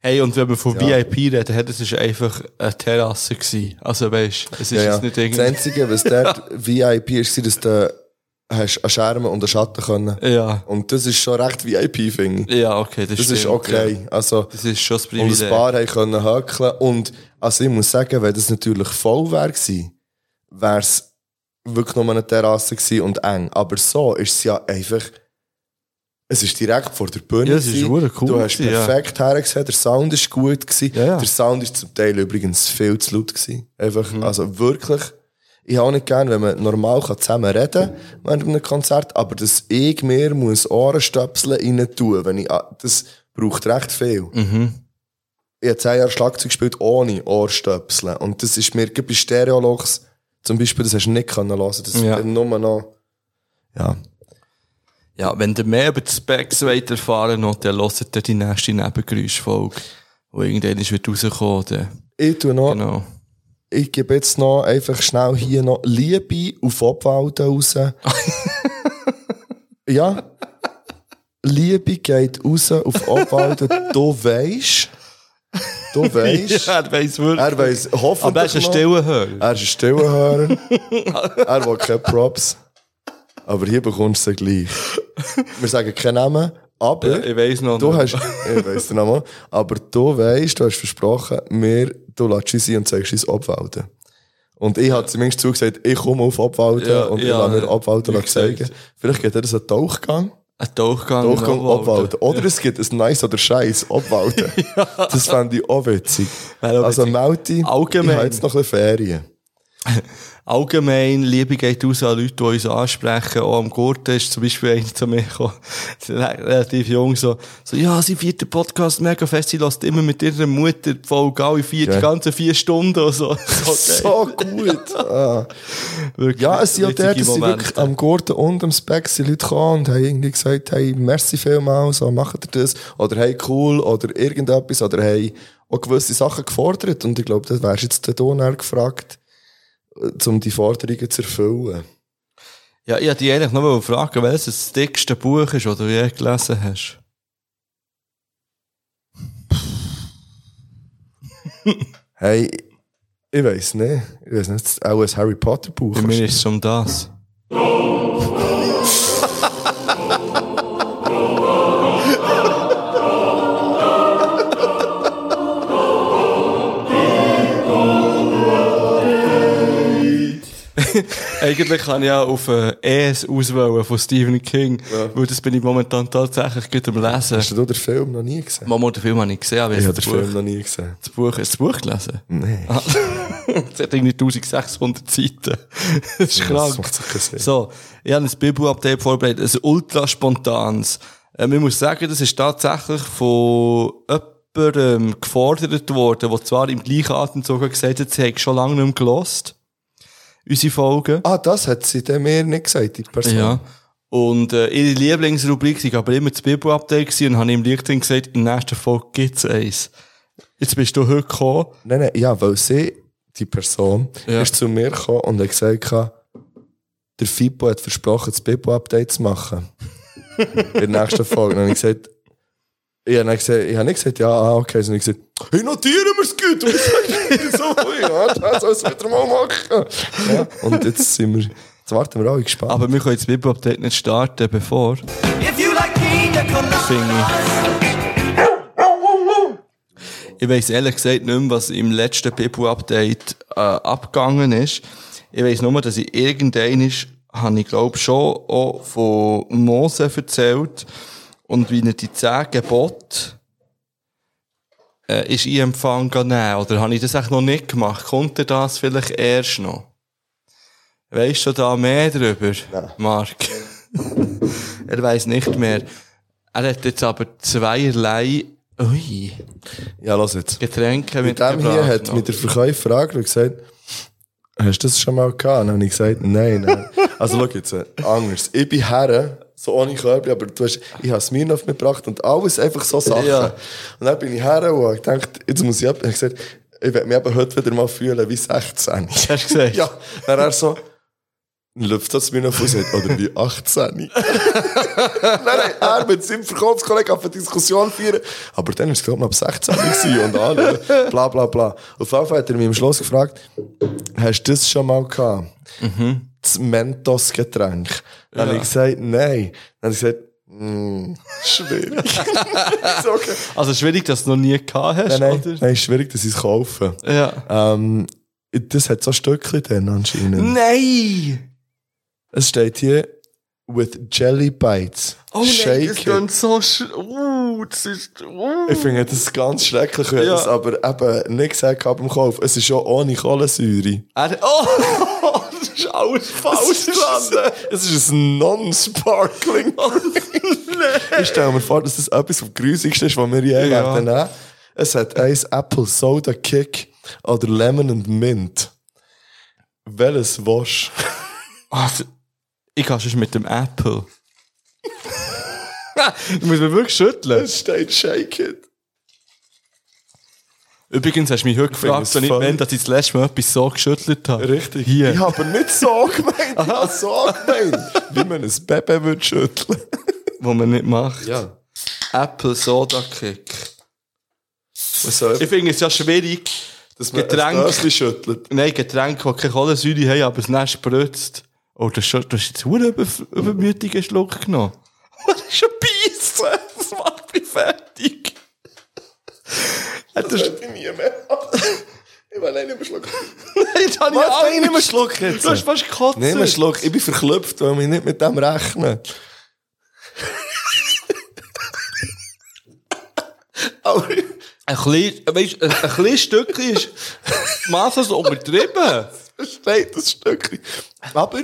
Hey, und wenn wir von Ja. VIP reden, hey, das war einfach eine Terrasse. Gewesen. Also weißt es ist Ja, ja. jetzt nicht Das irgendwie... Einzige, was dort VIP ist, war, dass du hast einen Schermen und einen Schatten können. Ja. Und das ist schon recht VIP, finde ich. Ja, okay, das, Das ist okay. Ja. Also, Das ist schon das und Privileg. ein paar haben können hökeln. Und, also ich muss sagen, wenn das natürlich voll wäre wäre es wirklich nur eine Terrasse gewesen und eng. Aber so ist es ja einfach, es ist direkt vor der Bühne. Ja, es ist cool Du hast gewesen, ja. perfekt hergesehen, der Sound ist gut gewesen. Ja, ja. Der Sound ist zum Teil übrigens viel zu laut gewesen. Einfach, Mhm. also wirklich. Ich habe auch nicht gern, wenn man normal kann zusammen reden während einem Konzert, aber dass ich mir muss Ohrenstöpsel rein tun, wenn ich, ah, das braucht recht viel. Mhm. Ich habe zehn Jahre Schlagzeug gespielt ohne Ohrstöpsel. Und das ist mir, bei Stereologs, zum Beispiel, das hast du nicht können hören. Das Ja. nur noch, ja. Ja, wenn ihr mehr über die Specs wollt erfahren wollt, dann hört ihr die nächste Nebengeräuschfolge, die irgendwann wird rauskommen. Dann. Ich tue noch, Genau. Ich gebe jetzt noch einfach schnell hier noch Liebe auf Obwalden raus. ja. Liebe geht raus auf Obwalden. Du weisst. Du weisst. Ja, er weiss wirklich. Er weiss hoffentlich Aber er ist ein noch- stiller Hörer. Er ist ein stiller Hörer. er will keine Props. Aber hier bekommst du sie gleich. Wir sagen keinen Namen, aber Ich weiss noch du nicht. hast, ich weiss den Namen, aber du weisst, du hast versprochen, mir, du lässt uns ein und zeigst uns Obwalden. Und ich habe zumindest zugesagt, ich komme auf Obwalden Ja, und ich ja, lasse mir Obwalden wie zeigen. Vielleicht geht das einen Tauchgang. Ein Tauchgang. Tauchgang in Obwalden. Oder es gibt ein Nice oder Scheiß Obwalden. Das fände ich auch witzig. Auch Also. Melti, Allgemein. ich habe jetzt noch ein bisschen Ferien. Allgemein, Liebe geht raus an Leute, die uns ansprechen. Auch am Gurten ist zum Beispiel einer zu mir gekommen, relativ jung, so, so, ja, sie viert den Podcast mega fest, sie lässt immer mit ihrer Mutter die Folge alle vier, die Ja. ganzen vier Stunden und so. So, gut. Ah. Wirklich Ja, es sind ja dort, dass sie wirklich am Gurten und am Speck sind Leute gekommen und haben irgendwie gesagt, hey, merci vielmals, so macht ihr das? Oder hey, cool, oder irgendetwas, oder hey, auch gewisse Sachen gefordert. Und ich glaube, das wärst jetzt der Donner gefragt, um die Forderungen zu erfüllen. Ja, ich wollte dich eigentlich mal fragen, welches das dickste Buch ist, das du je gelesen hast. Hey, ich weiss nicht. Ich weiss nicht, auch ein Harry Potter Buch. Bei mir ist es um das. Eigentlich kann ich ja auf äh, ES auswählen von Stephen King, weil das bin ich momentan tatsächlich gut am Lesen. Hast du den Film noch nie gesehen? Mama, den Film habe ich gesehen, aber Ich habe den das, Film Buch, noch nie gesehen. das Buch, hast du das Buch gelesen? Nein. Es hat irgendwie 1600 Seiten. Das ist Das krank. Sinn. So, ich habe ein Bibel-Update vorbereitet, ein ultra spontanes. Ähm, ich muss sagen, das ist tatsächlich von jemandem gefordert worden, der zwar im gleichen Atemzug gesagt hat, sie hat schon lange nicht mehr gelost. Unsere Folgen. Ah, das hat sie dem mir nicht gesagt, die Person. Ja. Und äh, ihre Lieblingsrubrik war aber immer das Bibel-Update und habe im LinkedIn gesagt, in der nächsten Folge gibt's eins. Jetzt bist du heute gekommen. Nein, nein, ja, weil sie, die Person, Ja. ist zu mir gekommen und hat gesagt, der Fippo hat versprochen, das Bibbo-Update zu machen. In der nächsten Folge. Dann habe ich gesagt, ich habe, gesagt, ich habe nicht gesagt, ja, ah, okay, sondern ich gesagt, hey, notieren wir es gut. Und ich sage, so, ja, das soll es wieder mal machen. Ja, und jetzt sind wir, jetzt warten wir alle gespannt. Aber wir können das Bibel-Update nicht starten, bevor. If you like pina coladas. Finde Ich weiss ehrlich gesagt nicht mehr, was im letzten Bibel-Update äh, abgegangen ist. Ich weiss nur, dass ich irgendein ist, habe ich glaube schon auch von Mose erzählt und wie er die zehn Gebote äh, ist in Empfang genommen. Oder habe ich das eigentlich noch nicht gemacht? Kommt er das vielleicht erst noch? Weißt du da mehr drüber, Mark? er weiss nicht mehr. Er hat jetzt aber zweierlei ui, ja, lass jetzt. Getränke Mit dem hier hat noch. mit der Verkäufer angeschaut und gesagt, hast du das schon mal gehabt? Und dann habe ich gesagt, nein, nein. Also schau jetzt, äh, anders. Ich bin Herren, so ohne Körbchen, aber du hast, ich habe Smirnoff mitgebracht und alles einfach so Sachen. Ja. Und dann bin ich Herren und habe gedacht, jetzt muss ich, ab- ich gesagt, ich werde mich eben heute wieder mal fühlen wie 16. Hast du gesagt? ja, dann er so, läuft das mir noch sagt, oder wie 18. nein, nein, er mit seinem Verkaufskollegen auf eine Diskussion führen. Aber dann war es, glaube ich, ab 16 gewesen und alle, bla, bla, bla. Auf jeden Fall hat er mich am Schluss gefragt, hast du das schon mal gehabt? Das Mentos-Getränk. Dann habe ich gesagt, nein. Dann habe ich gesagt, mm, schwierig. Okay. Also schwierig, dass du noch nie gehabt hast, Nein, nein, nein, ist schwierig, dass ich es kaufe. Ja. Ähm, das hat so Stückchen dann anscheinend. Nein! Es steht hier, with Jelly Bites. Oh nein, Shake das it. so sch... Uh, das ist... Uh. Ich finde das ganz schrecklich, wenn Ja. das aber eben nicht gesagt habe beim Kauf. Es ist schon ohne Kohlensäure. Er, oh, das ist alles falsch dran. Es ist ein Non-Sparkling. Ich stelle mir vor, dass das etwas vom Grusigsten ist, was wir je Ja. werden nehmen. Es hat eins Apple Soda Kick oder Lemon and Mint. Welches wasch? Ich kann schon mit dem Apple. du musst mir wirklich schütteln. Es steht Shake It. Übrigens hast du mich heute gefragt, so nicht, wenn dass ich das letzte Mal etwas so geschüttelt habe. Richtig. Hier. Ich habe nicht so gemeint. Ich habe so gemeint. Wie man ein Baby würde schütteln. Wo man nicht macht. Ja. Apple Soda Kick. Ich finde es ja schwierig, dass man Getränk- ein schüttelt. Nein, Getränke, die keine Kohlensäure haben, aber es nicht spritzt. Oh, das, du hast jetzt einen über, übermütigen Schluck genommen. Was ist ein Beißen? Das macht mich fertig. Das hätte ich nie mehr. Ich will nicht mehr schlucken. Jetzt habe ich? Nein, Angst. nicht mehr schlucken jetzt. Du hast fast gekotzt. Nicht mehr schlucken. Ich bin verklüpft, weil wir nicht mit dem rechnen. Aber Ein klein, weißt, ein, ein kleines Stückchen ist masslos untertrieben. versteht das Stückchen. Aber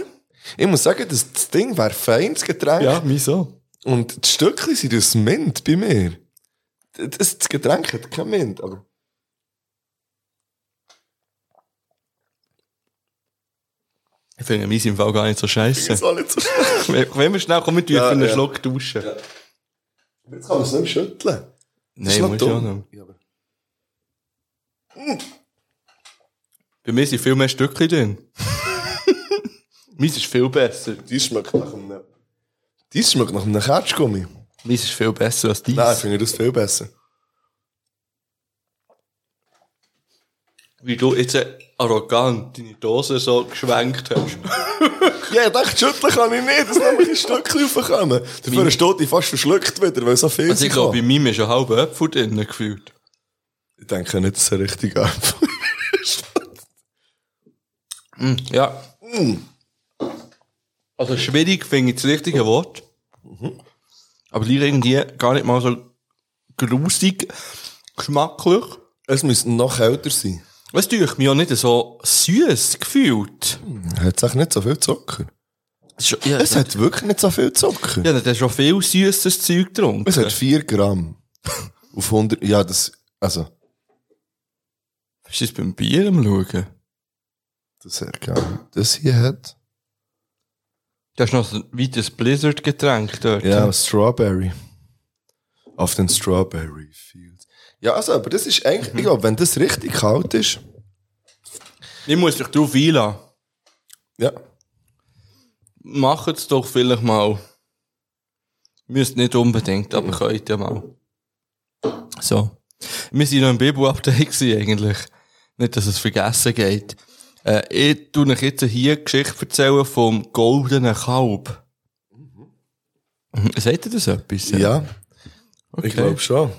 ich muss sagen, das, das Ding wäre fein, das Getränk. Ja, wieso? Und die Stückchen sind aus Mint bei mir. Das, das Getränk hat kein Mint, aber... Ich finde meins im Fall gar nicht so scheiße. ist auch nicht so schlecht. Wenn wir schnell kommen, wir tun Ja, für einen ja. Schluck duschen. Jetzt kann man es nicht mehr schütteln. Das Nein, muss dumm. schon noch. Ja, aber- Bei mir sind viel mehr Stückchen drin. meins ist viel besser. Dies schmeckt nach einem... Dies schmeckt nach einem Ketschgummi. Meins ist viel besser als dies. Nein, ich finde das viel besser. Wie du jetzt arrogant deine Dose so geschwenkt hast. Ja, ich dachte, schütteln kann ich nicht, dass noch ein Stückchen raufkommen. Dafür steht ich fast verschluckt wieder, weil so viel Also ich glaube, bei meinem ist ein halber Apfel drin gefühlt. Ich denke nicht, dass es ein richtiger Apfel Ja. Also schwierig finde ich das richtige Wort. Aber die irgendwie gar nicht mal so grusig, geschmacklich. Es müsste noch älter sein. Es tut mir ja nicht so süß gefühlt. Hat es auch nicht so viel Zucker? Schon- ja, Es hat wirklich nicht so viel Zucker. ja, das ist schon viel süßes Zeug getrunken. Es hat 4 Gramm. Auf 100, ja, das, also, Ist das beim Bier am Schauen? das geil. Das hier hat, Da ist noch so ein weites Blizzard-Getränk dort. ja, Strawberry. Auf den Strawberry Fields. Ja, also, aber das ist eigentlich, ich glaube, wenn das richtig kalt ist, Ich muss dich drauf einladen. ja, Macht es doch vielleicht mal. Müsst nicht unbedingt, aber könnt ja mal. So. Wir sind noch im Bibel-Update gewesen, eigentlich. Nicht, dass es vergessen geht. Äh, ich tu euch jetzt hier eine Geschichte erzählen vom goldenen Kalb. Mhm. Seht ihr das etwas? ja, okay. ich glaube schon.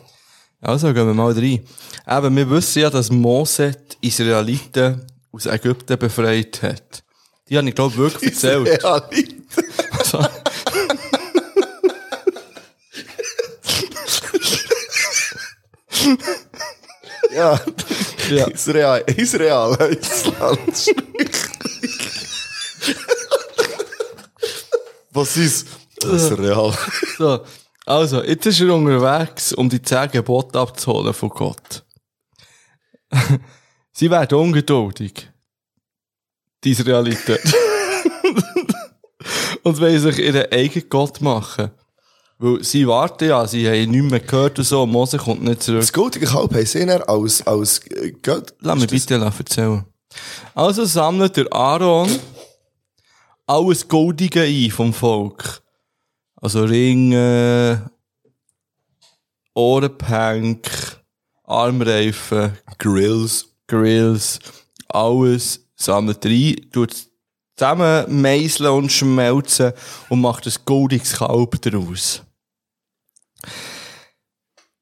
Also, gehen wir mal rein. Eben, wir wissen ja, dass Mose die Israeliten aus Ägypten befreit hat. Die habe ich, glaube ich, wirklich erzählt. Ja, nicht. Also, Ja, Ja. Israel, Israel heisst das Land. Was ist Israel? So, also, jetzt ist er unterwegs, um die zehn Gebote abzuholen von Gott. Sie werden ungeduldig. Die Israeliten. und wollen sich ihren eigenen Gott machen. Weil sie warten ja, sie haben nichts mehr gehört und so, Mose kommt nicht zurück. Das goldige Kalb haben sie dann als, als äh, Gott. Lass mich Ist das- bitte erzählen. Also sammelt der Aaron alles Goldige ein vom Volk. Also Ringe, Ohrenpänk, Armreifen, Grills. Grills, alles sammelt rein, tut es zusammen meißeln und schmelzen und macht ein goldiges Kalb daraus.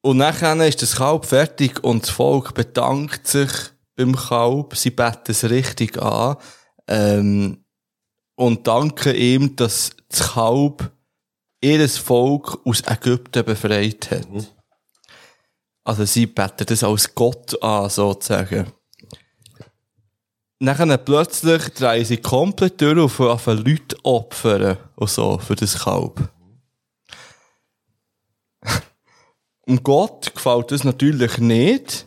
Und nachher ist das Kalb fertig und das Volk bedankt sich beim Kalb, sie beten es richtig an, ähm, und danken ihm, dass das Kalb ihres Volk aus Ägypten befreit hat. Also sie beten das als Gott an, sozusagen. Nachher plötzlich drehen sie komplett durch auf anfangen Leute opfern und so für das Kalb. Und Gott gefällt das natürlich nicht.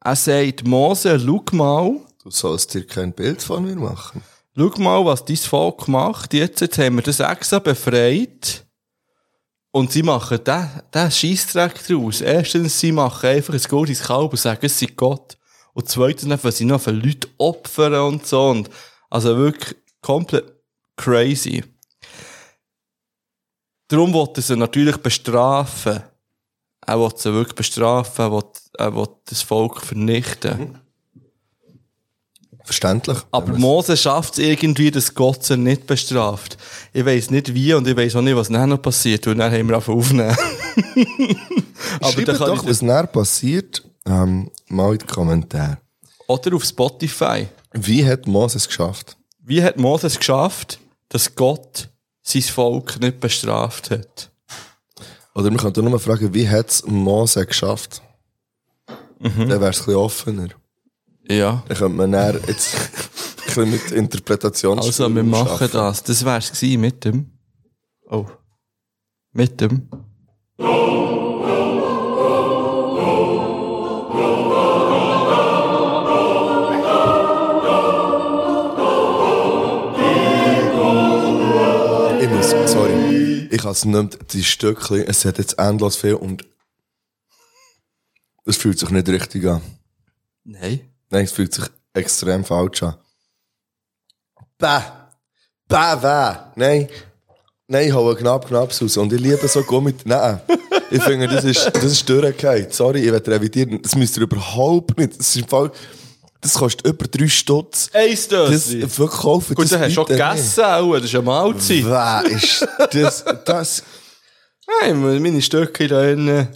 Er sagt, Mose, schau mal, Du sollst dir kein Bild von mir machen. schau mal, was dein Volk macht. Jetzt, jetzt haben wir das extra befreit. Und sie machen den, den Scheissdreck draus. Erstens, sie machen einfach ein goldes Kalb und sagen, es sei Gott. Und zweitens, weil sie noch für Leute opfern und so. Und also wirklich komplett crazy. Darum wollte sie natürlich bestrafen. Er wollte sie wirklich bestrafen, er wollte, er wollte das Volk vernichten. Verständlich. Aber Mose schafft es irgendwie, dass Gott sie nicht bestraft. Ich weiß nicht wie und ich weiß auch nicht, was nachher noch passiert, und dann haben wir einfach aufnehmen. Aber Schreibt dann kann doch, ich was näher passiert, ähm, mal in den Kommentaren. Oder auf Spotify. Wie hat Moses geschafft? Wie hat Mose es geschafft, dass Gott sein Volk nicht bestraft hat? Oder man könnte nur fragen, wie hat es Mose geschafft? Dann wäre es ein bisschen offener. Ja. Dann könnte man näher jetzt ein bisschen mit Interpretation Also, wir machen das. Das wär's gewesen mit dem. Oh. Mit dem. Ich kann es nicht die Stückchen, es hat jetzt endlos viel und es fühlt sich nicht richtig an. Nein. Nein, es fühlt sich extrem falsch an. Bäh! Bäh, weh! Nein! Nein, ich hole knapp, knapp raus. Und ich liebe so Gummi. Nein. Ich finde, das ist, das ist durchgefallen. Sorry, ich werde revidieren. Das müsst ihr überhaupt nicht. Das ist im Fall, das kostet über drei Stutz. Eins Das, das. wirklich kaufen. Gut, das hast du schon gegessen, auch. Das ist eine Mahlzeit. Wer ist das, das, Nein, meine Stücke da innen.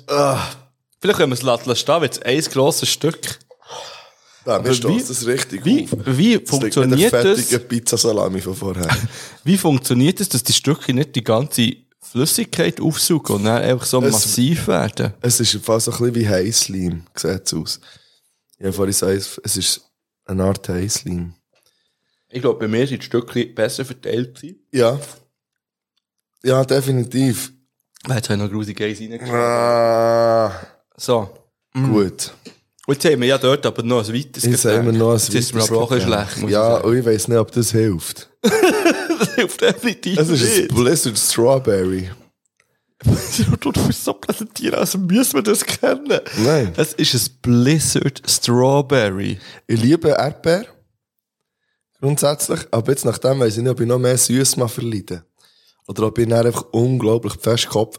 Vielleicht können wir es lassen stehen, weil es ein grosses Stück. da, mir stößt das richtig Wie, auf. wie Das funktioniert das? Pizzasalami von vorher. Wie funktioniert es, dass die Stücke nicht die ganze Flüssigkeit aufsaugen und dann einfach so Es- massiv werden? Es ist fast so ein bisschen wie Heißleim, sieht es aus. Ich habe vorhin gesagt, es ist eine Art Heißleim. Ich glaube, bei mir sind die Stücke besser verteilt gewesen. Ja. Ja, definitiv. Jetzt habe ich noch grusige Eis reingeschrieben. Ah, So. gut. Und jetzt haben wir ja dort aber noch ein weiteres Jetzt haben wir noch ein Jetzt ist mir aber auch ein bisschen schlecht, muss Ja, ich und ich weiss nicht, ob das hilft. sagen. Das hilft definitiv Es ist ein nicht. Blizzard Strawberry. Du musst so präsentieren, als müssen wir das kennen. Nein. Es ist ein Blizzard Strawberry. Ich liebe Erdbeer. Grundsätzlich. Aber jetzt nachdem weiss ich nicht, ob ich noch mehr Süß mal verleide. Oder ob ich dann einfach unglaublich fest Kopf.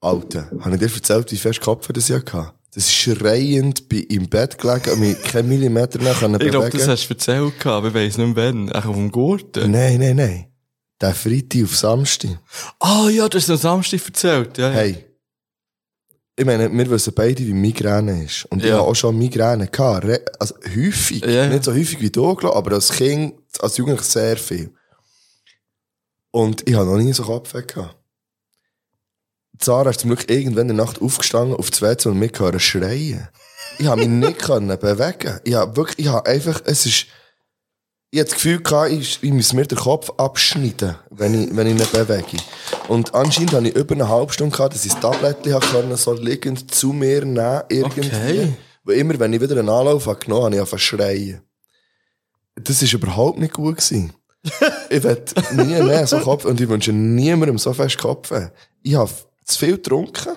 Alter, habe ich dir erzählt, wie fest Kopf das ich hatte? Das ist schreiend, bin im Bett gelegen und mich keinen Millimeter mehr können Ich glaube, bewegen. das hast du erzählt, aber ich weiss nicht wann. Ach, auf dem Gurten. Nein, nein, nein. Der Freitag auf Samstag. Ah ja, du hast am Samstag erzählt. Ja, ja. Hey. Ich meine, wir wissen beide, wie Migräne ist. Und ich Ja. habe auch schon Migräne gehabt. Re- Also häufig. Ja. Nicht so häufig wie du, glaub, aber als Kind, als Jugendlich sehr viel. Und ich habe noch nie so Kopfweh gehabt. Zara ist zum Glück irgendwann in der Nacht aufgestanden, auf das WC und mich schreien. Ich habe mich nicht können bewegen. Ich habe wirklich, ich habe einfach, es ist, ich hatte das Gefühl gehabt, ich, ich muss mir den Kopf abschneiden, wenn ich, wenn ich nicht bewege. Und anscheinend habe ich über eine halbe Stunde gehabt, dass ich das Tablettchen können, so liegend zu mir nehmen, irgendwie. Okay. Weil immer, wenn ich wieder einen Anlauf habe genommen, habe ich angefangen schreien. Das ist überhaupt nicht gut gewesen. ich will nie mehr so Kopf, und ich wünsche niemandem so fest Kopf. Ich habe zu viel getrunken.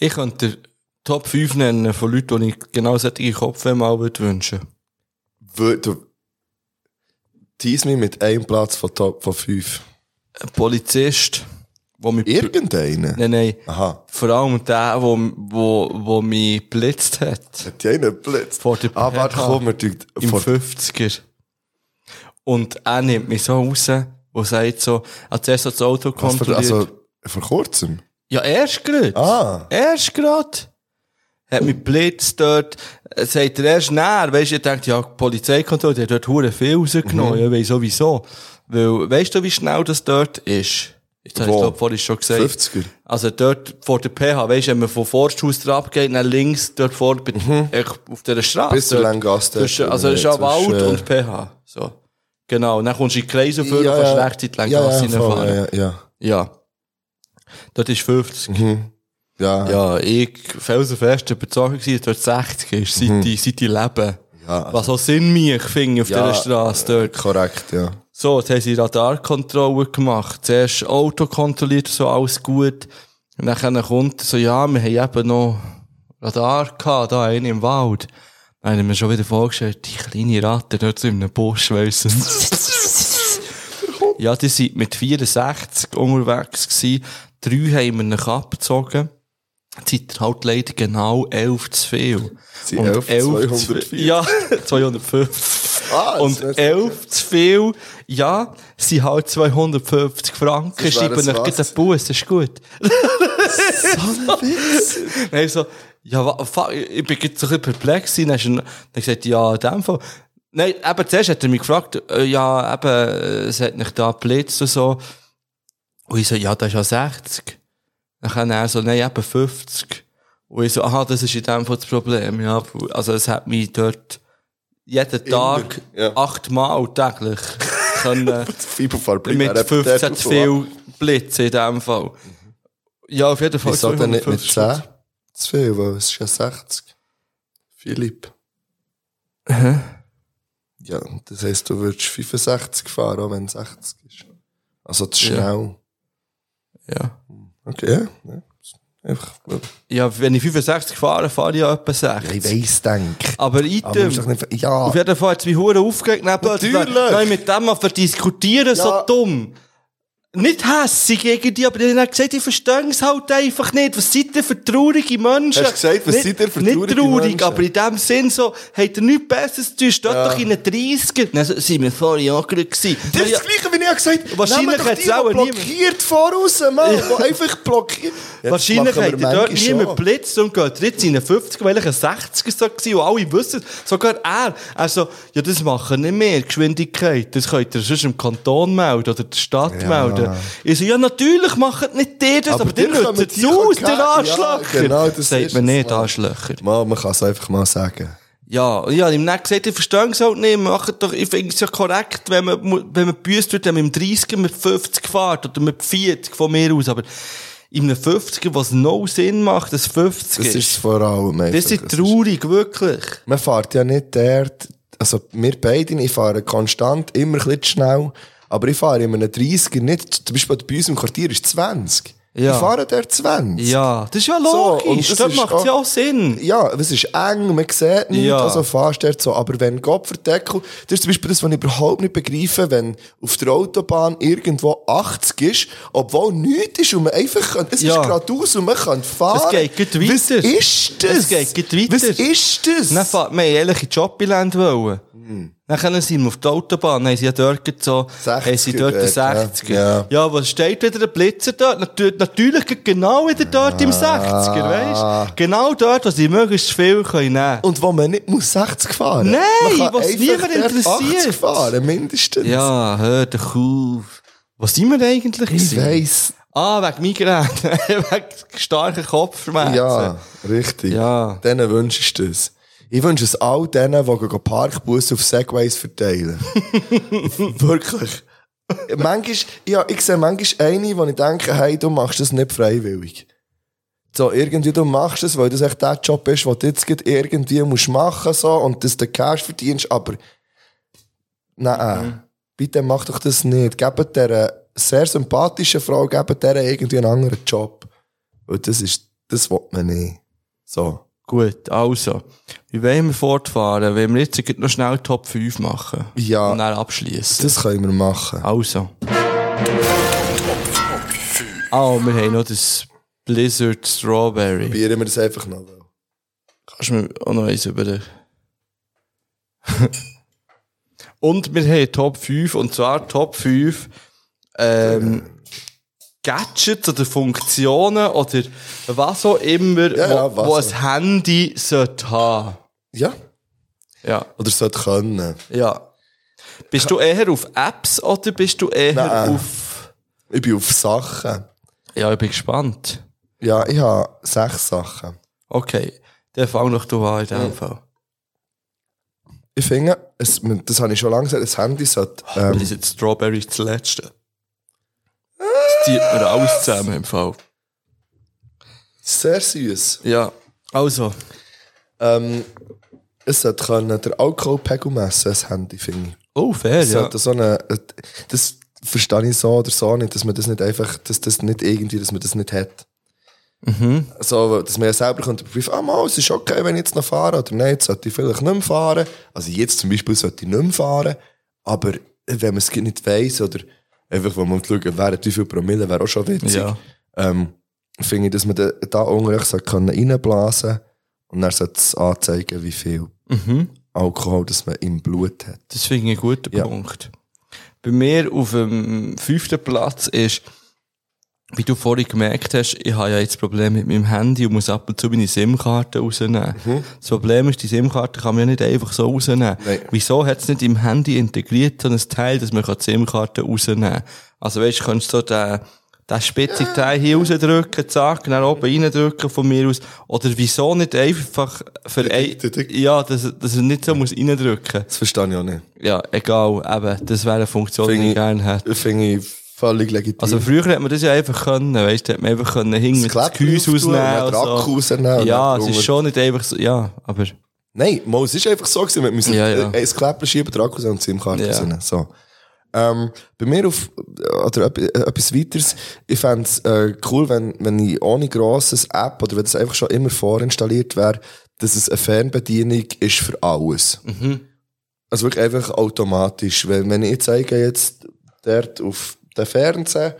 Ich könnte Top 5 nennen von Leuten, die ich genau solche Kopfweh mal würde wünschen. Du, tease mich mit einem Platz von Top von fünf. Ein Polizist, wo mich... Irgendeinen? Nein, nein. Aha. Vor allem der, wo, wo, wo mich blitzt hat. Hat die einen Blitz? Vor der Ah, warte, komm, wir tun, Im vor, 50er. Und er nimmt mich so raus und sagt so, als er so das Auto für, kontrolliert. also, vor kurzem? ja, erst gerade. Ah. Erst gerade. Hat mich blitzt dort. Äh, Sagt er erst näher. Weisst du, ich denke, ja, die Polizeikontrolle, die hat dort hure viel rausgenommen. Ja, weiss sowieso. Weil, weißt du, wie schnell das dort ist? Jetzt habe ich Wo? glaub, vorhin schon gesagt. 50er? Also dort vor der PH, weisst du, wenn man von Forsthaus drauf geht, nach links, dort vor, echt auf dieser Straße. Bis zur Zwischen- Also, es ist ja Wald und PH. So. Genau. Und dann kommst du in die Kreise vor und kannst rechtzeitig lang ja, Gas ja, reinfahren. ja, ja. Ja. Dort ist 50. Mhm. Ja, Ja, ich felsenfest überzeugt gewesen, dass dort 60 ist, seit, ich, seit ich lebe. Mhm. Ja, also- Was auch Sinn mich finde auf Ja, dieser Straße dort. korrekt, ja. So, jetzt haben sie Radarkontrolle gemacht. Zuerst Auto kontrolliert, so alles gut. Und dann kommt so, ja, wir haben eben noch Radar gehabt, da einen im Wald. Dann habe ich mir schon wieder vorgestellt, die kleine Ratte dort so in einem Busch, weiss Ja, die sind mit 64 unterwegs gewesen. Drei haben wir noch abgezogen. Ihr halt leider genau 11 zu viel. Sie Und 11, 11 zu 240. Ja, 250. Ah, Und 11 zu viel, ja, sind halt 250 Franken. Schreiben euch gleich den Bus, das ist gut. So ein Witz. Nein, so, ja, fuck, ich bin jetzt so ein bisschen perplex gewesen. Dann du dann gesagt, ja, in dem Fall. Nein, eben zuerst hat er mich gefragt, äh, ja, eben, es hat nicht da geblitzt und so. Und ich so, ja, das ist ja 60. Dann er so, nein, eben 50. Und ich so, aha, das ist in dem Fall das Problem, ja. Also, es hat mich dort jeden Tag ja. achtmal täglich können, mit 15 zu viel Blitzen in dem Fall. Ja, auf jeden Fall. Wieso denn nicht mit 250 10? Zu viel, weil es ist ja 60. Philipp. Ja, das heisst, du würdest 65 fahren, auch wenn es 60 ist. Also zu Ja. schnell. Ja. Okay, ja. Einfach, ja, wenn ich 65 fahre, fahre ich ja etwa 60. ich weiss, denk. Aber doch nicht, ja. auf jeden Fall hat es mich hure aufgeregt. Natürlich. Nein, mit dem mal verdiskutieren, so Ja. dumm. Nicht hässig gegen die, aber die haben gesagt, ich verstehe es halt einfach nicht. Was seid ihr für traurige Menschen? Hast du gesagt, was nicht, seid ihr für Nicht traurige traurig, Menschen? aber in dem Sinn so, habt ihr nichts Besseres zu tun, steht doch in den 30er. Dann so, sind wir vorhin gerade gewesen. Das ist Ja, das Gleiche, wie ich gesagt habe. Wahrscheinlich hat's die, auch niemand. blockiert voraus, Mann. Die einfach blockiert. Ja, das Wahrscheinlich hat er dort niemand blitzt und geht jetzt in den 50er, weil ich ein 60er so gewesen, und alle wissen es. Sogar er. Also, ja, das machen nicht mehr, Geschwindigkeit. Das könnt ihr sonst im Kanton melden oder der Stadt Ja. melden. Ich so, ja, natürlich machen nicht die das, aber, Aber kommen nutzen es aus, der Ja, Arschlöcher. genau, das Sagt man nicht. Arschlöcher. Mal, man kann es einfach mal sagen. Ja, ja, im Netz gesagt, ich verstehe es halt nicht. Macht doch, ich finde es ja korrekt, wenn man, wenn man büßt wird, wenn man im 30er mit 50 fährt oder mit 40 von mir aus, aber in einem 50er, was no Sinn macht, das 50 Das ist vor allem. einfach. Das ist traurig, wirklich. Man fährt ja nicht dort, also wir beide, ich fahre konstant immer ein bisschen schnell, aber ich fahre in einem 30er nicht, zum Beispiel bei uns im Quartier ist 20. Ja. Ich fahre dort 20. Ja, das ist ja So, logisch. das das macht ja auch Sinn. Ja, es ist eng, man sieht nichts, Ja. also fährst dort so. Aber wenn Gott verdeckel, das ist zum Beispiel das, was ich überhaupt nicht begreife, wenn auf der Autobahn irgendwo 80 ist, obwohl nichts ist und man einfach kann, es Ja. ist geradeaus und man kann fahren. Es geht gut Was weiter. ist das? Es geht gut weiter. Was ist das? Dann fährt man ehrlich in Jobbiland wollen. Hm. Dann können sie auf die Autobahn, haben sie ja dort so, 60er haben sie dort den dort, ja. 60er. Ja. Ja, was steht wieder der Blitzer dort? Natürlich, natürlich genau wieder dort im 60er, weißt Genau dort, wo sie möglichst viel können nehmen. Und wo man nicht muss 60 fahren Nein, man kann was niemand interessiert. 80 fahren, mindestens. Ja, hör doch auf. Was sind wir eigentlich? Ich weiss. Ah, wegen Migräne. wegen starken Kopfschmerzen. Ja, richtig. Ja. Denen wünsche ich das. Ich wünsche es all denen, die Parkbus auf Segways verteilen. Wirklich. manchmal, ja, ich sehe manchmal eine, wo ich denke, hey, du machst das nicht freiwillig. So, irgendwie, du machst es, weil das echt der Job ist, den du jetzt irgendwie musst machen, so, und dass du Cash verdienst, aber, nein, bitte mach doch das nicht. Gebt dieser sehr sympathischen Frau, gebt der irgendwie einen anderen Job. Weil das ist, das will man nicht. So. Gut, also. Wie wollen wir fortfahren? Wenn wir jetzt noch schnell Top 5 machen? Ja. Und dann abschließen. Das können wir machen. Also. Ah, und wir haben noch das Blizzard Strawberry. Probieren wir das einfach noch. Kannst du mir auch noch eins über den... und wir haben Top 5, und zwar Top 5, ähm, Gadgets oder Funktionen oder was auch immer, Ja, ja, wo, was wo ein Handy sollte haben. Ja. Ja. Oder sollte können. Ja. Bist du eher auf Apps oder bist du eher Nein. auf... Ich bin auf Sachen. Ja, ich bin gespannt. Ja, ich habe sechs Sachen. Okay, dann fang doch du an in dem Fall. Ich finde, es, das habe ich schon lange gesagt, das Handy sollte, Ähm, ähm, das ist jetzt Strawberry das letzte. Zieht mir alles zusammen im Fall. sehr süß. Ja, also. Ähm, es sollte können der Alkoholpegel messen, das Handy, finde ich. Oh, fair, Es ja. so eine, das verstehe ich so oder so nicht, dass man das nicht einfach, dass das nicht irgendwie, dass man das nicht hat. Mhm. So, dass man ja selber könnte überprüfen, ah, mal, es ist okay, wenn ich jetzt noch fahre, oder nein, jetzt sollte ich vielleicht nicht mehr fahren. Also jetzt zum Beispiel sollte ich nicht mehr fahren, aber wenn man es nicht weiss, oder einfach, wenn man schauen, wer hat wie viel Promille, wäre auch schon witzig. Ja. Ähm, finde ich, dass man da, da können reinblasen und dann sollte es anzeigen, wie viel Mhm. Alkohol das man im Blut hat. Das finde ich einen guten Ja. Punkt. Bei mir auf dem fünften Platz ist, wie du vorhin gemerkt hast, ich habe ja jetzt Probleme mit meinem Handy und muss ab und zu meine SIM-Karte rausnehmen. Das Problem ist, die SIM-Karte kann man ja nicht einfach so rausnehmen. Nein. Wieso hat es nicht im Handy integriert, so ein Teil, dass man die SIM-Karte rausnehmen kann? Also weißt du, kannst du so den, den spitzigen Teil hier rausdrücken, zack, dann oben reindrücken von mir aus. Oder wieso nicht einfach für ein, ja, dass, dass er nicht so muss reindrücken. Das verstehe ich auch nicht. Ja, egal, eben, das wäre eine Funktion, die ich ich, gerne hätte. finde ich völlig legitim. Also früher hat man das ja einfach können, weißt du, hat man einfach können hinten Das das Gehäuse rausnehmen. den Akku rausnehmen Ja, es ist schon nicht einfach so, ja, aber, Nein, mal, es ist einfach so gewesen, wir müssen Ja, ja. äh, ein Kleppchen schieben, den Akku und die SIM-Karte Ja. rausnehmen. So. Ähm, bei mir auf, oder ep- äh, etwas weiteres, ich fände es äh, cool, wenn, wenn ich ohne grosses App oder wenn das einfach schon immer vorinstalliert wäre, dass es eine Fernbedienung ist für alles. Also wirklich einfach automatisch. Wenn, wenn ich jetzt zeige jetzt dort auf den Fernseher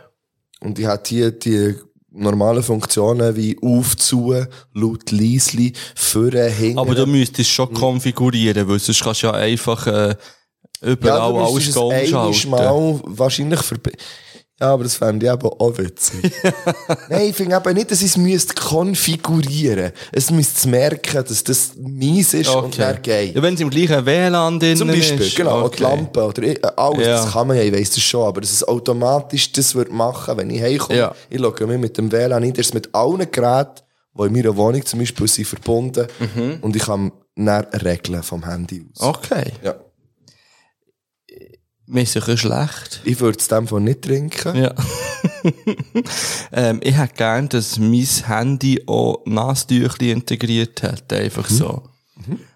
und ich habe hier die normalen Funktionen wie auf, zu, laut, leisli, führen, hinten. aber du müsstest schon konfigurieren, weil sonst kannst du ja einfach, äh, überall du alles umschalten. mal wahrscheinlich verbi Ja, aber das fände ich eben auch witzig. Nein, ich finde eben nicht, dass ich es müsste konfigurieren Es müsste merken, dass das mies ist und dann geht. Ja, wenn es im gleichen WLAN drin Zum Beispiel, ist. genau, und die Lampe oder äh, alles, Ja. das kann man ja, ich weiss das schon, aber dass es automatisch das würde machen, wenn ich heimkomme, Ja. ich logge mich mit dem WLAN ein, das ist mit allen Geräten, die in meiner Wohnung zum Beispiel sind, verbunden Mhm. und ich kann dann regeln vom Handy aus. Okay. Ja. Mir ist sicher schlecht. Ich würde es dem von nicht trinken. Ja. ähm, ich hätte gern, dass mein Handy auch Nasentüchli integriert hat. Einfach Mhm. so.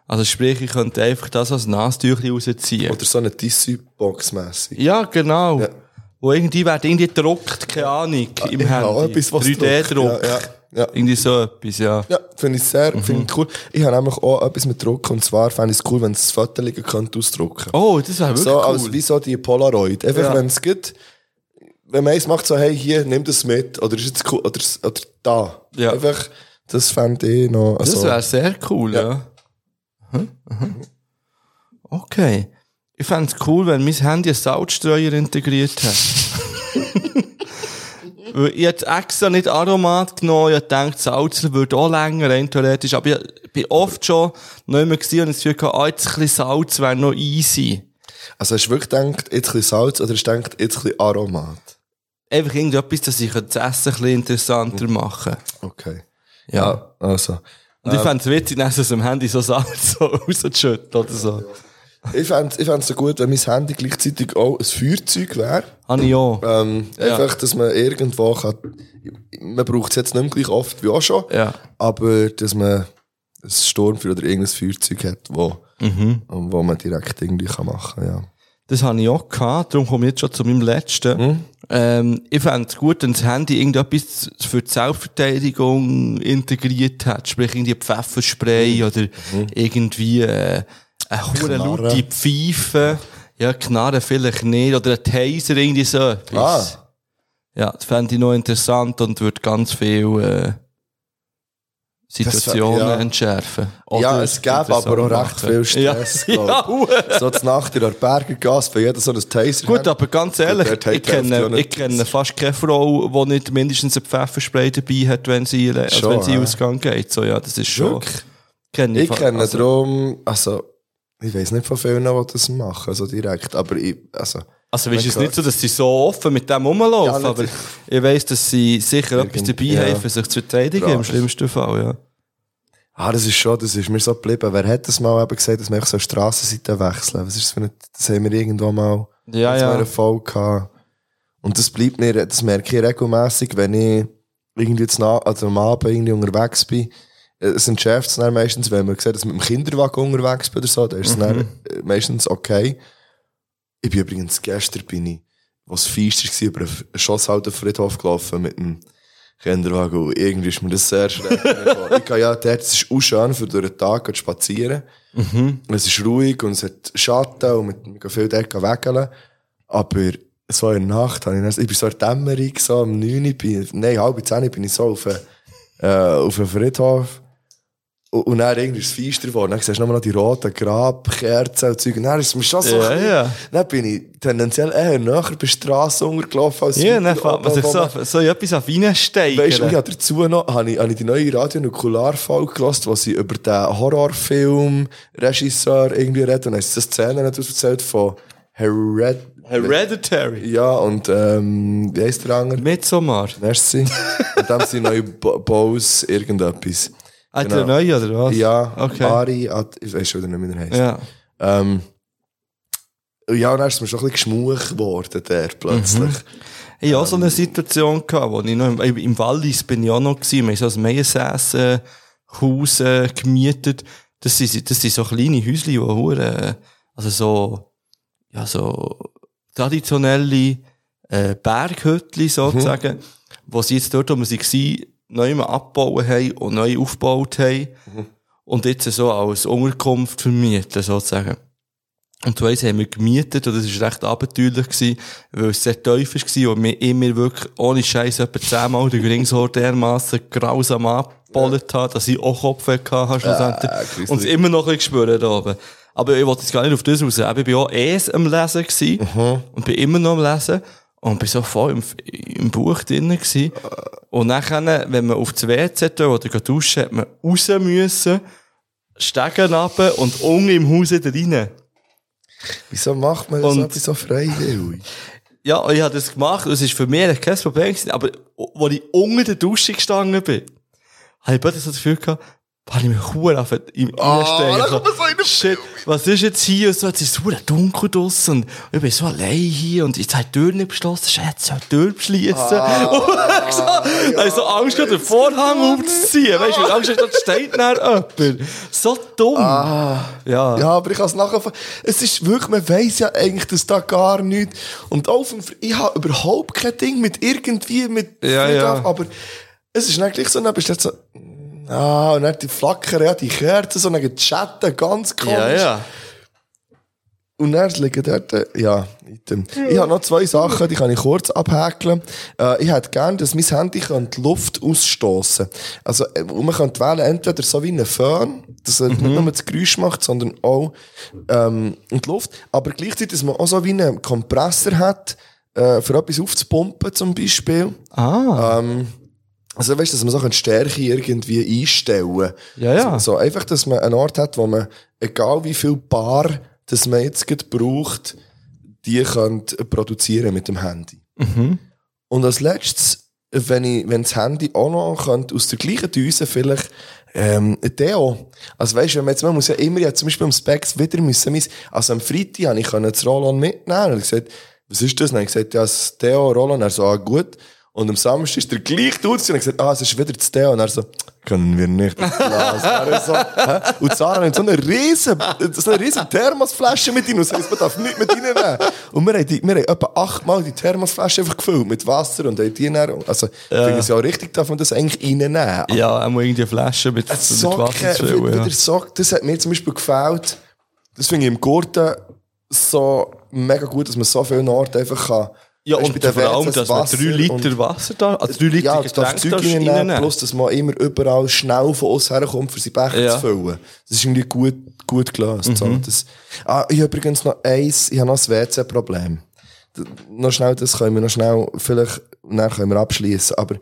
Also sprich, ich könnte einfach das als Nasentüchli rausziehen. Oder so eine Tissue-Box mässig. Ja, genau. Ja. Wo irgendwie wird irgendwie gedruckt, keine Ahnung, im Ich Handy. habe auch etwas, was 3D-Druck. druckt. Ja, ja. Irgendwie so etwas, ja. Ja, finde ich sehr, Mhm. finde ich cool. Ich habe nämlich auch etwas mit Druck und zwar fände ich es cool, wenn es das Foto liegen könnte ausdrucken. Oh, das wäre wirklich so, cool. als wie so die Polaroid. Einfach, Ja. wenn es geht, wenn man eins macht, so, hey, hier, nimm das mit, oder ist jetzt cool, oder, oder da. Ja. Einfach, das fände ich noch, Das also, wäre sehr cool, ja. Ja. Hm? Mhm. Okay. Ich fände es cool, wenn mein Handy einen Salzstreuer integriert hat. Ich hätte extra nicht Aromat genommen, ich gedacht, Salz würde auch länger, rein theoretisch. Aber ich bin oft schon nicht mehr gesehen und das Gefühl gehabt, ah, jetzt ein bisschen Salz wäre noch easy. also hast du wirklich gedacht, jetzt ein bisschen Salz, oder hast du gedacht, jetzt ein bisschen Aromat? Einfach irgendetwas, dass ich das Essen ein bisschen interessanter machen Okay. Ja. Also. Und ich fände es witzig, dann so aus dem Handy so Salz so rauszuschütten oder so. Ich fände ich fänd's so gut, wenn mein Handy gleichzeitig auch ein Feuerzeug wäre. Habe ich auch. Ähm, Ja. Einfach, dass man irgendwo kann, man braucht es jetzt nicht mehr gleich oft wie auch schon, Ja. aber dass man ein Sturmfeuer oder irgendein Feuerzeug hat, wo, Mhm. wo man direkt irgendwie kann machen kann, ja. Das habe ich auch gehabt, darum komme ich jetzt schon zu meinem letzten. Mhm. Ähm, ich fände es gut, wenn das Handy irgendetwas für die Selbstverteidigung integriert hat. Sprich, irgendwie Pfefferspray oder irgendwie äh, eine. Knarre. laute Pfeife. Ja, Knarre vielleicht nicht. Oder ein Taser, irgendwie so etwas. Ah. Ja, das fände ich noch interessant und würde ganz viel äh, Situationen ja. entschärfen. ja, Oder es gäbe aber auch recht viel Stress, Ja, ja. So zur Nacht in der Bergergasse, bei jeder so ein Taser Gut, aber ganz ehrlich, ich ja kenne, ich kenne fast keine Frau, die nicht mindestens ein Pfefferspray dabei hat, wenn sie, also Schon, wenn sie hä? Ausgang geht. So, ja, das ist schon. Wirklich? Kenne Ich fa- kenne also, darum, also, ich weiß nicht von vielen, die das machen, so direkt, aber ich, also, Also, es ist Mein nicht so, dass sie so offen mit dem rumlaufen, Ja, aber ich weiss, dass sie sicher etwas dabei ja. haben, für sich zu verteidigen, im Brav. schlimmsten Fall, ja. ah, das ist schon, das ist mir so geblieben. Wer hat das mal eben gesagt, dass wir so Strassenseiten wechseln? Was ist das für ein, das haben wir irgendwo mal, Ja, ja. eine Folge gehabt. Und das bleibt mir, das merke ich regelmässig, wenn ich irgendwie jetzt na, also am Abend irgendwie unterwegs bin. Äh, Es entschärft es dann meistens, wenn man sieht, dass mit dem Kinderwagen unterwegs bin oder so, dann ist es Mhm. dann äh, meistens okay. Ich bin übrigens gestern bin ich, was feister war, über einen Schosshaldenfriedhof gelaufen mit dem Kinderwagen. Und irgendwie ist mir das sehr vorgekommen. ich gehe ja dort, es ist auch schön für durch den Tag zu spazieren. Mhm. Es ist ruhig und es hat Schatten und wir, wir gehen viel dort wägeln. Aber so in der Nacht habe ich, dann, ich bin so in der Dämmerung, so um 9 Uhr, bin, nein, halb 10 Uhr bin ich so auf, einen- äh, auf einem Friedhof. Und, dann irgendwie ist es feister geworden. Dann siehst du nur noch die roten Grabkerzen und Zeug. Und dann ist es mir schon so, Ja, ein bisschen- ja. dann bin ich tendenziell eher näher bei der Strasse untergelaufen als Ja, dann fängt man sich so, so etwas auf reinsteigen. Weißt du, ich habe dazu noch, habe ich, habe ich die neue Radio-Nukular-Folge gehört, wo sie über den Horrorfilm-Regisseur irgendwie reden. Und dann ist das Szene erzählt von Hered Hereditary. ja, und, ähm, wie heisst der andere? Midsommar. Merci. und dann sind neue Bo- Bows irgendetwas. Ah, Genau. der neue, oder was? Ja, Okay. Ari, Ad, ich weiß schon wieder nicht, wie der heisst. Ja. Ähm, ja, und dann ist mir schon ein bisschen geschmuch geworden, der plötzlich. Ich hatte auch so eine Situation gehabt, wo ich noch im, im Wallis bin ich auch noch gewesen. Wir haben so ein Meiersässen Haus äh, gemietet. Das sind, das sind so kleine Häuschen, die hure, also so, ja, so traditionelle äh, Berghütli sozusagen, wo sie jetzt dort, wo wir sie waren, neu mal abgebaut haben und neu aufgebaut haben und jetzt so als Unterkunft vermieten sozusagen. Und weißt, haben wir gemietet und das war recht abenteuerlich gewesen, weil es sehr tief war und wir immer wirklich ohne Scheiß etwa zehnmal den Gringshor dermassen grausam abgebollet haben, dass ich auch Kopf hatte schlussendlich. gruselig. und es immer noch ein bisschen gespürt da oben. Aber ich wollte jetzt gar nicht auf das raus. Ich bin auch erst am Lesen gewesen und bin immer noch am Lesen und bin so voll im, im Buch drinnen gewesen. Und nachher, wenn man auf das WC oder duschen, hat man raus müssen, Stegen runter und unten im Haus rein. Wieso macht man das Und- so freiwillig? Ja, ich habe das gemacht und es ist für mich kein Problem gewesen, aber als ich unter der Dusche gestanden bin, habe ich plötzlich so das Gefühl gehabt, habe ich mich hure auf im da den Shit, was ist jetzt hier? Und so, jetzt ist es hure dunkel draussen und ich bin so allein hier und jetzt ich die Tür nicht beschlossen, jetzt soll die Tür beschließen. Ah, und dann so, habe ich so Angst gehabt, den Vorhang aufzuziehen. Weißt du, Angst hast, dort steht nachher jemand. So dumm. Ah. Ja. Ja, aber ich kann es nachher. Es ist wirklich, man weiss ja eigentlich, dass da gar nichts. Und auf dem, ich habe überhaupt kein Ding mit irgendwie, mit Ja, ja. aber es ist gleich so, dann bist du jetzt so, ah, und dann die Flackern, ja, die Kerzen, so, dann die Schatten, ganz komisch. Ja, ja. Und dann liegen dort, äh, ja, item. Ich habe noch zwei Sachen, die kann ich kurz abhäkeln. Äh, ich hätte gern, dass mein Handy kann die Luft ausstoßen Also, äh, und man kann wählen, entweder so wie ein Föhn, dass er nicht nur das Geräusch macht, sondern auch, ähm, in die Luft. Aber gleichzeitig, dass man auch so wie einen Kompressor hat, äh, für etwas aufzupumpen, zum Beispiel. Ah. Ähm, also, weißt du, dass man so eine Stärke irgendwie einstellen Ja, ja. So, einfach, dass man einen Ort hat, wo man, egal wie viel Bar, das man jetzt gerade braucht, die könnt produzieren mit dem Handy. Und als letztes, wenn ich, wenn das Handy auch noch könnte, aus der gleichen Düse vielleicht, ähm, Deo. Also weißt du, wenn man jetzt, man muss ja immer, ja, zum Beispiel am Specs wieder müssen, also am Freitag habe ich das Rollon mitnehmen. Und ich gesagt, was ist das? Und ich gesagt, ja, das Deo, Rollon. Er so, ah, gut. Und am Samstag ist der gleich Dude und hat gesagt, ah, es ist wieder zu Theo. Und er so, können wir nicht ins Glas. Er so, hä? Und Sarah nimmt so eine riesen, so eine riesen Thermosflasche mit rein und sagt, man darf nicht mit reinnehmen. Und wir haben, die, wir haben etwa achtmal die Thermosflasche einfach gefüllt mit Wasser und haben die dann, also, ich finde es ja auch richtig, darf man das eigentlich reinnehmen. Ja, er muss irgendwie eine Flasche mit, mit Socken, Wasser zu füllen. Ja. Socken, das hat mir zum Beispiel gefällt. Das finde ich im Gurten so mega gut, dass man so viele Orte einfach kann. Ja, und vor allem, WCs dass man drei Liter Wasser da, also drei Liter ja, Getränk darfst reinnehmen, plus dass man immer überall schnell von uns herkommt, für seinen Becher Ja. zu füllen. Das ist irgendwie gut, gut gelöst. So. Mhm. Das, ah, ich habe übrigens noch eins, ich habe noch ein WC-Problem. Noch schnell, das können wir noch schnell, vielleicht, dann können wir abschließen. Aber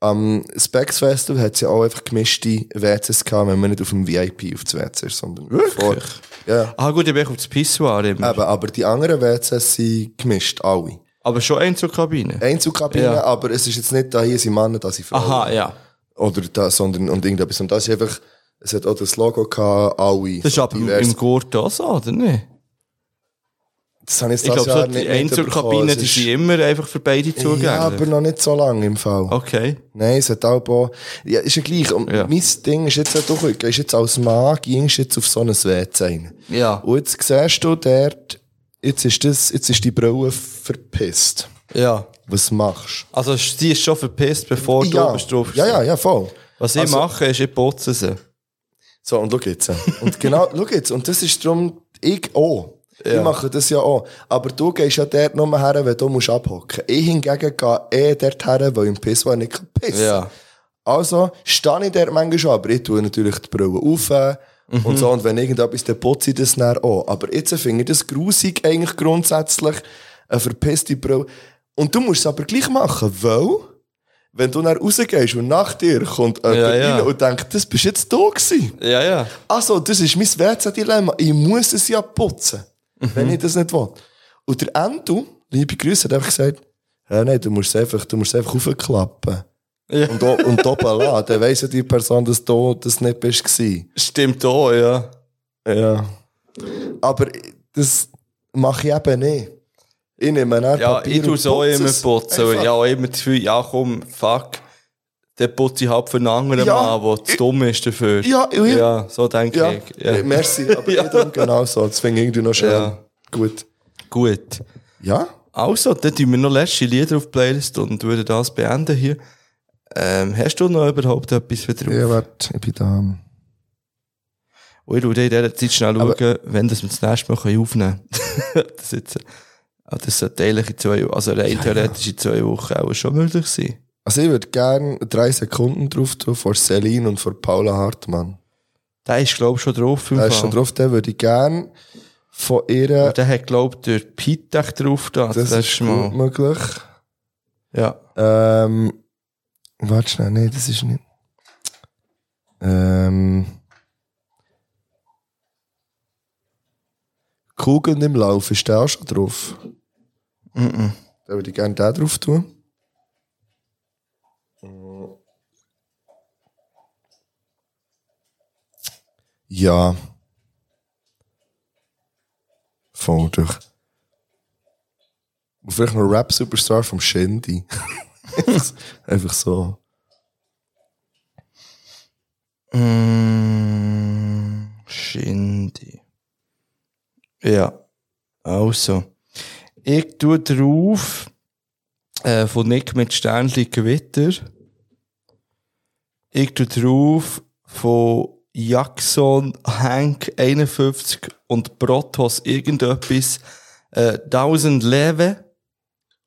am Specs Festival hat es ja auch einfach gemischte WCs gehabt, wenn man nicht auf dem VIP auf das WC ist, sondern vor. Ja. Ah gut, ich bin auf das Pissoir immer. Eben, aber die anderen WCs sind gemischt, alle. Aber schon Einzelkabine. Einzelkabinen, Ja. aber es ist jetzt nicht, da hier sind Männer, da sind Frauen. Aha, ja. Oder das, sondern und irgendetwas. Und das ist einfach, es hat auch das Logo gehabt, alle. Das ist aber divers. im Gurt auch so, oder nicht? Das habe ich jetzt Ich das glaube, Jahr so die. Einzelkabinen, die ist- sind immer einfach für beide zugänglich. Ja, aber noch nicht so lange im Fall. okay. Nein, es hat auch, auch ja, ist ja gleich. Und Ja. mein Ding ist jetzt auch, gehst jetzt als Mann, gehst jetzt auf so ein WC rein. Ja. Und jetzt siehst du dort, jetzt ist das, jetzt ist die Brille verpisst. Ja. Was machst Also sie ist schon verpisst, bevor du? du Ja. bist drauf ja, ja, ja, voll. Was ich Also- mache, ist, ich putze sie. So, und schau jetzt. Und genau, schau jetzt. Und das ist darum, ich auch. Ich mache das ja auch. Aber du gehst ja dort nur her, wenn du musst abhocken. Ich hingegen gehe eh dort her, weil im Pissoir nicht kann pissen Ja. Also, stehe ich dort manchmal schon, aber ich tue natürlich die Brille auf Mhm. und so. Und wenn irgendetwas, dann putze ich das dann auch. Aber jetzt finde ich das grusig eigentlich grundsätzlich, eine verpisste Brille. Und du musst es aber gleich machen, weil, wenn du dann rausgehst und nach dir kommt jemand Ja, ja. rein und denkt, das bist jetzt du gewesen. Ja, ja. Also, das ist mein WC-Dilemma. Ich muss es ja putzen, wenn ich das nicht will. Und der Endo, liebe Grüße, hat einfach gesagt, ja, nein, du musst es einfach, du musst es einfach aufklappen. Ja. Und, und lassen. Dann weiss ja die Person, dass du das nicht bist. Stimmt auch, ja. Ja. Aber das mache ich eben nicht. Ich nehme dann Ja, Papier ich tue so putze immer es. putzen. Einfach. Ich habe immer das Gefühl, ja komm, fuck. Dann putze ich halt für einen anderen Ja. Mann, der zu dumm ist dafür. Ja, ja. Ja, so denke Ja, ich. Ja. Merci, aber Ja. ich genau so. Das finde ich irgendwie noch schön. Ja. Gut. Gut. Ja? Also, dann tun wir noch letzte Lieder auf die Playlist und würden das beenden hier. Ähm, hast du noch überhaupt etwas wieder Ja, auf? warte, ich bin da. Und ich schaue in dieser Zeit schnell Aber- schauen, wenn das wir das nächste Mal aufnehmen können. das, jetzt, ah, das sollte eigentlich in zwei, also rein theoretisch in zwei Wochen auch schon möglich sein. Also ich würde gerne drei Sekunden drauf tun vor Celine und vor Paula Hartmann. Der ist, glaube ich, schon drauf. im Da ist Fall. schon drauf, den würde ich gerne von ihr, Der hat, glaube ich, der Pitech drauf da. das ist gut möglich. Ja. Ähm, warte schnell, nee, das ist nicht. Ähm, Kugeln im Lauf, ist der auch schon drauf? Mhm. Da würde ich gerne den drauf tun. Ja. Voll durch. Und vielleicht noch Rap-Superstar vom Shindy. einfach, so. Mm, Shindy. Ja. Also. Ich tue drauf, äh, von Nick mit Sternli Gewitter. Ich tue drauf, von Jackson, Hank 51 und Protos irgendetwas, äh, 1000 Leben.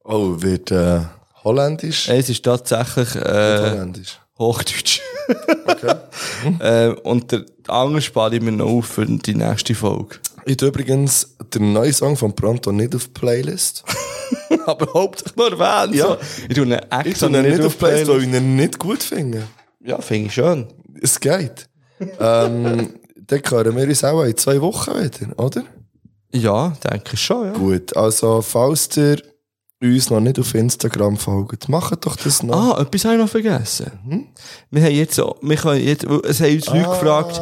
Oh, wird äh, holländisch? Es ist tatsächlich, äh, holländisch. Hochdeutsch. Okay. äh, und der andere spare ich mir noch auf für die nächste Folge. Ich tue übrigens den neuen Song von Pronto nicht auf Playlist. Aber hauptsächlich nur erwähnt. Ja. So. Ich tue ihn extra Ich tue ihn nicht auf Playlist, weil ich ihn nicht gut finde. Ja, finde ich schön. Es geht. ähm, dann hören wir uns auch in zwei Wochen wieder, oder? Ja, denke ich schon, ja. Gut, also falls ihr uns noch nicht auf Instagram folgen, macht doch das noch. Ah, etwas habe ich noch vergessen. Wir haben jetzt, wir können jetzt, es haben uns Leute gefragt,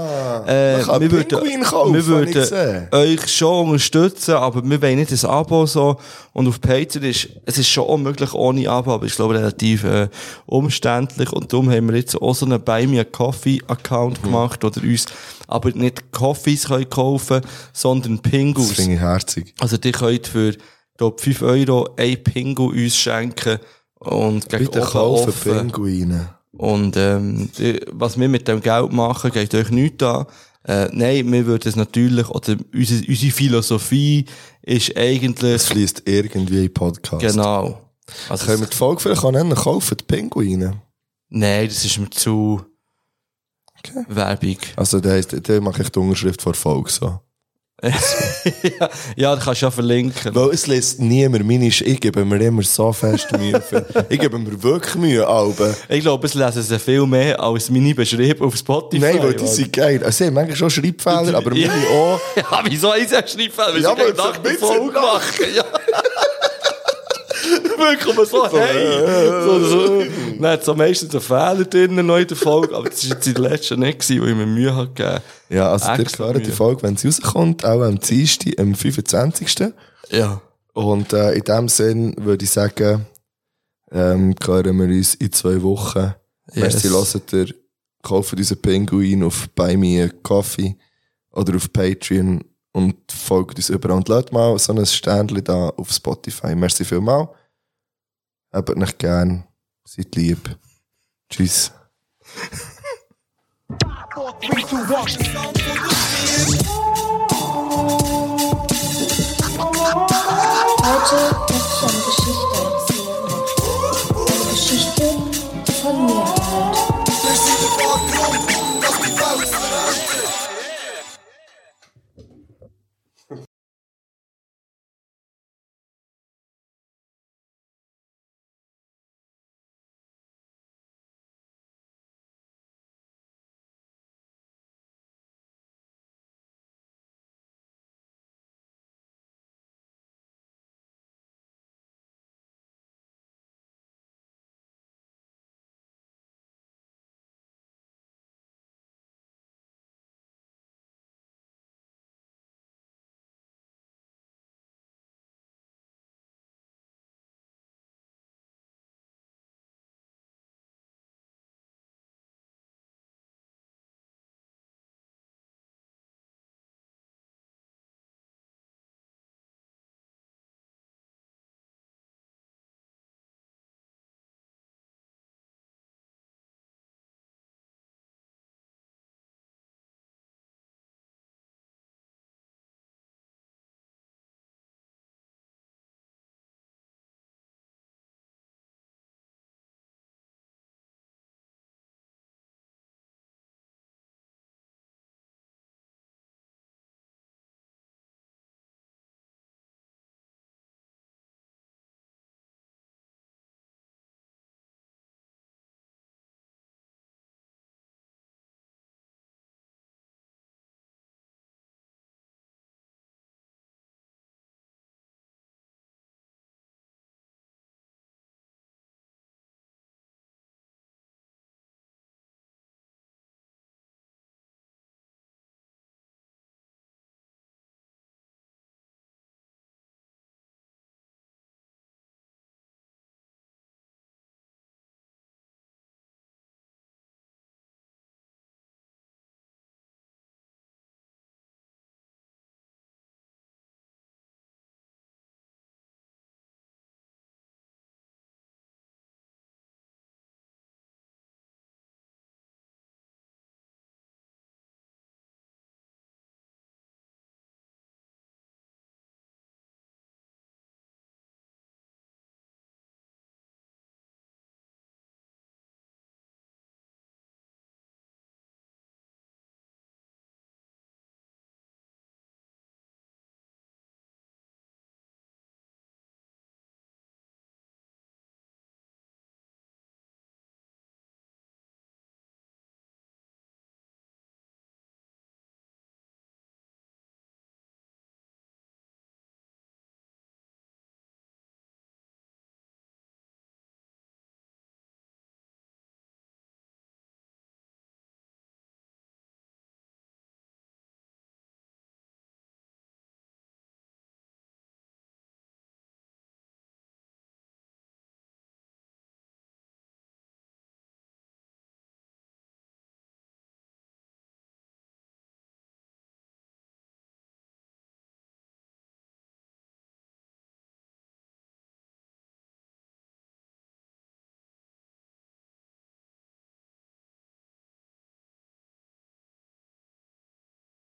äh, wir würden, kaufen, wir würden euch schon unterstützen, aber wir wollen nicht ein Abo so. Und auf Patreon ist, es ist schon auch möglich ohne Abo, aber ich glaube relativ äh, umständlich. Und darum haben wir jetzt auch so einen Buy Me a Coffee Account Mhm. gemacht oder uns, aber nicht Coffees können kaufen, sondern Das Pingus. finde ich herzig. Also, die könnt für, glaub, 5 Euro ein Pingu uns schenken und gegen Bitte kaufen offen. Pinguine. Und ähm, die, was wir mit dem Geld machen, geht euch nichts an. Äh, nein, wir würden es natürlich, oder unsere, unsere Philosophie ist eigentlich, Es fließt irgendwie in Podcast. genau. Also, Können wir die Folge vielleicht auch nennen? Kaufen die Pinguine. nein, das ist mir zu Okay. Werbung. Also, da heisst, da mache ich die Unterschrift vor der Folge so. ja, ja, kannst ja verlinken. Weil es lässt niemand meine Sch Ich gebe mir immer so fest Mühe. Für, ich gebe mir wirklich Mühe, Alben. Ich glaube, es lesen sie viel mehr als meine Beschreibung auf Spotify. Nein, weil die sind geil. Also, sie haben manchmal schon Schreibfehler, aber Ja. meine auch. Ja, wieso ist er Schreibfehler? Weil Ja, weil Nacht sie die Folge machen. Ja. Wirklich, aber so, hey. So, so. Dann hat so meistens einen Fehler drin noch in der Folge, aber das war jetzt in der letzten nicht, gewesen, weil ich mir Mühe hatte gegeben. Ja, also, ihr Extra hört die. Folge, wenn sie rauskommt, auch am Dienstag, am 25. Ja. Und äh, in dem Sinn würde ich sagen, ähm, hören wir uns in zwei Wochen. Yes. Merci, hört ihr, kauft unseren Pinguin auf Buy Me a Coffee oder auf Patreon und folgt uns überall. Und lasst mal so ein Ständchen da auf Spotify. Merci vielmal. Habt nicht gern. Seid lieb. Tschüss.